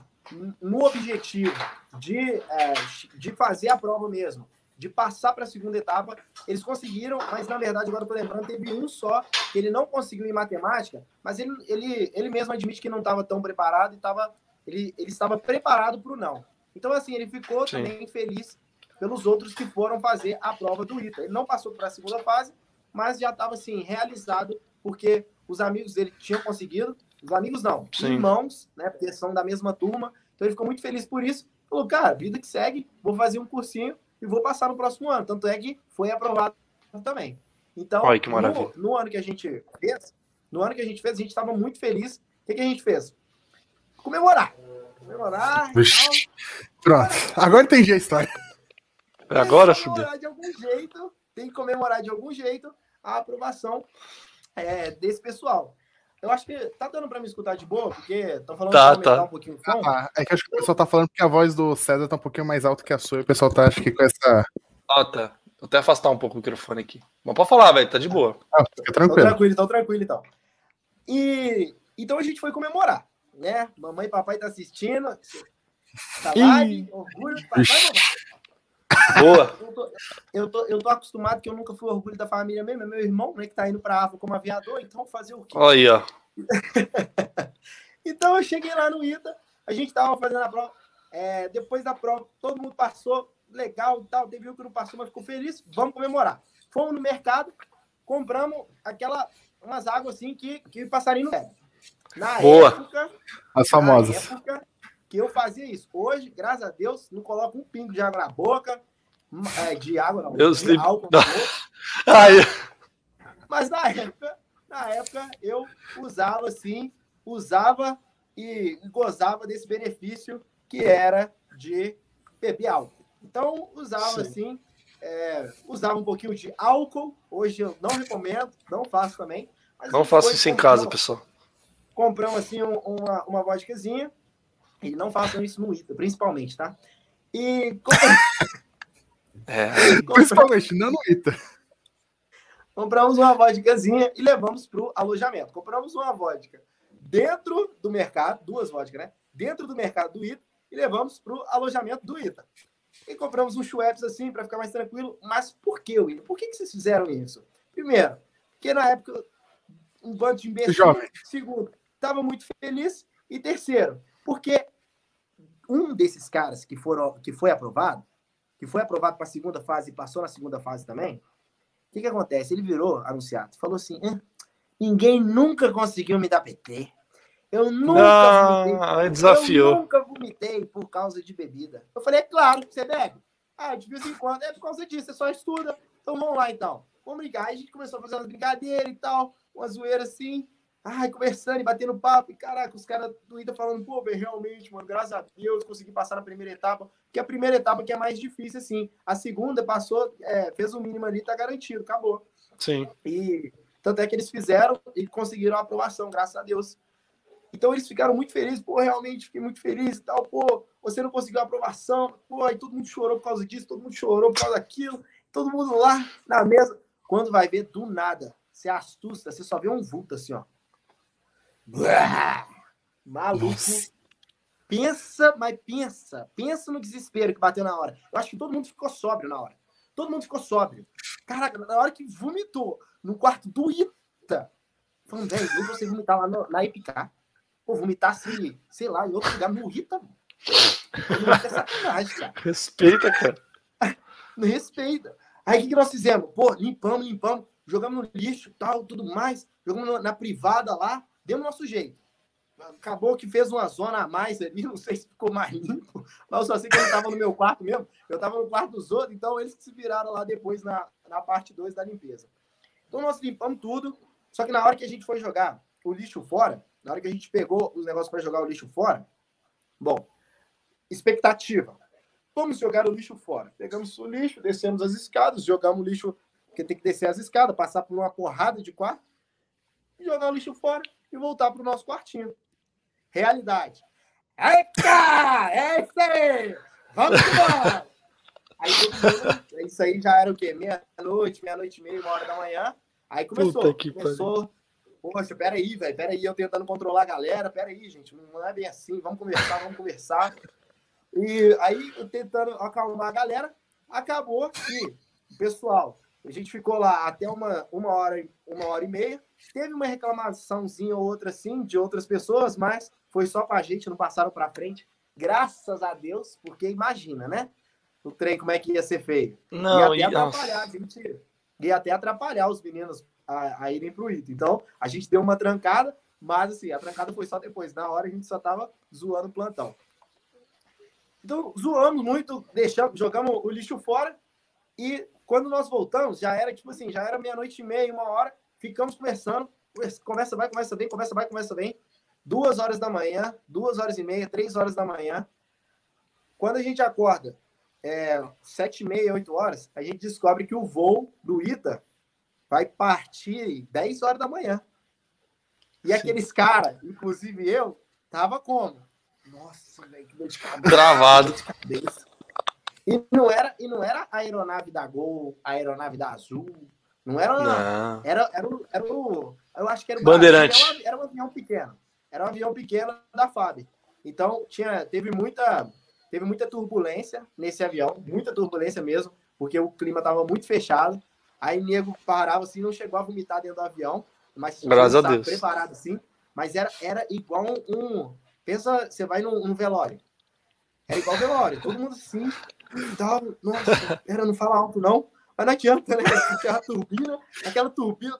no objetivo de, é, de fazer a prova mesmo, de passar para a segunda etapa, eles conseguiram, mas na verdade, agora estou lembrando, teve um só que ele não conseguiu em matemática, mas ele, ele, ele mesmo admite que não estava tão preparado e tava, ele, ele estava preparado para o não. Então, assim, ele ficou Sim. também feliz pelos outros que foram fazer a prova do ITA. Ele não passou para a segunda fase, mas já estava assim realizado porque os amigos dele tinham conseguido, os amigos não, Sim. irmãos, né, porque são da mesma turma. Então ele ficou muito feliz por isso. Falou, cara, vida que segue, vou fazer um cursinho e vou passar no próximo ano. Tanto é que foi aprovado também. Então. No, no, ano que a gente fez, no ano que a gente fez, a gente estava muito feliz. O que, que a gente fez? Comemorar. Comemorar. Pronto. Agora entendi a história. Agora tem que comemorar de algum jeito, tem que comemorar de algum jeito a aprovação. é, desse pessoal. Eu acho que tá dando para me escutar de boa, porque estão falando tá, que tá. um pouquinho o som. Ah, é que acho que o pessoal tá falando que a voz do César tá um pouquinho mais alta que a sua, e o pessoal tá, acho que com essa. Ah, tá. Vou até afastar um pouco o microfone aqui. Mas pode falar, velho, tá de boa. Ah, fica Tô tranquilo. tranquilo, então tranquilo, então. E então a gente foi comemorar, né? Mamãe e papai tá assistindo. Tá live, orgulho papai e mamãe. Boa. Eu tô, eu, tô, eu tô acostumado que eu nunca fui orgulho da família mesmo. É meu irmão, né, que tá indo pra África como aviador, então fazer o quê? Olha aí, ó. Então eu cheguei lá no ITA, a gente tava fazendo a prova. é, depois da prova, todo mundo passou, legal e tal. Teve um que não passou, mas ficou feliz. Vamos comemorar. Fomos no mercado, compramos aquela, umas águas assim que, que passarinho bebe. Na Boa. época, As na famosas. época que eu fazia isso. Hoje, graças a Deus, não coloco um pingo de água na boca, é, de água não, Deus de livre. álcool na Mas na época, na época eu usava assim, usava e gozava desse benefício que era de beber álcool. Então usava Sim. assim, é, usava um pouquinho de álcool. Hoje eu não recomendo, não faço também. não foi isso em casa, pessoal. Compramos assim um- uma, uma vodkazinha. E não façam isso no ITA, principalmente, tá? E compramos, É. Principalmente, não no Ita. compramos uma vodkazinha e levamos pro alojamento. Compramos uma vodka dentro do mercado, duas vodkas, né? Dentro do mercado do ITA e levamos pro alojamento do ITA. E compramos um Schweppes assim para ficar mais tranquilo. Mas por que, William? Por que, que vocês fizeram isso? Primeiro, porque na época um bando de imbecil. Jovem. Segundo, estava muito feliz. E terceiro, porque um desses caras que, foram, que foi aprovado, que foi aprovado para a segunda fase e passou na segunda fase também, o que, que acontece? Ele virou anunciado, falou assim: "Ah, ninguém nunca conseguiu me dar PT. Eu nunca Ah, vomitei. desafiou. Eu nunca vomitei por causa de bebida. Eu falei, é claro, você bebe. Ah, de vez em quando, é por causa disso, você só estuda. Então vamos lá então. Vamos brincar. Aí a gente começou a fazer umas brincadeiras e tal, uma zoeira assim. Ai, conversando e batendo papo. E caraca, os caras do Ida falando, pô, velho, realmente, mano, graças a Deus consegui passar na primeira etapa. Que a primeira etapa que é mais difícil, assim. A segunda passou, é, fez o mínimo ali, tá garantido, acabou. Sim. E tanto é que eles fizeram e conseguiram a aprovação, graças a Deus. Então eles ficaram muito felizes, pô, realmente fiquei muito feliz e tal, pô, você não conseguiu a aprovação, pô, aí todo mundo chorou por causa disso, todo mundo chorou por causa daquilo, todo mundo lá na mesa. Quando vai ver, do nada, você assusta, você só vê um vulto assim, ó. Maluco. Nossa. Pensa, mas pensa, pensa no desespero que bateu na hora. Eu acho que todo mundo ficou sóbrio na hora. Todo mundo ficou sóbrio. Caraca, na hora que vomitou no quarto do Ita, falando, velho, eu você vomitar lá no, na IPK. Pô, vomitar assim, sei lá, em outro lugar, no Ita, é sacanagem, cara. Respeita, cara. Não respeita. Aí o que, que nós fizemos? Pô, limpamos, limpamos, jogamos no lixo, tal, tudo mais, jogamos na privada lá, demos nosso jeito. Acabou que fez uma zona a mais ali, não sei se ficou mais limpo, mas eu só sei que não estava no meu quarto mesmo, eu estava no quarto dos outros, então eles se viraram lá depois na, na parte 2 da limpeza. Então nós limpamos tudo, só que na hora que a gente foi jogar o lixo fora, na hora que a gente pegou os negócios para jogar o lixo fora, bom, expectativa. Vamos jogar o lixo fora. Pegamos o lixo, descemos as escadas, jogamos o lixo, porque tem que descer as escadas, passar por uma porrada de quarto, e jogar o lixo fora e voltar para o nosso quartinho. Realidade. Eita! É isso aí! Vamos embora! Aí mundo, isso aí já era o quê? Meia-noite, meia-noite e meia, uma hora da manhã. Aí começou. Puta que começou. Poxa, peraí, velho, peraí, eu tentando controlar a galera, peraí, gente, não é bem assim, vamos conversar, vamos conversar. E aí, tentando acalmar a galera, acabou que, pessoal, a gente ficou lá até uma, uma, hora, e- uma hora e meia. Teve uma reclamaçãozinha ou outra, assim, de outras pessoas, mas foi só pra gente, não passaram pra frente. Graças a Deus, porque imagina, né? O trem, como é que ia ser feio. Não, ia até atrapalhar, a gente ia até atrapalhar os meninos a, a irem pro Ito. Então, a gente deu uma trancada, mas assim, a trancada foi só depois. Na hora a gente só tava zoando o plantão. Então, zoamos muito, deixamos, jogamos o lixo fora e quando nós voltamos, já era tipo assim, já era meia-noite e meia, uma hora, ficamos conversando, conversa vai, conversa vem, conversa vai, conversa vem. Duas horas da manhã, duas horas e meia, três horas da manhã. Quando a gente acorda, é, sete e meia, oito horas, a gente descobre que o voo do Ita vai partir 10 horas da manhã. E Sim. aqueles caras, inclusive eu, tava como? Nossa, velho, que dor de cabeça. Travado. De cabeça. E não era, e não era a aeronave da Gol, a aeronave da Azul. Não era. Não. Era, era, o, era o. Eu acho que era o Bandeirante. Era, era um avião pequeno. Era um avião pequeno da FAB. Então, tinha, teve muita. Teve muita turbulência nesse avião, muita turbulência mesmo, porque o clima estava muito fechado. Aí nego parava assim, não chegou a vomitar dentro do avião, mas Graças a Deus. preparado assim. Mas era, era igual um, Pensa, você vai num, num velório. Era igual velório, todo mundo assim. Tava, nossa, era não fala alto, não. Mas não adianta, né? Aquela turbina, aquela turbina,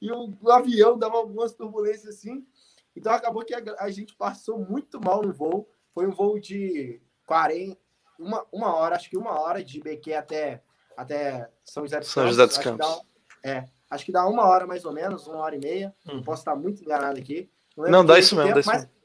e o, o, avião dava algumas turbulências assim. Então acabou que a, a, gente passou muito mal no voo. Foi um voo de 40, uma, uma hora, acho que uma hora de BQ até, até São José dos São José dos Campos. Dá, é, acho que dá uma hora mais ou menos, uma hora e meia. Hum. Posso estar muito enganado aqui. Não, não dá isso mesmo, tempo, dá isso mas, mesmo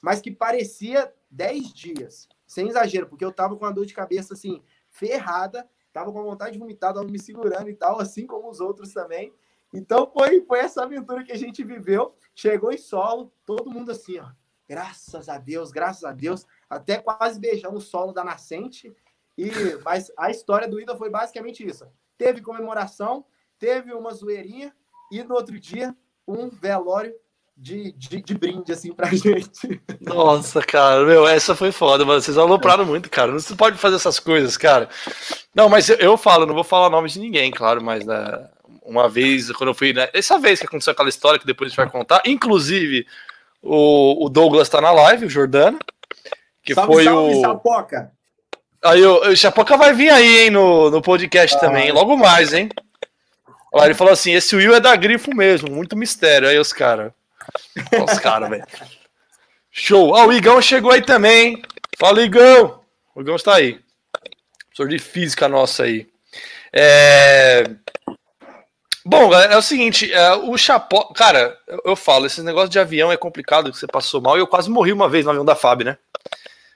mas que parecia 10 dias. Sem exagero, porque eu tava com uma dor de cabeça assim, ferrada, tava com vontade de vomitar, tava me segurando e tal, assim como os outros também. Então foi, foi essa aventura que a gente viveu. Chegou em solo, todo mundo assim, ó. Graças a Deus, graças a Deus. Até quase beijamos o solo da nascente. E, mas a história do Ida foi basicamente isso. Teve comemoração, teve uma zoeirinha, e no outro dia, um velório de, de, de, brinde, assim, pra gente. Nossa, cara, meu, essa foi foda, mano. Vocês alopraram muito, cara. Não se pode fazer essas coisas, cara. Não, mas eu, eu falo, não vou falar nome de ninguém, claro, mas né, uma vez, quando eu fui, né, essa vez que aconteceu aquela história que depois a gente vai contar, inclusive o, o Douglas tá na live, o Jordano, que salve, foi salve, o. Chapoca. Aí o, o Chapoca vai vir aí, hein, no, no podcast ah, também, logo mais, hein? Olha, ele falou assim: esse Will é da grifo mesmo, muito mistério. Aí os caras. Os caras, velho. Show. Ó, oh, o Igão chegou aí também. Fala, Igão. O Igão está aí. Professor de física nossa aí. É... Bom, é o seguinte, é, o Chapó. Cara, eu, eu, falo, esse negócio de avião é complicado, que você passou mal. E eu quase morri uma vez no avião da FAB, né?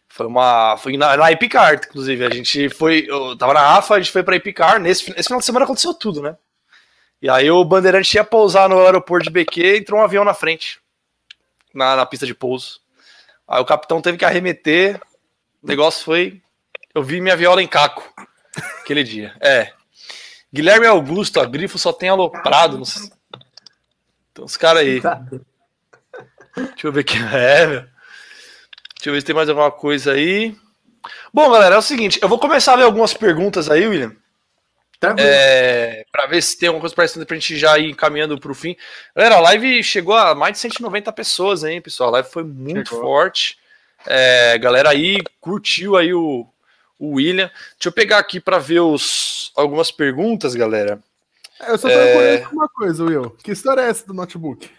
Foi uma. Foi na, na inclusive. A gente foi. Eu tava na AFA, a gente foi pra Epicar. Nesse, nesse final de semana aconteceu tudo, né? E aí o Bandeirante ia pousar no aeroporto de BQ, entrou um avião na frente, na, na pista de pouso. Aí o capitão teve que arremeter. O negócio foi. Eu vi minha viola em caco aquele dia. É. Guilherme Augusto, a Grifo só tem aloprado. Nos... Tem uns caras aí. Deixa eu ver aqui. É, meu. Deixa eu ver se tem mais alguma coisa aí. Bom, galera, é o seguinte. Eu vou começar a ler algumas perguntas aí, William. É, para ver se tem alguma coisa parecida pra gente já ir encaminhando pro fim. Galera, a live chegou a mais de 190 pessoas, hein, pessoal? A live foi muito chegou. forte. É, galera aí curtiu aí o, o William. Deixa eu pegar aqui para ver os, algumas perguntas, galera. É, eu só tô é... uma coisa, Will. Que história é essa do notebook?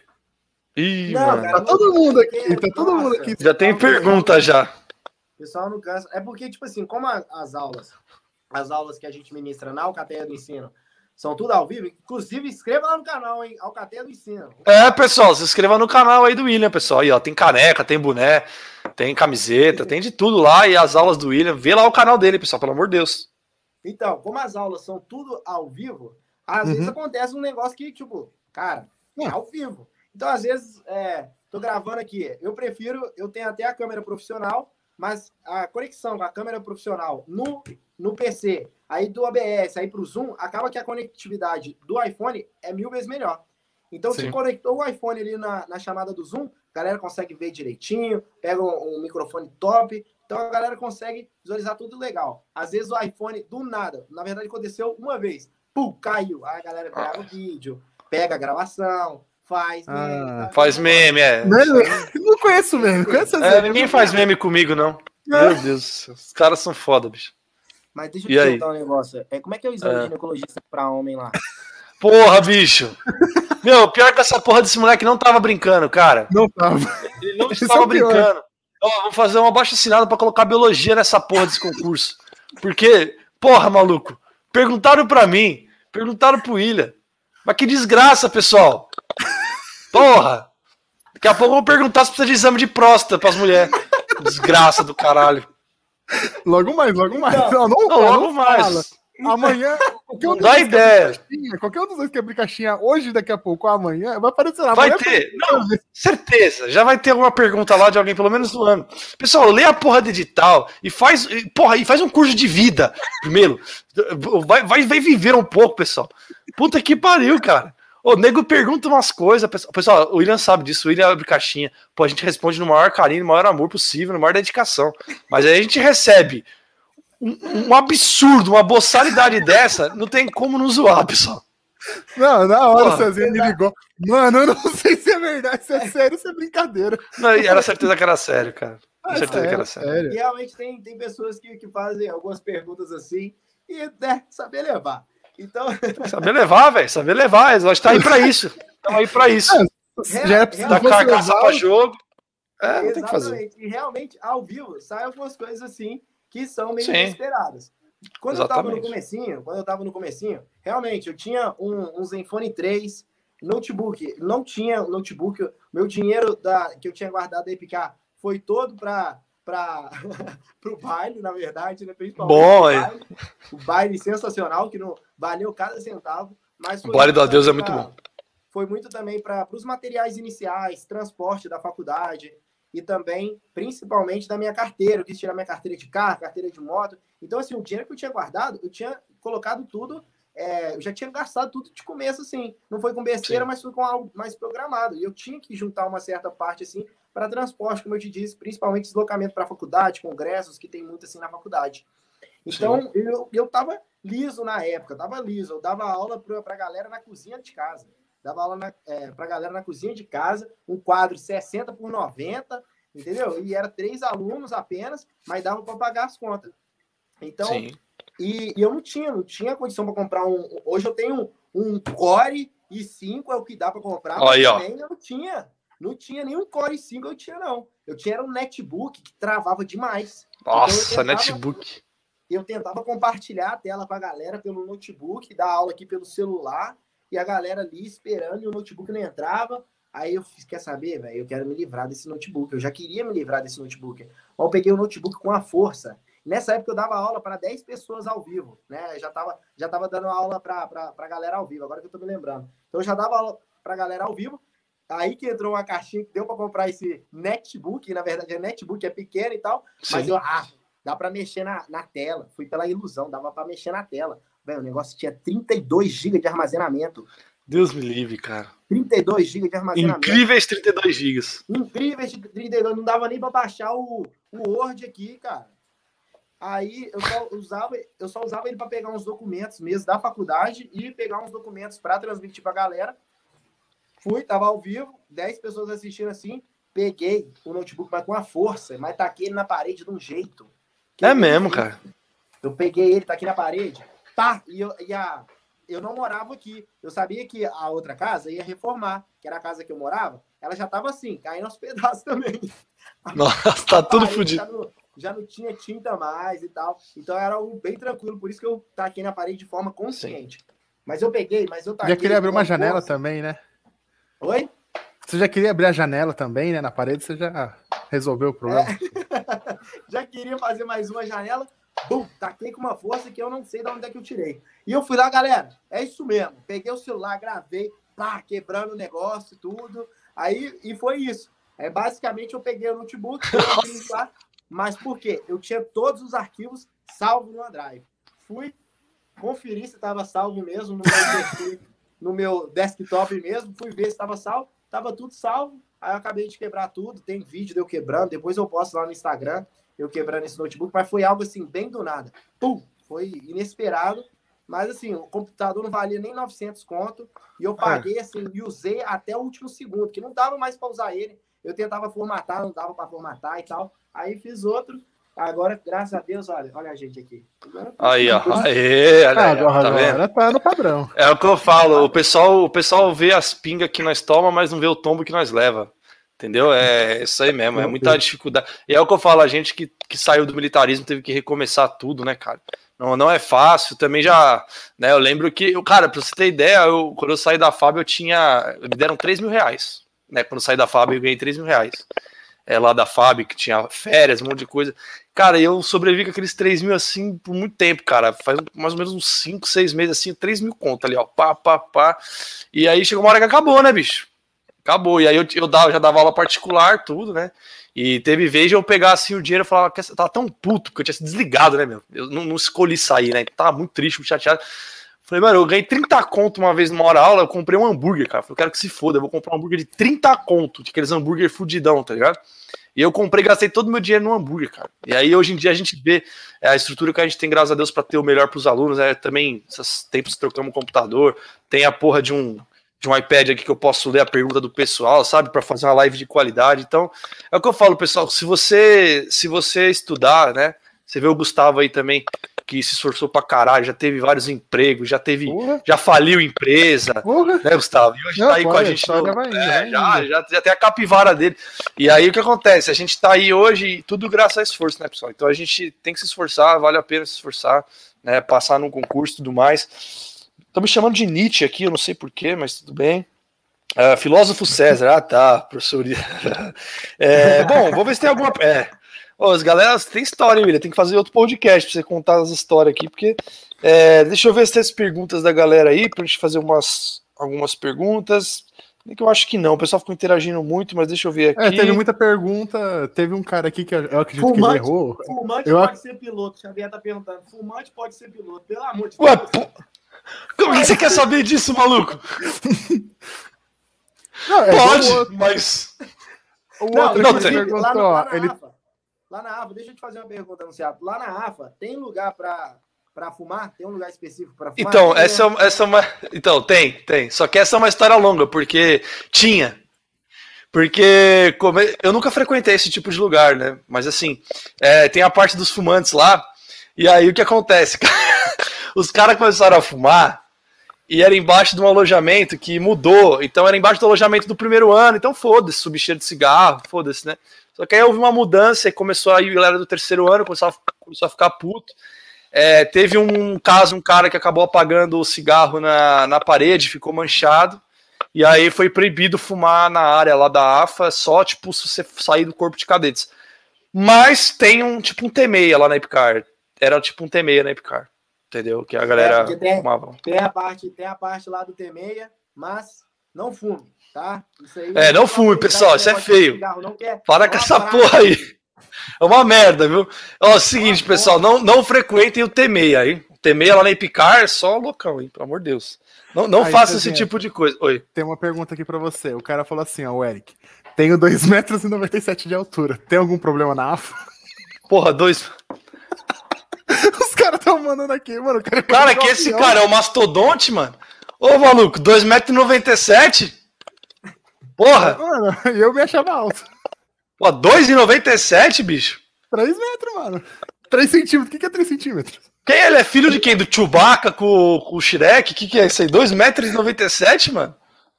Ih, não, mano. Cara, tá todo mundo aqui, tá todo mundo aqui. Já tem pergunta já. Pessoal não cansa. É porque, tipo assim, como as aulas as aulas que a gente ministra na Alcateia do Ensino são tudo ao vivo. Inclusive, inscreva lá no canal, hein? Alcateia do Ensino. É, pessoal, se inscreva no canal aí do William, pessoal. Aí, ó, tem caneca, tem boné, tem camiseta, tem de tudo lá. E as aulas do William. Vê lá o canal dele, pessoal, pelo amor de Deus. Então, como as aulas são tudo ao vivo, às uhum. vezes acontece um negócio que, tipo, cara, é ao vivo. Então, às vezes, é, tô gravando aqui. Eu prefiro, eu tenho até a câmera profissional, mas a conexão com a câmera profissional no no PC, aí do OBS, aí para o Zoom, acaba que a conectividade do iPhone é mil vezes melhor. Então, Sim. se conectou o iPhone ali na, na chamada do Zoom, a galera consegue ver direitinho, pega um, um, microfone top, então a galera consegue visualizar tudo legal. Às vezes o iPhone, do nada, na verdade aconteceu uma vez, pum, caiu. Aí a galera grava o vídeo, pega a gravação, faz meme. Ah, tá faz meme, é. Não conheço meme, conheço é, Ninguém faz meme comigo, não. É. Meu Deus, os caras são foda, bicho. Mas deixa eu te perguntar um negócio. É, como é que é o exame é. ginecologista pra homem lá? Porra, bicho! Meu, pior que essa porra desse moleque não tava brincando, cara. Não tava. Ele não estava é brincando. Ó, vamos fazer uma baixa assinada pra colocar biologia nessa porra desse concurso. Porque, porra, maluco, perguntaram pra mim, perguntaram pro William. Mas que desgraça, pessoal. Porra! Daqui a pouco eu vou perguntar se precisa de exame de próstata pras mulheres. Desgraça do caralho. Logo mais, logo mais. Não, não, não, logo mais. Amanhã, qualquer um, dá ideia. Caixinha, qualquer um dos dois que abrir caixinha hoje, daqui a pouco, ou amanhã, vai aparecer lá. Vai ter. Não, certeza. Já vai ter alguma pergunta lá de alguém, pelo menos no ano. Pessoal, lê a porra de edital e faz, porra, e faz um curso de vida primeiro. Vai, vai, vai viver um pouco, pessoal. Puta que pariu, cara. O nego pergunta umas coisas. Pessoal, o William sabe disso. O William abre caixinha. Pô, a gente responde no maior carinho, no maior amor possível, no maior dedicação. Mas aí a gente recebe um, um absurdo, uma boçalidade dessa, não tem como não zoar, pessoal. Não, na hora o Cezinha me ligou. Mano, eu não sei se é verdade, se é sério, se é brincadeira. Não, era certeza que era sério, cara. Ah, certeza sério, que era sério. E realmente tem, tem pessoas que, que fazem algumas perguntas assim e né, saber levar. Então. Saber levar, velho. Saber levar. Nós tá aí pra isso. Estamos aí pra isso. É, já é da carcaça pra jogo. É, não tem que fazer. E realmente, ao vivo, saem algumas coisas assim que são meio Sim. inesperadas. Quando Exatamente. eu tava no comecinho, quando eu tava no comecinho, realmente, eu tinha um, um Zenfone 3, notebook, não tinha notebook, meu dinheiro da, que eu tinha guardado da EPK foi todo para para o baile, na verdade, né? Principalmente Bom, o baile, o baile sensacional, que não valeu cada centavo. Mas o baile do Adeus é muito bom. Foi muito também para os materiais iniciais, transporte da faculdade, e também, principalmente, da minha carteira. Eu quis tirar minha carteira de carro, carteira de moto. Então, assim, o dinheiro que eu tinha guardado, eu tinha colocado tudo, é, eu já tinha gastado tudo de começo, assim. Não foi com besteira, Sim. mas foi com algo mais programado. E eu tinha que juntar uma certa parte, assim, para transporte, como eu te disse, principalmente deslocamento para a faculdade, congressos, que tem muito, assim, na faculdade. Então, eu, eu tava liso na época, tava liso. Eu dava aula para a galera na cozinha de casa dava aula é, para a galera na cozinha de casa, um quadro 60 por 90, entendeu? E era três alunos apenas, mas dava para pagar as contas. Então, e, e, eu não tinha, não tinha condição para comprar um. Hoje eu tenho um Core i5, é o que dá para comprar, mas Aí, também eu não tinha. Não tinha nenhum Core i5, eu tinha, não. Eu tinha um netbook que travava demais. Nossa, então tentava, netbook. Eu tentava compartilhar a tela com a galera pelo notebook, dar aula aqui pelo celular e a galera ali esperando e o notebook não entrava. Aí eu fiz, quer saber, velho? Eu quero me livrar desse notebook. Eu já queria me livrar desse notebook. Então eu peguei o notebook com a força. Nessa época eu dava aula para 10 pessoas ao vivo, né? Eu já tava, já tava dando aula para a galera ao vivo, agora que eu tô me lembrando. Então eu já dava aula para a galera ao vivo. Aí que entrou uma caixinha que deu para comprar esse netbook, na verdade é netbook, é pequeno e tal, Sim. mas eu, ah, dá para mexer na, na tela. Fui pela ilusão, dava para mexer na tela. Velho, o negócio tinha 32 GB de armazenamento. Deus me livre, cara. 32 GB de armazenamento. Incríveis 32 GB. Incríveis 32, não dava nem para baixar o, o Word aqui, cara. Aí eu só usava, eu só usava ele para pegar uns documentos mesmo da faculdade e pegar uns documentos para transmitir para a galera. Fui, tava ao vivo, 10 pessoas assistindo assim, peguei o notebook mas com a força, mas taquei ele na parede de um jeito. É mesmo, cara. Eu peguei ele, tá aqui na parede Tá, e, eu, e a, eu não morava aqui. Eu sabia que a outra casa ia reformar, que era a casa que eu morava. Ela já tava assim, caindo aos pedaços também. Nossa, tá tudo fodido. Já, não, já não tinha tinta mais e tal. Então era algo bem tranquilo, por isso que eu taquei na parede de forma consciente. Sim. Mas eu peguei, mas eu taquei. Já queria abrir uma janela força. também, né? Oi? Você já queria abrir a janela também, né? Na parede, você já resolveu o problema. É. já queria fazer mais uma janela, Bum, taquei com uma força que eu não sei de onde é que eu tirei. E eu fui lá, galera, é isso mesmo. Peguei o celular, gravei, pá, quebrando o negócio, tudo. Aí, e foi isso. É, basicamente, eu peguei o notebook, lá, mas por quê? Eu tinha todos os arquivos salvos no OneDrive. Fui conferir se estava salvo mesmo no meu, no meu desktop mesmo, fui ver se estava salvo, estava tudo salvo. Aí eu acabei de quebrar tudo, tem vídeo de eu quebrando, depois eu posto lá no Instagram eu quebrando esse notebook, mas foi algo assim, bem do nada. Pum! Foi inesperado, mas assim, o computador não valia nem 900 conto, e eu paguei assim, e usei até o último segundo, que não dava mais para usar ele. Eu tentava formatar, não dava para formatar e tal. Aí fiz outro. Agora, graças a Deus, olha, olha a gente aqui. aí, ó. Aê, olha, ah, agora, tá agora tá no padrão. É o que eu falo, o pessoal, o pessoal vê as pingas que nós toma, mas não vê o tombo que nós leva. Entendeu? É isso aí mesmo, é muita dificuldade. E é o que eu falo, a gente que, que saiu do militarismo teve que recomeçar tudo, né, cara? Não, não é fácil, também já, né, eu lembro que, cara, pra você ter ideia, eu, quando eu saí da FAB eu tinha, me deram 3 mil reais, né, quando eu saí da FAB eu ganhei 3 mil reais. É, lá da FAB, que tinha férias, um monte de coisa. Cara, eu sobrevivi com aqueles 3 mil assim por muito tempo, cara. Faz mais ou menos uns 5, 6 meses assim, 3 mil contas ali, ó. Pá, pá, pá. E aí chegou uma hora que acabou, né, bicho? Acabou. E aí eu, eu, dava, já dava aula particular, tudo, né? E teve vez eu pegar assim o dinheiro e falar que tava tão puto, porque eu tinha se desligado, né, meu? Eu não, não escolhi sair, né? Tava muito triste, muito chateado. Falei, mano, eu ganhei 30 conto uma vez numa hora aula, eu comprei um hambúrguer, cara. Falei, eu quero que se foda, eu vou comprar um hambúrguer de 30 conto, de aqueles hambúrguer fudidão, tá ligado? E eu comprei, gastei todo o meu dinheiro no hambúrguer, cara. E aí hoje em dia a gente vê é, a estrutura que a gente tem, graças a Deus, para ter o melhor para os alunos. É também, esses tempos trocamos um computador, tem a porra de um de um iPad aqui que eu posso ler a pergunta do pessoal, sabe, para fazer uma live de qualidade. Então, é o que eu falo, pessoal, se você se você estudar, né, você vê o Gustavo aí também, que se esforçou pra caralho, já teve vários empregos, já teve, Porra. já faliu empresa, Porra. né, Gustavo? E hoje Não, tá aí pode, com a gente. No, vai, é, já, já, já tem a capivara dele. E aí o que acontece? A gente tá aí hoje, tudo graças a esforço, né, pessoal? Então a gente tem que se esforçar, vale a pena se esforçar, né, passar num concurso e tudo mais. Estão me chamando de Nietzsche aqui, eu não sei porquê, mas tudo bem. Uh, filósofo César, ah tá, professor. é, bom, vou ver se tem alguma. É. Ô, as galera tem história, William. Tem que fazer outro podcast pra você contar as histórias aqui, porque. É, deixa eu ver se tem as perguntas da galera aí, pra gente fazer umas, algumas perguntas. Que eu acho que não, o pessoal ficou interagindo muito, mas deixa eu ver aqui. É, teve muita pergunta. Teve um cara aqui que eu acredito fumante, que ele errou. Fumante eu... pode ser piloto, Xavier tá perguntando. Fumante pode ser piloto, pelo amor de Deus. Ué, como é que você quer saber disso, maluco? Não, é Pode, mas. O outro não, não tem. Perguntou, ele... Lá na AFA, deixa eu te fazer uma pergunta, anunciado. Lá na AFA, tem lugar para para fumar? Tem um lugar específico para fumar? Então, essa, é, essa é uma. Então, tem, tem. Só que essa é uma história longa, porque tinha. Porque come... eu nunca frequentei esse tipo de lugar, né? Mas assim, é, tem a parte dos fumantes lá. E aí o que acontece? Os caras começaram a fumar e era embaixo de um alojamento que mudou. Então era embaixo do alojamento do primeiro ano. Então foda-se, subir cheiro de cigarro, foda-se, né? Só que aí houve uma mudança e começou aí a galera do terceiro ano começou a, começou a ficar puto. É, teve um caso, um cara que acabou apagando o cigarro na, na parede, ficou manchado. E aí foi proibido fumar na área lá da AFA, só tipo se você sair do corpo de cadetes. Mas tem um tipo um T6 lá na Epicar. Era tipo um T6 na Epicar entendeu? Que a galera é, tem, fumava. Tem a, parte, tem a parte lá do T6, mas não fume, tá? Aí, é, não fume, pessoal, isso é feio. Cigarro, quer, Para com essa porra aí. É uma merda, viu? Ó, é o seguinte, pessoal, não, não frequentem o T6 aí. O T6 lá na Epicar é só loucão, hein? Pelo amor de Deus. Não, não faça esse tipo de coisa. Oi. Tem uma pergunta aqui para você. O cara falou assim, ó, o Eric. Tenho 2,97 metros e 97 de altura. Tem algum problema na AFA? Porra, dois. Os caras estão mandando aqui, mano. Cara, cara que esse cara é o mastodonte, mano. Ô, maluco, 2,97m? Porra! Mano, eu me achava alto. Pô, 2,97, bicho? 3 metros, mano. 3 centímetros. O que, é 3 centímetros? Quem ele é filho de quem? Do Chewbacca com, com o Shrek? O que, que é isso aí? 2,97m, mano?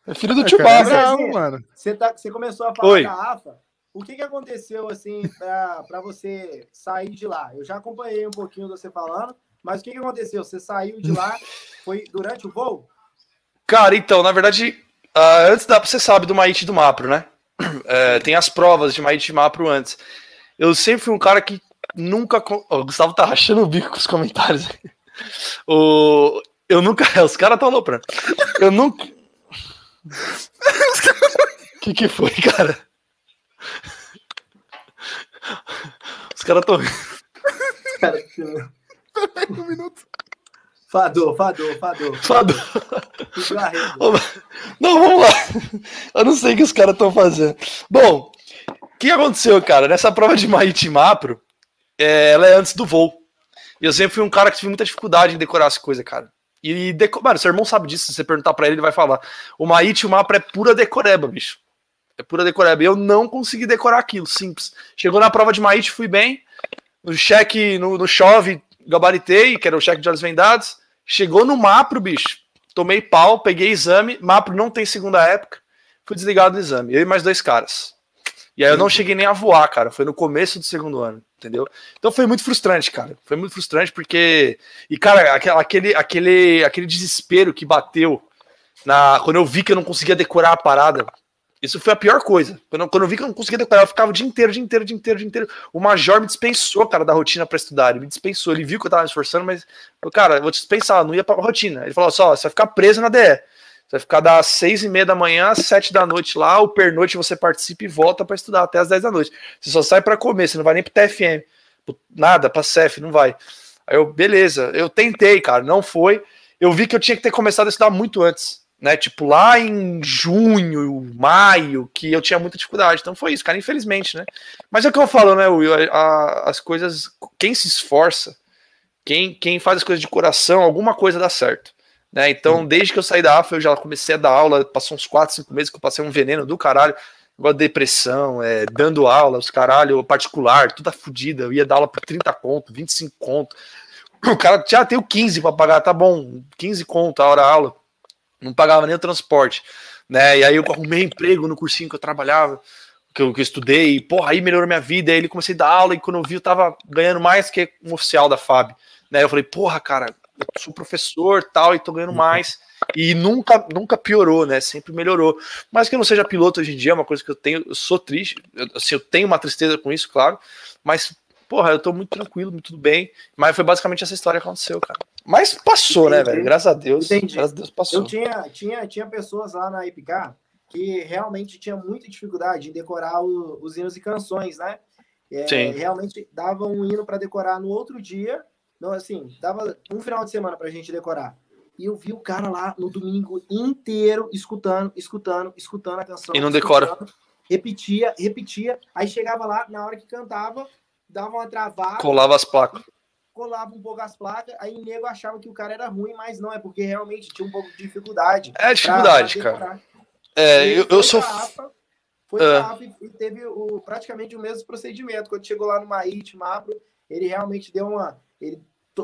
É filho do é, Chewbacca. Não, mano. Você, tá, você começou a falar Oi. da AFA. O que, que aconteceu assim para você sair de lá? Eu já acompanhei um pouquinho você falando, mas o que, que aconteceu? Você saiu de lá, foi durante o voo? Cara, então, na verdade, uh, antes da. Você sabe do Maite e do Mapro, né? É, tem as provas de Maite e Mapro antes. Eu sempre fui um cara que nunca. Oh, o Gustavo tá rachando o bico com os comentários. o... Eu nunca. Os caras estão aloprando. Eu nunca. O que, que foi, cara? Os caras estão. Cara, um minuto. Fador, fador, fador. Fador. Não, vamos lá. Eu não sei o que os caras estão fazendo. Bom, o que aconteceu, cara? Nessa prova de Maite Mapro, é, ela é antes do voo. E eu sempre fui um cara que tive muita dificuldade em decorar as coisas, cara. E, deco... mano, seu irmão sabe disso. Se você perguntar pra ele, ele vai falar. O Maite Mapro é pura decoreba, bicho. É pura decoreba. Eu não consegui decorar aquilo, simples. Chegou na prova de Maite, fui bem. No cheque, no, no chove, gabaritei, que era o cheque de olhos vendados. Chegou no Mapro, bicho. Tomei pau, peguei exame. Mapro não tem segunda época. Fui desligado do exame. Eu e mais dois caras. E aí eu não cheguei nem a voar, cara. Foi no começo do segundo ano, entendeu? Então foi muito frustrante, cara. Foi muito frustrante porque. E, cara, aquele, aquele, aquele desespero que bateu na quando eu vi que eu não conseguia decorar a parada Isso foi a pior coisa. Quando, quando eu vi que eu não conseguia decorar, eu ficava o dia inteiro, dia inteiro, dia inteiro, dia inteiro. O Major me dispensou, cara, da rotina para estudar. Ele me dispensou. Ele viu que eu tava me esforçando, mas, eu, cara, eu vou te dispensar, não ia pra rotina. Ele falou: só, você vai ficar preso na DE. Você vai ficar das seis e meia da manhã às sete da noite lá, o pernoite você participa e volta para estudar até às dez da noite. Você só sai para comer, você não vai nem pro TFM. Nada, pra CEF, não vai. Aí eu, beleza, eu tentei, cara, não foi. Eu vi que eu tinha que ter começado a estudar muito antes né? Tipo, lá em junho, maio, que eu tinha muita dificuldade. Então foi isso, cara, infelizmente, né? Mas é o que eu falo, né, Will? A, a, as coisas. Quem se esforça, quem, quem faz as coisas de coração, alguma coisa dá certo. Né? Então, desde que eu saí da AFA, eu já comecei a dar aula, passou uns 4, 5 meses que eu passei um veneno do caralho. Igual depressão, é, dando aula, os caralho, particular, tudo fodida. Eu ia dar aula por 30 conto, 25 conto. O cara já tem o 15 para pagar, tá bom, 15 conto a hora aula não pagava nem o transporte, né? E aí eu arrumei emprego no cursinho que eu trabalhava, que eu, que eu estudei, e, porra, aí melhorou minha vida, aí ele comecei a dar aula, e quando eu vi, eu tava ganhando mais que um oficial da FAB, né? Eu falei, porra, cara, eu sou professor tal, e tô ganhando uhum. mais. E nunca, nunca piorou, né? Sempre melhorou. Mas que eu não seja piloto hoje em dia é uma coisa que eu tenho, eu sou triste, eu, assim, eu tenho uma tristeza com isso, claro, mas porra, eu tô muito tranquilo, tudo bem. Mas foi basicamente essa história que aconteceu, cara. Mas passou, né, Entendi. né, velho? Graças a Deus. Entendi. Graças a Deus passou. Eu tinha, tinha, tinha pessoas lá na IPK que realmente tinha muita dificuldade em decorar o, os hinos e canções, né? É, Sim. Realmente dava um hino para decorar no outro dia. Não, assim, dava um final de semana pra gente decorar. E eu vi o cara lá no domingo inteiro escutando, escutando, escutando a canção. E não decora. Repetia, repetia. Aí chegava lá, na hora que cantava, dava uma travada. Colava as placas. Colava um pouco as placas, aí o nego achava que o cara era ruim, mas não, é porque realmente tinha um pouco de dificuldade. É dificuldade, pra, pra cara. É, eu, eu sou. APA, foi. APA e teve o, praticamente o mesmo procedimento. Quando chegou lá no Maíte, Mapro, ele realmente deu uma. Ele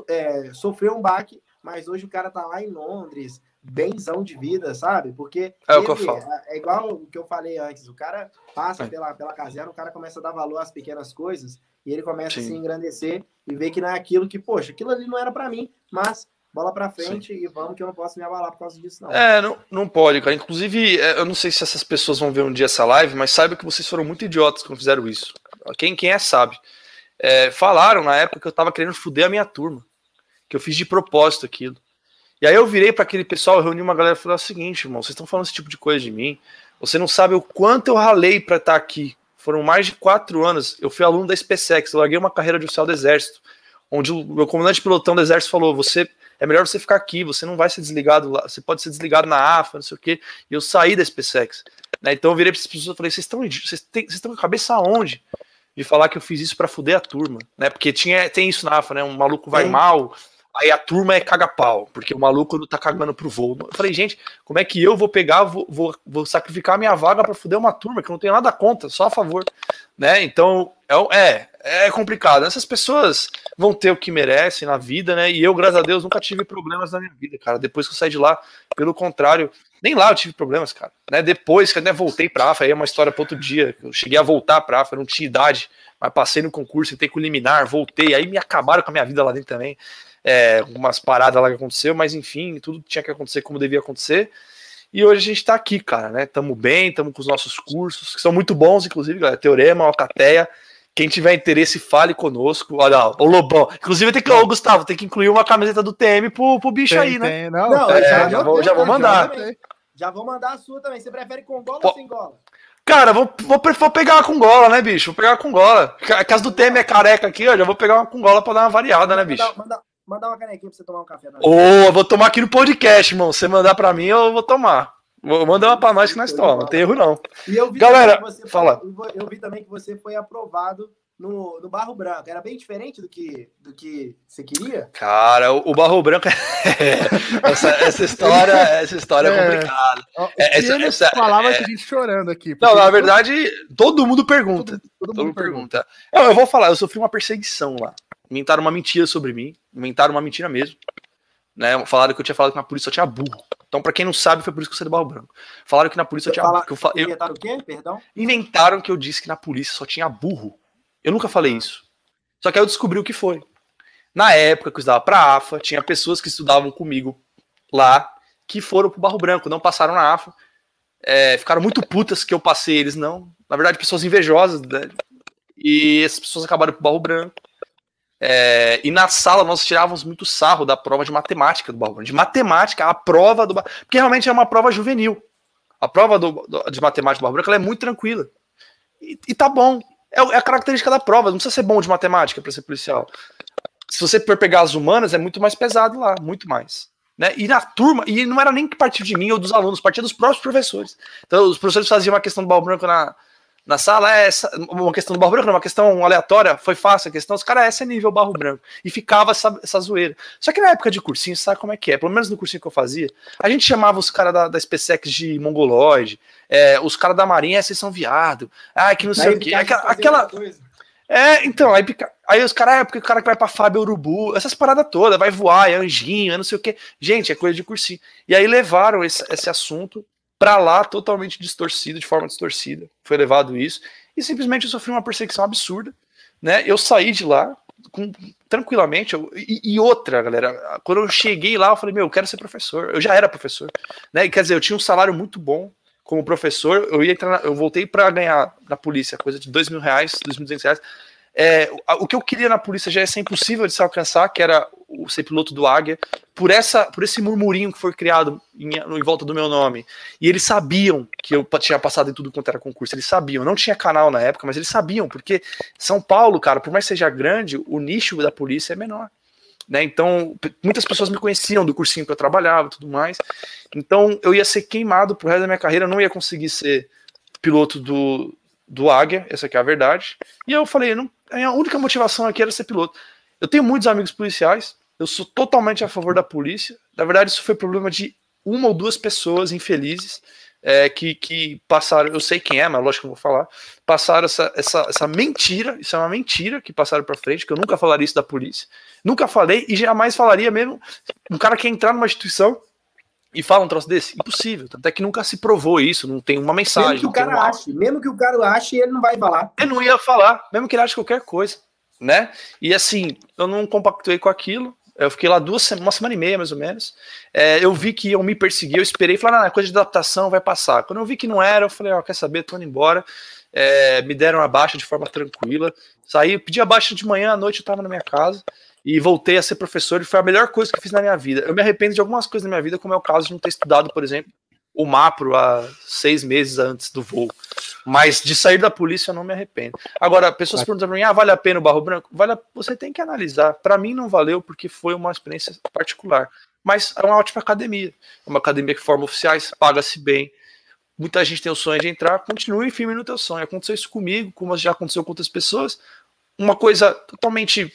é, sofreu um baque, mas hoje o cara tá lá em Londres, benzão de vida, sabe? Porque é, o que eu falo. é igual o que eu falei antes, o cara passa é. pela, pela caserna, o cara começa a dar valor às pequenas coisas e ele começa Sim. a se engrandecer e ver que não é aquilo que, poxa, aquilo ali não era para mim, mas bola para frente Sim. e vamos que eu não posso me abalar por causa disso, não. É, não, não pode, cara. Inclusive, é, eu não sei se essas pessoas vão ver um dia essa live, mas saiba que vocês foram muito idiotas quando fizeram isso. Quem, quem é sabe. É, falaram na época que eu tava querendo fuder a minha turma, que eu fiz de propósito aquilo. E aí eu virei para aquele pessoal, eu reuni uma galera e falei o seguinte, irmão, vocês estão falando esse tipo de coisa de mim. Você não sabe o quanto eu ralei para estar tá aqui. Foram mais de quatro anos. Eu fui aluno da SpaceX, eu larguei uma carreira de oficial do Exército, onde o meu comandante pilotão do Exército falou: você é melhor você ficar aqui, você não vai ser desligado lá, você pode ser desligado na AFA, não sei o quê. E eu saí da SpaceX. Né? Então eu virei para as pessoas e falei: vocês estão vocês estão com a cabeça aonde? De falar que eu fiz isso para fuder a turma, né? Porque tinha, tem isso na AFA, né? Um maluco vai mal, Aí a turma é caga-pau, porque o maluco não tá cagando pro voo. Eu falei, gente, como é que eu vou pegar, vou, vou, vou sacrificar minha vaga para fuder uma turma que não tenho nada contra, só a favor, né? Então, é, é, é complicado. Essas pessoas vão ter o que merecem na vida, né? E eu, graças a Deus, nunca tive problemas na minha vida, cara. Depois que eu saí de lá, pelo contrário, nem lá eu tive problemas, cara. Né? Depois que eu né, voltei pra AFA, aí é uma história para outro dia. Eu cheguei a voltar pra AFA, não tinha idade, mas passei no concurso, entrei com liminar, voltei, aí me acabaram com a minha vida lá dentro também é, umas paradas lá que aconteceu, mas enfim, tudo tinha que acontecer como devia acontecer. E hoje a gente tá aqui, cara, né? Tamo bem, tamo com os nossos cursos, que são muito bons, inclusive, galera. Teorema, Alcateia. Quem tiver interesse, fale conosco. Olha, o Lobão. Inclusive, tem que, ô, Gustavo, tem que incluir uma camiseta do TM pro, pro bicho tem, aí, né? Tem, não, não é, já, já, vou, já vou mandar. Já vou mandar a sua também. Você prefere com gola ou sem gola? Cara, vou, vou, vou pegar uma com gola, né, bicho? Vou pegar uma com gola. A casa do TM é careca aqui, ó. Já vou pegar uma com gola pra dar uma variada, né, bicho? Manda, manda, Mandar uma canequinha pra você tomar um café. Ô, oh, eu vou tomar aqui no podcast, irmão. Se você mandar pra mim, eu vou tomar. Vou mandar uma pra nós que nós tomamos. Não tem erro, não. Galera, fala. Foi, eu vi também que você foi aprovado no, no Barro Branco. Era bem diferente do que, do que você queria? Cara, o, o Barro Branco. É essa, essa história, essa história é, é complicada. É, essa, essa, falava é... que a gente chorando aqui. Não, na verdade, todo mundo pergunta. Todo, todo, todo mundo pergunta. pergunta. Eu, eu vou falar, eu sofri uma perseguição lá inventaram uma mentira sobre mim, inventaram uma mentira mesmo. Né? Falaram que eu tinha falado que na polícia só tinha burro. Então, para quem não sabe, foi por isso que eu saí do Barro Branco. Falaram que na polícia só tinha burro. Que eu, inventaram o quê? Perdão? Inventaram que eu disse que na polícia só tinha burro. Eu nunca falei isso. Só que aí eu descobri o que foi. Na época que eu estudava pra AFA, tinha pessoas que estudavam comigo lá que foram pro Barro Branco, não passaram na AFA. é, ficaram muito putas que eu passei, eles não. Na verdade, pessoas invejosas, né? E essas pessoas acabaram pro barro branco. É, e na sala nós tirávamos muito sarro da prova de matemática do branco. De matemática, a prova do Porque realmente é uma prova juvenil. A prova do, do, de matemática do branco é muito tranquila. E, e tá bom. É, é, a característica da prova. Não precisa ser bom de matemática para ser policial. Se você for pegar as humanas, é muito mais pesado lá, muito mais. Né? E na turma, e não era nem que partir de mim ou dos alunos, partia dos próprios professores. Então, os professores faziam uma questão do barro branco na, na sala, é essa, uma questão do barro branco, uma questão aleatória, foi fácil a questão, os caras, essa é nível barro branco. E ficava essa, essa zoeira. Só que na época de cursinho, sabe como é que é? Pelo menos no cursinho que eu fazia, a gente chamava os caras da, da SpaceX de mongoloide, é, os caras da Marinha, é, vocês são viado, ah, que não sei o quê. Aquela. aquela é, então, aí, aí os caras, é porque o cara que vai pra Fábio Urubu, essas paradas todas, vai voar, é anjinho, é não sei o que. Gente, é coisa de cursinho. E aí levaram esse, esse assunto para lá totalmente distorcido, de forma distorcida. Foi levado isso. E simplesmente eu sofri uma perseguição absurda. Né? Eu saí de lá com, tranquilamente. Eu, e, e, outra, galera, quando eu cheguei lá, eu falei, meu, eu quero ser professor. Eu já era professor. Né? quer dizer, eu tinha um salário muito bom como professor, eu ia entrar na, eu voltei para ganhar na polícia coisa de dois mil reais, dois mil reais. É, o que eu queria na polícia já ser impossível de se alcançar, que era o ser piloto do Águia, por essa, por esse murmurinho que foi criado em, em volta do meu nome. E eles sabiam que eu tinha passado em tudo quanto era concurso. Eles sabiam. Não tinha canal na época, mas eles sabiam, porque São Paulo, cara, por mais que seja grande, o nicho da polícia é menor. Né? Então, muitas pessoas me conheciam do cursinho que eu trabalhava tudo mais. Então, eu ia ser queimado pro resto da minha carreira, eu não ia conseguir ser piloto do, do Águia, essa aqui é a verdade. E eu falei, não, a única motivação aqui era ser piloto. Eu tenho muitos amigos policiais, eu sou totalmente a favor da polícia. Na verdade, isso foi problema de uma ou duas pessoas infelizes é, que, que passaram, eu sei quem é, mas lógico que eu vou falar, passaram essa, essa, essa mentira, isso é uma mentira que passaram para frente, que eu nunca falaria isso da polícia, nunca falei e jamais falaria mesmo. Um cara que entrar numa instituição e fala um troço desse, impossível, até que nunca se provou isso, não tem uma mensagem. Mesmo que o cara ache, mesmo que o cara ache, ele não vai falar. Ele não ia falar, mesmo que ele ache qualquer coisa, né? E assim, eu não compactuei com aquilo, eu fiquei lá duas uma semana e meia, mais ou menos. É, eu vi que iam me perseguir, eu esperei, falei, ah, coisa de adaptação, vai passar. Quando eu vi que não era, eu falei, ó, oh, quer saber, tô indo embora. É, me deram a baixa de forma tranquila. Saí, pedi a baixa de manhã, à noite eu tava na minha casa e voltei a ser professor e foi a melhor coisa que eu fiz na minha vida. Eu me arrependo de algumas coisas na minha vida, como é o caso de não ter estudado, por exemplo, o MAPRO há seis meses antes do voo. Mas de sair da polícia eu não me arrependo. Agora, pessoas perguntam para mim: ah, vale a pena o Barro Branco? Vale a... Você tem que analisar. Para mim não valeu porque foi uma experiência particular. Mas é uma ótima academia. É uma academia que forma oficiais, paga-se bem. Muita gente tem o sonho de entrar, continue firme no teu sonho. Aconteceu isso comigo, como já aconteceu com outras pessoas. Uma coisa totalmente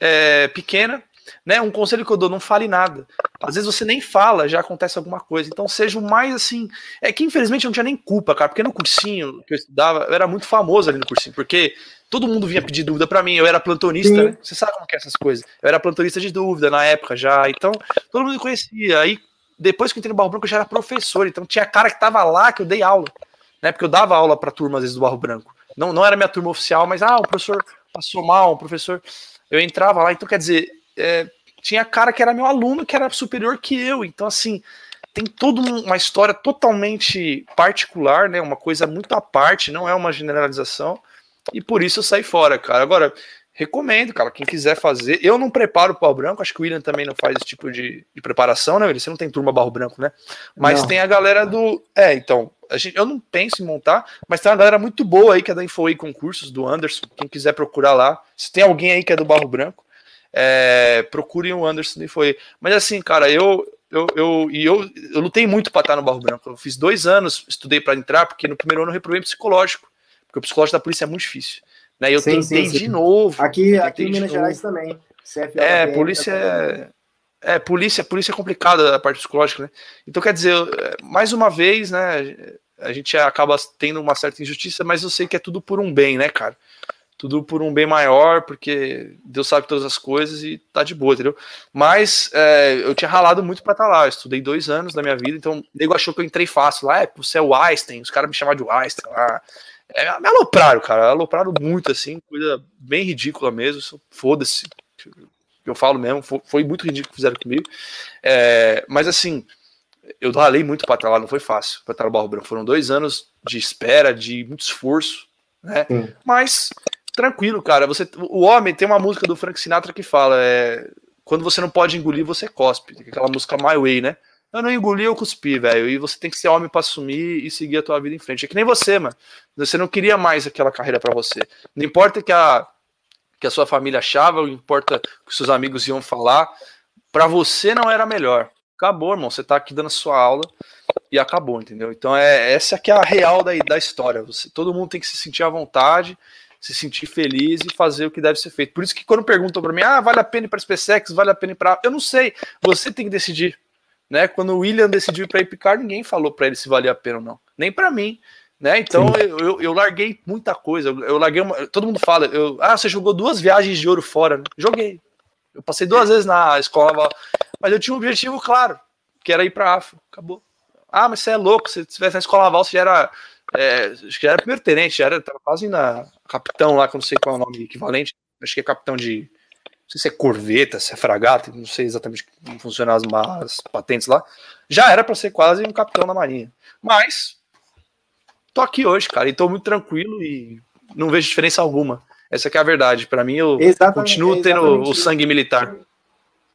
é, pequena, né? Um conselho que eu dou, não fale nada. Às vezes você nem fala, já acontece alguma coisa. Então seja o mais assim. É que infelizmente eu não tinha nem culpa, cara, porque no cursinho que eu estudava, eu era muito famoso ali no cursinho, porque todo mundo vinha pedir dúvida para mim. Eu era plantonista, né? Você sabe como que é essas coisas. Eu era plantonista de dúvida na época já. Então todo mundo conhecia. Aí depois que eu entrei no Barro Branco, eu já era professor. Então tinha cara que tava lá que eu dei aula, né? Porque eu dava aula para turma às vezes do Barro Branco. Não, não era minha turma oficial, mas ah, o professor passou mal, o professor. Eu entrava lá, então quer dizer, é, tinha cara que era meu aluno, que era superior que eu. Então, assim, tem toda uma história totalmente particular, né? Uma coisa muito à parte, não é uma generalização. E por isso eu saí fora, cara. Agora, recomendo, cara, quem quiser fazer. Eu não preparo o pau branco, acho que o William também não faz esse tipo de, de preparação, né, William? Você não tem turma barro branco, né? Mas não. tem a galera do. É, então. A gente, eu não penso em montar, mas tem uma galera muito boa aí que é da Infoei Concursos, do Anderson. Quem quiser procurar lá. Se tem alguém aí que é do barro branco, é, procurem o Anderson e foi. Mas assim, cara, eu eu, eu, e eu, eu lutei muito para estar no Barro Branco. Eu fiz dois anos, estudei para entrar, porque no primeiro ano eu reprovei psicológico, porque o psicológico da polícia é muito difícil. Né? Eu sim, tentei sim, sim. de novo. Aqui, aqui em Minas Gerais também. CFL, é, polícia é, é, polícia, polícia é complicada a parte psicológica, né? Então, quer dizer, mais uma vez, né, a gente acaba tendo uma certa injustiça, mas eu sei que é tudo por um bem, né, cara? tudo por um bem maior, porque Deus sabe todas as coisas e tá de boa, entendeu? Mas é, eu tinha ralado muito para estar tá lá, eu estudei dois anos da minha vida, então o nego achou que eu entrei fácil lá, é, você é o Einstein, os caras me chamaram de Einstein lá. É, me alopraram, cara, alopraram muito, assim, coisa bem ridícula mesmo, foda-se, eu falo mesmo, foi, muito ridículo que fizeram comigo, é, mas assim, eu ralei muito para estar lá, não foi fácil para estar no Barro Branco. Foram dois anos de espera, de muito esforço, né? Sim. Mas tranquilo, cara. Você, o homem tem uma música do Frank Sinatra que fala: é, quando você não pode engolir, você cospe. Aquela música My Way, né? Eu não engoli, eu cuspi, velho. E você tem que ser homem para assumir e seguir a tua vida em frente. É que nem você, mano. Você não queria mais aquela carreira para você. Não importa que a que a sua família achava, não importa que seus amigos iam falar, para você não era melhor. Acabou, irmão. Você tá aqui dando a sua aula e acabou, entendeu? Então é essa que é a real da, da história. Você, todo mundo tem que se sentir à vontade, se sentir feliz e fazer o que deve ser feito. Por isso que quando perguntam para mim, ah, vale a pena ir para SpaceX, vale a pena ir para, eu não sei. Você tem que decidir. Né? Quando o William decidiu ir para Epicar, ninguém falou para ele se valia a pena ou não. Nem para mim. Né? Então eu, eu, eu, larguei muita coisa. Eu, eu larguei uma, todo mundo fala, eu, ah, você jogou duas viagens de ouro fora. Né? Joguei. Eu passei duas vezes na escola, mas eu tinha um objetivo claro, que era ir para África. Acabou. Ah, mas você é louco. Se estivesse na escola naval, você já era. É, acho que já era primeiro tenente, já era tava quase na capitão lá, que eu não sei qual é o nome equivalente. Acho que é capitão de sei se é corveta, se é fragata, não sei exatamente como funcionam as, as patentes lá, já era para ser quase um capitão da marinha. Mas tô aqui hoje, cara, e tô muito tranquilo e não vejo diferença alguma. Essa é a verdade. Para mim, eu exatamente, continuo tendo o sangue militar.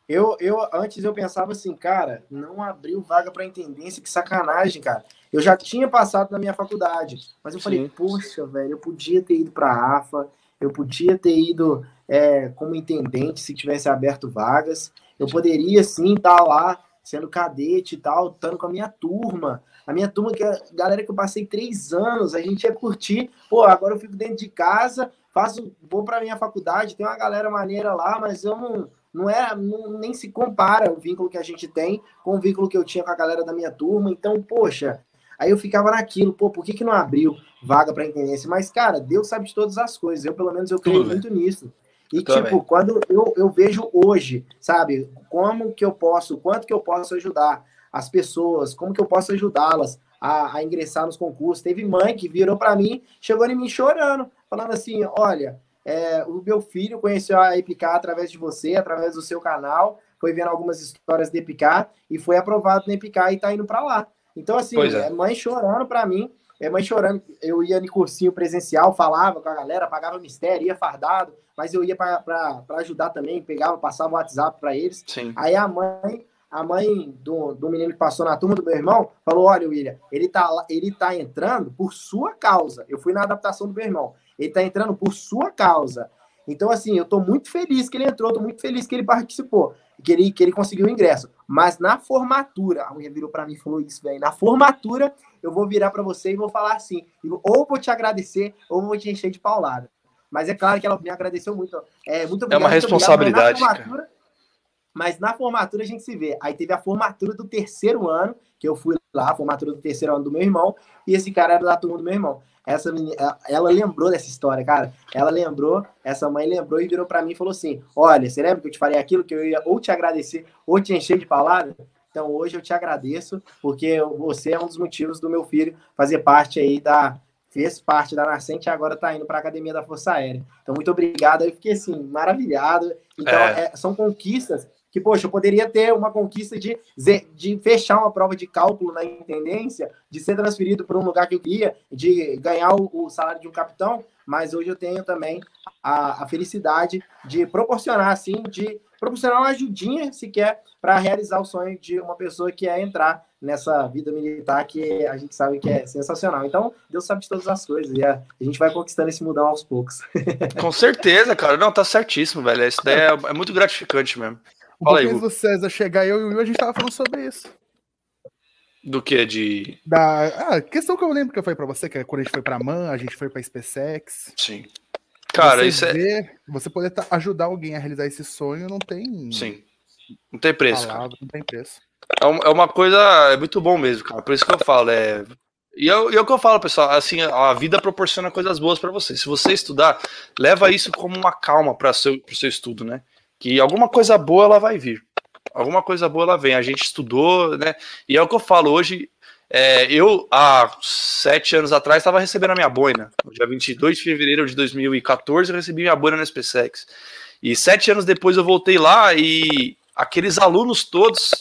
Eu, eu antes eu pensava assim, cara, não abriu vaga para intendência, que sacanagem, cara. Eu já tinha passado na minha faculdade, mas eu Sim. falei, poxa, velho, eu podia ter ido para a AFA, eu podia ter ido é, como intendente se tivesse aberto vagas. Eu poderia sim estar tá lá sendo cadete e tal, estando com a minha turma. A minha turma, que é a galera que eu passei três anos, a gente ia curtir. Pô, agora eu fico dentro de casa, faço, vou para minha faculdade, tem uma galera maneira lá, mas eu não, não é, não, nem se compara o vínculo que a gente tem com o vínculo que eu tinha com a galera da minha turma. Então, poxa, aí eu ficava naquilo, pô, por que, que não abriu vaga para intendência? Mas, cara, Deus sabe de todas as coisas. Eu, pelo menos, eu creio muito nisso. E, tipo, quando eu, eu vejo hoje, sabe, como que eu posso, quanto que eu posso ajudar as pessoas, como que eu posso ajudá-las a, a, ingressar nos concursos. Teve mãe que virou para mim, chegou em mim chorando, falando assim: olha, é, o meu filho conheceu a Epicar através de você, através do seu canal, foi vendo algumas histórias de Epicar e foi aprovado na Epicar e tá indo para lá. Então, assim, é. mãe chorando para mim, é mãe chorando. Eu ia no cursinho presencial, falava com a galera, pagava mistério, ia fardado, mas eu ia para ajudar também, pegava, passava o WhatsApp para eles. Sim. Aí a mãe, a mãe do, do menino que passou na turma do meu irmão falou: Olha, William, ele tá, ele tá entrando por sua causa. Eu fui na adaptação do meu irmão. Ele tá entrando por sua causa. Então, assim, eu tô muito feliz que ele entrou, tô muito feliz que ele participou, que ele, que ele conseguiu o ingresso. Mas na formatura, a mulher virou para mim e falou isso, velho. Na formatura, eu vou virar para você e vou falar assim: ou vou te agradecer, ou vou te encher de paulada. Mas é claro que ela me agradeceu muito. É, muito obrigado, é uma responsabilidade. Obrigado, mas, na mas na formatura a gente se vê. Aí teve a formatura do terceiro ano, que eu fui lá, formatura do terceiro ano do meu irmão, e esse cara era da turma do meu irmão. Essa menina, ela lembrou dessa história, cara. Ela lembrou, essa mãe lembrou e virou para mim e falou assim: Olha, você lembra que eu te falei aquilo que eu ia ou te agradecer ou te encher de palavras? Então hoje eu te agradeço, porque você é um dos motivos do meu filho fazer parte aí da, fez parte da Nascente e agora está indo para a Academia da Força Aérea. Então, muito obrigado. Eu fiquei assim, maravilhado. Então, é. É, são conquistas que, poxa, eu poderia ter uma conquista de, de fechar uma prova de cálculo na intendência, de ser transferido para um lugar que eu queria, de ganhar o, o, salário de um capitão, mas hoje eu tenho também a, a felicidade de proporcionar, assim, de proporcionar uma ajudinha, sequer, para realizar o sonho de uma pessoa que é entrar nessa vida militar que a gente sabe que é sensacional. Então, Deus sabe de todas as coisas e a, gente vai conquistando esse mudão aos poucos. Com certeza, cara. Não, tá certíssimo, velho. Isso daí é, é muito gratificante mesmo. Fala aí, do César chegar, eu e o Will, a gente tava falando sobre isso. Do que? De. Da ah, questão que eu lembro que eu falei pra você, que é quando a gente foi pra MAN, a gente foi pra SpaceX. Sim. Cara, você isso é. Você poder ajudar alguém a realizar esse sonho não tem. Sim. Não tem preço. Palavra, não tem preço. É, é uma coisa. É muito bom mesmo, cara. Por isso que eu falo. É, e é, e é o que eu falo, pessoal, assim, a vida proporciona coisas boas para você. Se você estudar, leva isso como uma calma para seu, o seu estudo, né? Que alguma coisa boa ela vai vir. Alguma coisa boa ela vem. A gente estudou, né? E é o que eu falo hoje. É, eu, há sete anos atrás, estava recebendo a minha boina. No dia 22 de fevereiro de 2014, eu recebi minha boina na SpaceX. E sete anos depois eu voltei lá e aqueles alunos todos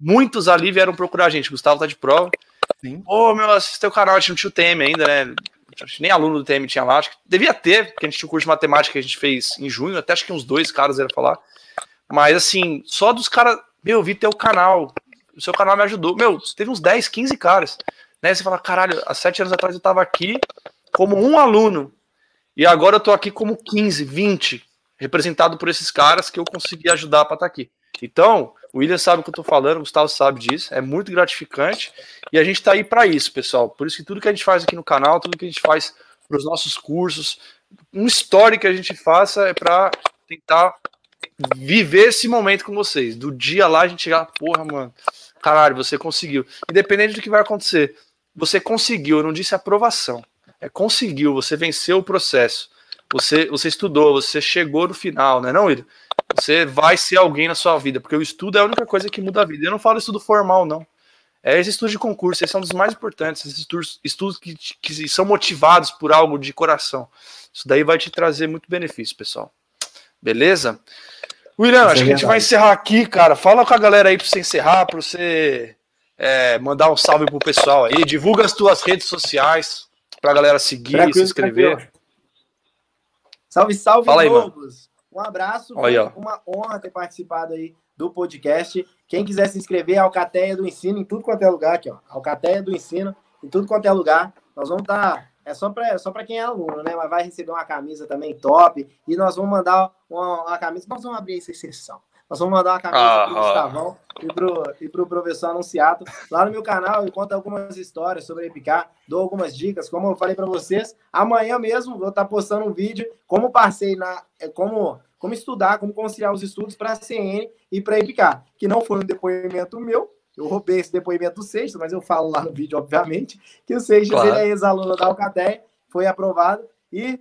muitos ali vieram procurar a gente. Gustavo tá de prova. Sim. Ô, meu, assiste o canal, a gente não tinha o TM ainda, né? Nem aluno do TM tinha lá, acho que devia ter, porque a gente tinha um curso de matemática que a gente fez em junho, até acho que uns dois caras iam falar. Mas assim, só dos caras, meu, eu vi teu canal, o seu canal me ajudou. Meu, teve uns 10, 15 caras. Né? Você fala, caralho, há sete anos atrás eu tava aqui como um aluno, e agora eu tô aqui como 15, 20, representado por esses caras que eu consegui ajudar para estar tá aqui. Então, o William sabe o que eu tô falando, o Gustavo sabe disso, é muito gratificante e a gente tá aí para isso, pessoal. Por isso que tudo que a gente faz aqui no canal, tudo que a gente faz para os nossos cursos, um story que a gente faça é para tentar viver esse momento com vocês. Do dia lá a gente chegar, porra, mano, caralho, você conseguiu. Independente do que vai acontecer, você conseguiu, eu não disse aprovação, é conseguiu, você venceu o processo. Você, você estudou, você chegou no final, né, não, William? Você vai ser alguém na sua vida, porque o estudo é a única coisa que muda a vida. Eu não falo estudo formal, não. É esse estudo de concurso, esses são dos mais importantes, esses estudos, estudos que, que são motivados por algo de coração. Isso daí vai te trazer muito benefício, pessoal. Beleza? William, acho que a gente vai encerrar aqui, cara. Fala com a galera aí para você encerrar, para você é, mandar um salve pro pessoal aí. Divulga as tuas redes sociais para a galera seguir, tranquilo, se inscrever. Tranquilo. Salve, salve, Fala aí. Um abraço, Olha, uma honra ter participado aí do podcast. Quem quiser se inscrever, Alcateia do Ensino, em tudo quanto é lugar aqui, ó. Alcateia do Ensino, em tudo quanto é lugar. Nós vamos estar. Tá, é só para só quem é aluno, né? Mas vai receber uma camisa também top. E nós vamos mandar uma, uma camisa. Nós vamos abrir essa exceção. Nós vamos mandar uma camisa ah, para o Gustavão e para e pro professor Anunciato. Lá no meu canal eu conto algumas histórias sobre a Epicar, dou algumas dicas, como eu falei para vocês. Amanhã mesmo vou estar tá postando um vídeo como passei na. É, como, como estudar, como conciliar os estudos para a CN e para a Epicar. Que não foi um depoimento meu, eu roubei esse depoimento do Seixas, mas eu falo lá no vídeo, obviamente, que o Seixas claro. ele é ex-aluno da Alcateia, foi aprovado e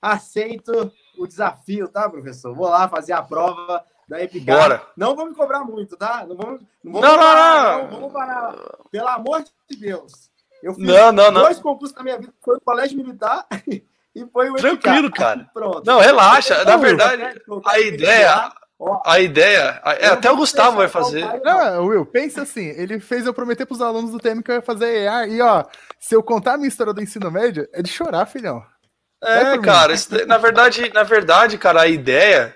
aceito o desafio, tá, professor? Vou lá fazer a prova da Epicar. Bora. Não vamos cobrar muito, tá? Não vamos, não vamos não, parar, não, não. vamos parar. Pelo amor de Deus. Eu fiz não, não, dois concursos na minha vida, foi o Colégio Militar e foi o Tranquilo, cara. Pronto. Não, relaxa. Na verdade, a ideia... A ideia, é, até o Gustavo vai fazer. Não, Will, pensa assim, ele fez eu prometer pros alunos do TM que eu ia fazer EA, e ó, se eu contar a minha história do ensino médio, é de chorar, filhão. É, cara, isso, na verdade, na verdade, cara, a ideia,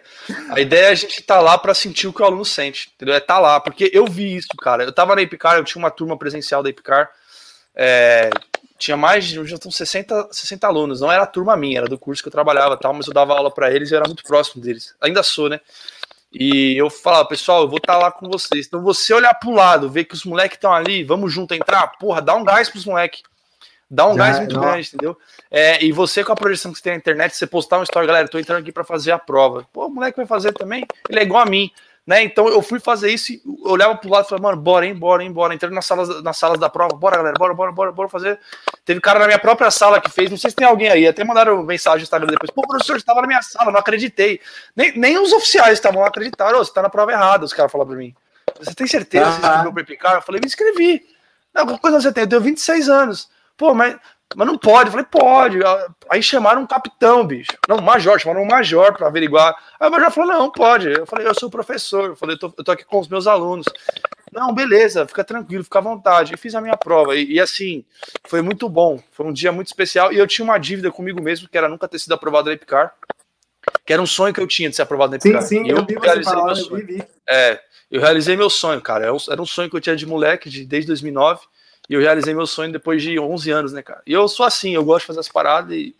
a ideia é a gente estar tá lá para sentir o que o aluno sente, entendeu? É estar tá lá, porque eu vi isso, cara. Eu tava na Epicar, eu tinha uma turma presencial da Epicar, é, tinha mais de, já estão 60, 60 alunos, não era a turma minha, era do curso que eu trabalhava, tal, mas eu dava aula para eles e era muito próximo deles. Ainda sou, né? E eu falava, pessoal, eu vou estar tá lá com vocês. Então você olhar pro lado, ver que os moleques estão ali, vamos junto entrar, porra, dá um gás pros moleques. Dá um Já, gás muito não. grande, entendeu? É, e você, com a projeção que você tem na internet, você postar um story, galera, tô entrando aqui para fazer a prova. Pô, o moleque vai fazer também, ele é igual a mim. Né? Então eu fui fazer isso e olhava pro lado e falava, mano, bora, hein, bora, hein, bora. Entrando nas salas, nas salas da prova, bora, galera, bora, bora, bora, bora fazer. Teve cara na minha própria sala que fez, não sei se tem alguém aí, até mandaram mensagem no Instagram depois, pô, professor, você estava na minha sala, não acreditei. Nem, nem os oficiais estavam lá acreditando, você tá na prova errada, os caras falaram pra mim. Você tem certeza que você escreveu pra Epicar? Eu falei, me inscrevi. Não, coisa você tem? Eu tenho 26 anos. Pô, mas mas não pode. Eu falei, pode. Aí chamaram um capitão, bicho. Não, um major, chamaram um major para averiguar. Aí o major falou, não, pode. Eu falei, eu sou professor. Eu falei, eu tô, eu tô aqui com os meus alunos. Não, beleza, fica tranquilo, fica à vontade. Eu fiz a minha prova. E, e, assim, foi muito bom. Foi um dia muito especial. E eu tinha uma dívida comigo mesmo, que era nunca ter sido aprovado na Epicar. Que era um sonho que eu tinha de ser aprovado na Epicar. Sim, sim, e eu, eu vi realizei falar, meu sonho. Eu vi. É, eu realizei meu sonho, cara. Era um sonho que eu tinha de moleque, de, desde 2009. E eu realizei meu sonho depois de 11 anos, né, cara? E eu sou assim, eu gosto de fazer as paradas e,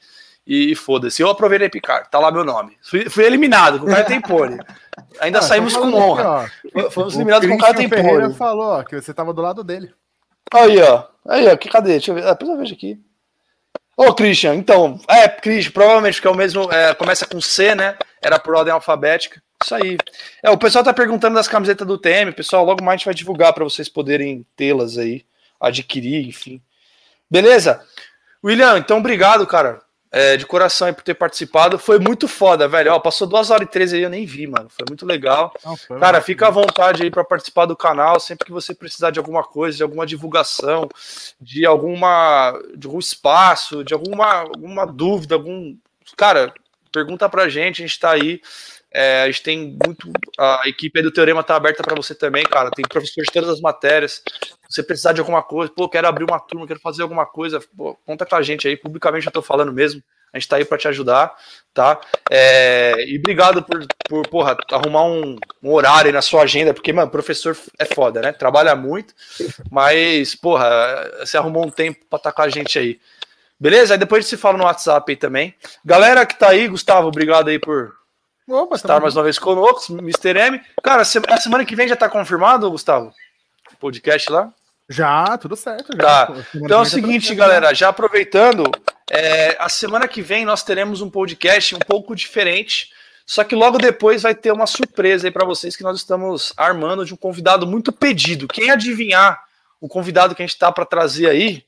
e, e foda-se. Eu aproveitei picar, tá lá meu nome. Fui, fui eliminado com o cara tem pole. Ainda ah, saímos com honra. Aqui, Fomos eliminados com o cara tem pole. falou ó, que você tava do lado dele. Aí, ó. Aí, ó. Que, cadê? Deixa eu ver. Ah, depois eu vejo aqui. Ô, Christian, então, é, Christian, provavelmente porque é o mesmo, é, começa com C, né? Era por ordem alfabética. Isso aí. É, o pessoal tá perguntando das camisetas do TM, pessoal, logo mais a gente vai divulgar para vocês poderem tê-las aí adquirir, enfim. Beleza? William, então obrigado, cara. É, de coração aí por ter participado. Foi muito foda, velho. Ó, passou duas horas e treze aí, eu nem vi, mano. Foi muito legal. Não, foi cara, fica à vontade aí para participar do canal. Sempre que você precisar de alguma coisa, de alguma divulgação, de alguma. de algum espaço, de alguma, alguma dúvida, algum. Cara, pergunta pra gente, a gente tá aí. É, a gente tem muito. A equipe do Teorema tá aberta para você também, cara. Tem professor de todas as matérias. Se você precisar de alguma coisa, pô, quero abrir uma turma, quero fazer alguma coisa, pô, conta com a gente aí. Publicamente eu tô falando mesmo. A gente tá aí para te ajudar, tá? É, e obrigado por, por porra, arrumar um, um, horário na sua agenda, porque, mano, professor é foda, né? Trabalha muito, mas, porra, você arrumou um tempo para estar tá com a gente aí. Beleza? Aí depois a gente se fala no WhatsApp aí também. Galera que tá aí, Gustavo, obrigado aí por Opa, estar mais uma vez conosco, Mr. M. Cara, a semana que vem já tá confirmado, Gustavo? Podcast lá? Já, tudo certo. Já. Tá. Então é o seguinte, galera, já aproveitando, é, a semana que vem nós teremos um podcast um pouco diferente, só que logo depois vai ter uma surpresa aí para vocês que nós estamos armando de um convidado muito pedido. Quem adivinhar o convidado que a gente tá para trazer aí,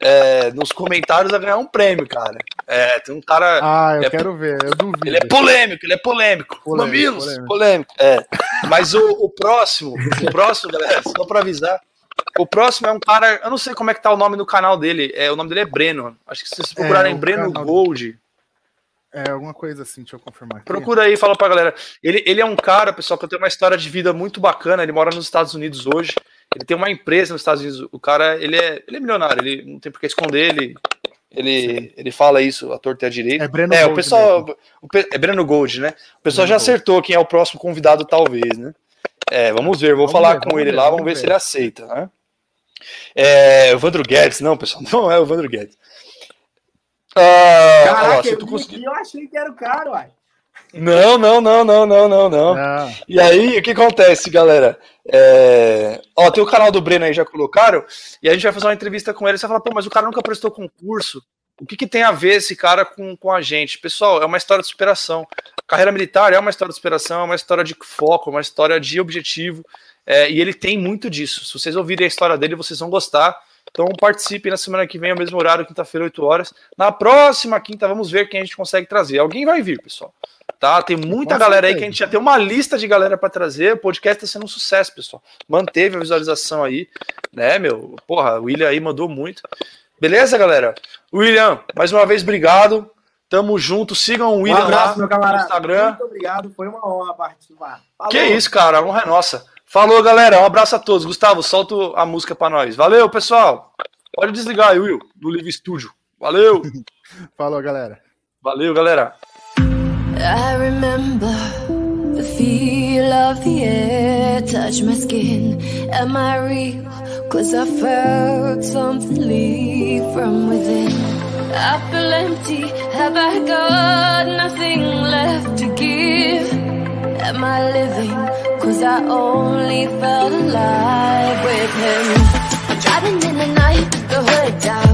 é, nos comentários vai ganhar um prêmio, cara. É, tem um cara. Ah, eu é, quero ver, eu duvido. Ele é polêmico, ele é polêmico. polêmico Mamilos, polêmico. polêmico. É. Mas o, o próximo, o próximo, galera, só para avisar, o próximo é um cara, eu não sei como é que tá o nome do canal dele. É, o nome dele é Breno. Acho que se vocês procurarem é, Breno Gold. É, alguma coisa assim, deixa eu confirmar. Aqui. Procura aí, fala pra galera. Ele, ele é um cara, pessoal, que tem uma história de vida muito bacana. Ele mora nos Estados Unidos hoje. Ele tem uma empresa nos Estados Unidos. O cara, ele é, ele é milionário. Ele não tem por que esconder. Ele, ele, ele fala isso a torta e a direita. É Breno é, Gold. O pessoal, o, é Breno Gold, né? O pessoal Breno já acertou quem é o próximo convidado, talvez, né? É, vamos ver. Vou vamos falar ver, com ele ver, lá, vamos, vamos ver, ver se ele aceita, né? É, o Vandro Guedes, não, pessoal, não é o Vandro Guedes. Ah, Caraca, ó, eu, consegui... eu achei que era o cara, uai. Não, não, não, não, não, não, não. E aí, o que acontece, galera? É... Ó, tem o canal do Breno aí, já colocaram, e a gente vai fazer uma entrevista com ele. Você fala, pô, mas o cara nunca prestou concurso. O que, que tem a ver esse cara com, com a gente? Pessoal, é uma história de superação. A carreira militar é uma história de superação, é uma história de foco, uma história de objetivo. É, e ele tem muito disso. Se vocês ouvirem a história dele, vocês vão gostar. Então participe na semana que vem, ao mesmo horário, quinta-feira, 8 horas. Na próxima quinta, vamos ver quem a gente consegue trazer. Alguém vai vir, pessoal. Tá? Tem muita galera aí que a gente já tem uma lista de galera para trazer. O podcast está sendo um sucesso, pessoal. Manteve a visualização aí, né, meu? Porra, o William aí mandou muito. Beleza, galera? William, mais uma vez, obrigado. Tamo junto. Sigam o William um abraço, lá no Instagram. Muito obrigado, foi uma honra participar. Falou. Que isso, cara, a honra é nossa. Falou, galera. Um abraço a todos. Gustavo, solta a música para nós. Valeu, pessoal. Pode desligar aí, Will, do Live Studio. Valeu. Falou, galera. Valeu, galera. I remember the feel of the air touch my skin. Am I real? Cause I felt something leave from within. I feel empty. Have I got nothing left to give? Am I living? Cause I only felt alive with him. Driving in the night, the hood down.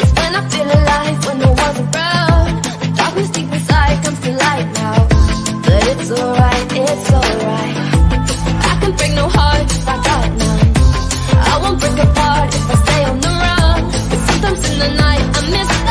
It's when I feel alive, when no one's around. The darkness deep inside comes to light now. But it's alright, it's alright. I can break no heart if I got none. I won't break apart if I stay on the run. But sometimes in the night I miss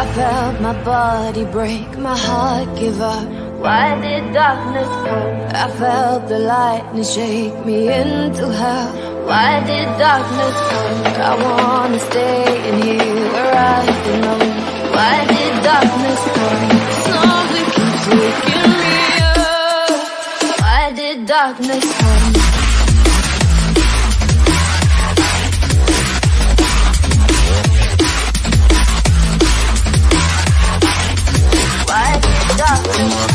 I felt my body break, my heart give up. Why did darkness come? I felt the lightning shake me into hell. Why did darkness come? I wanna stay in here where I belong. Why did darkness come? Slowly keeps waking me up. Why did darkness come? Thank you.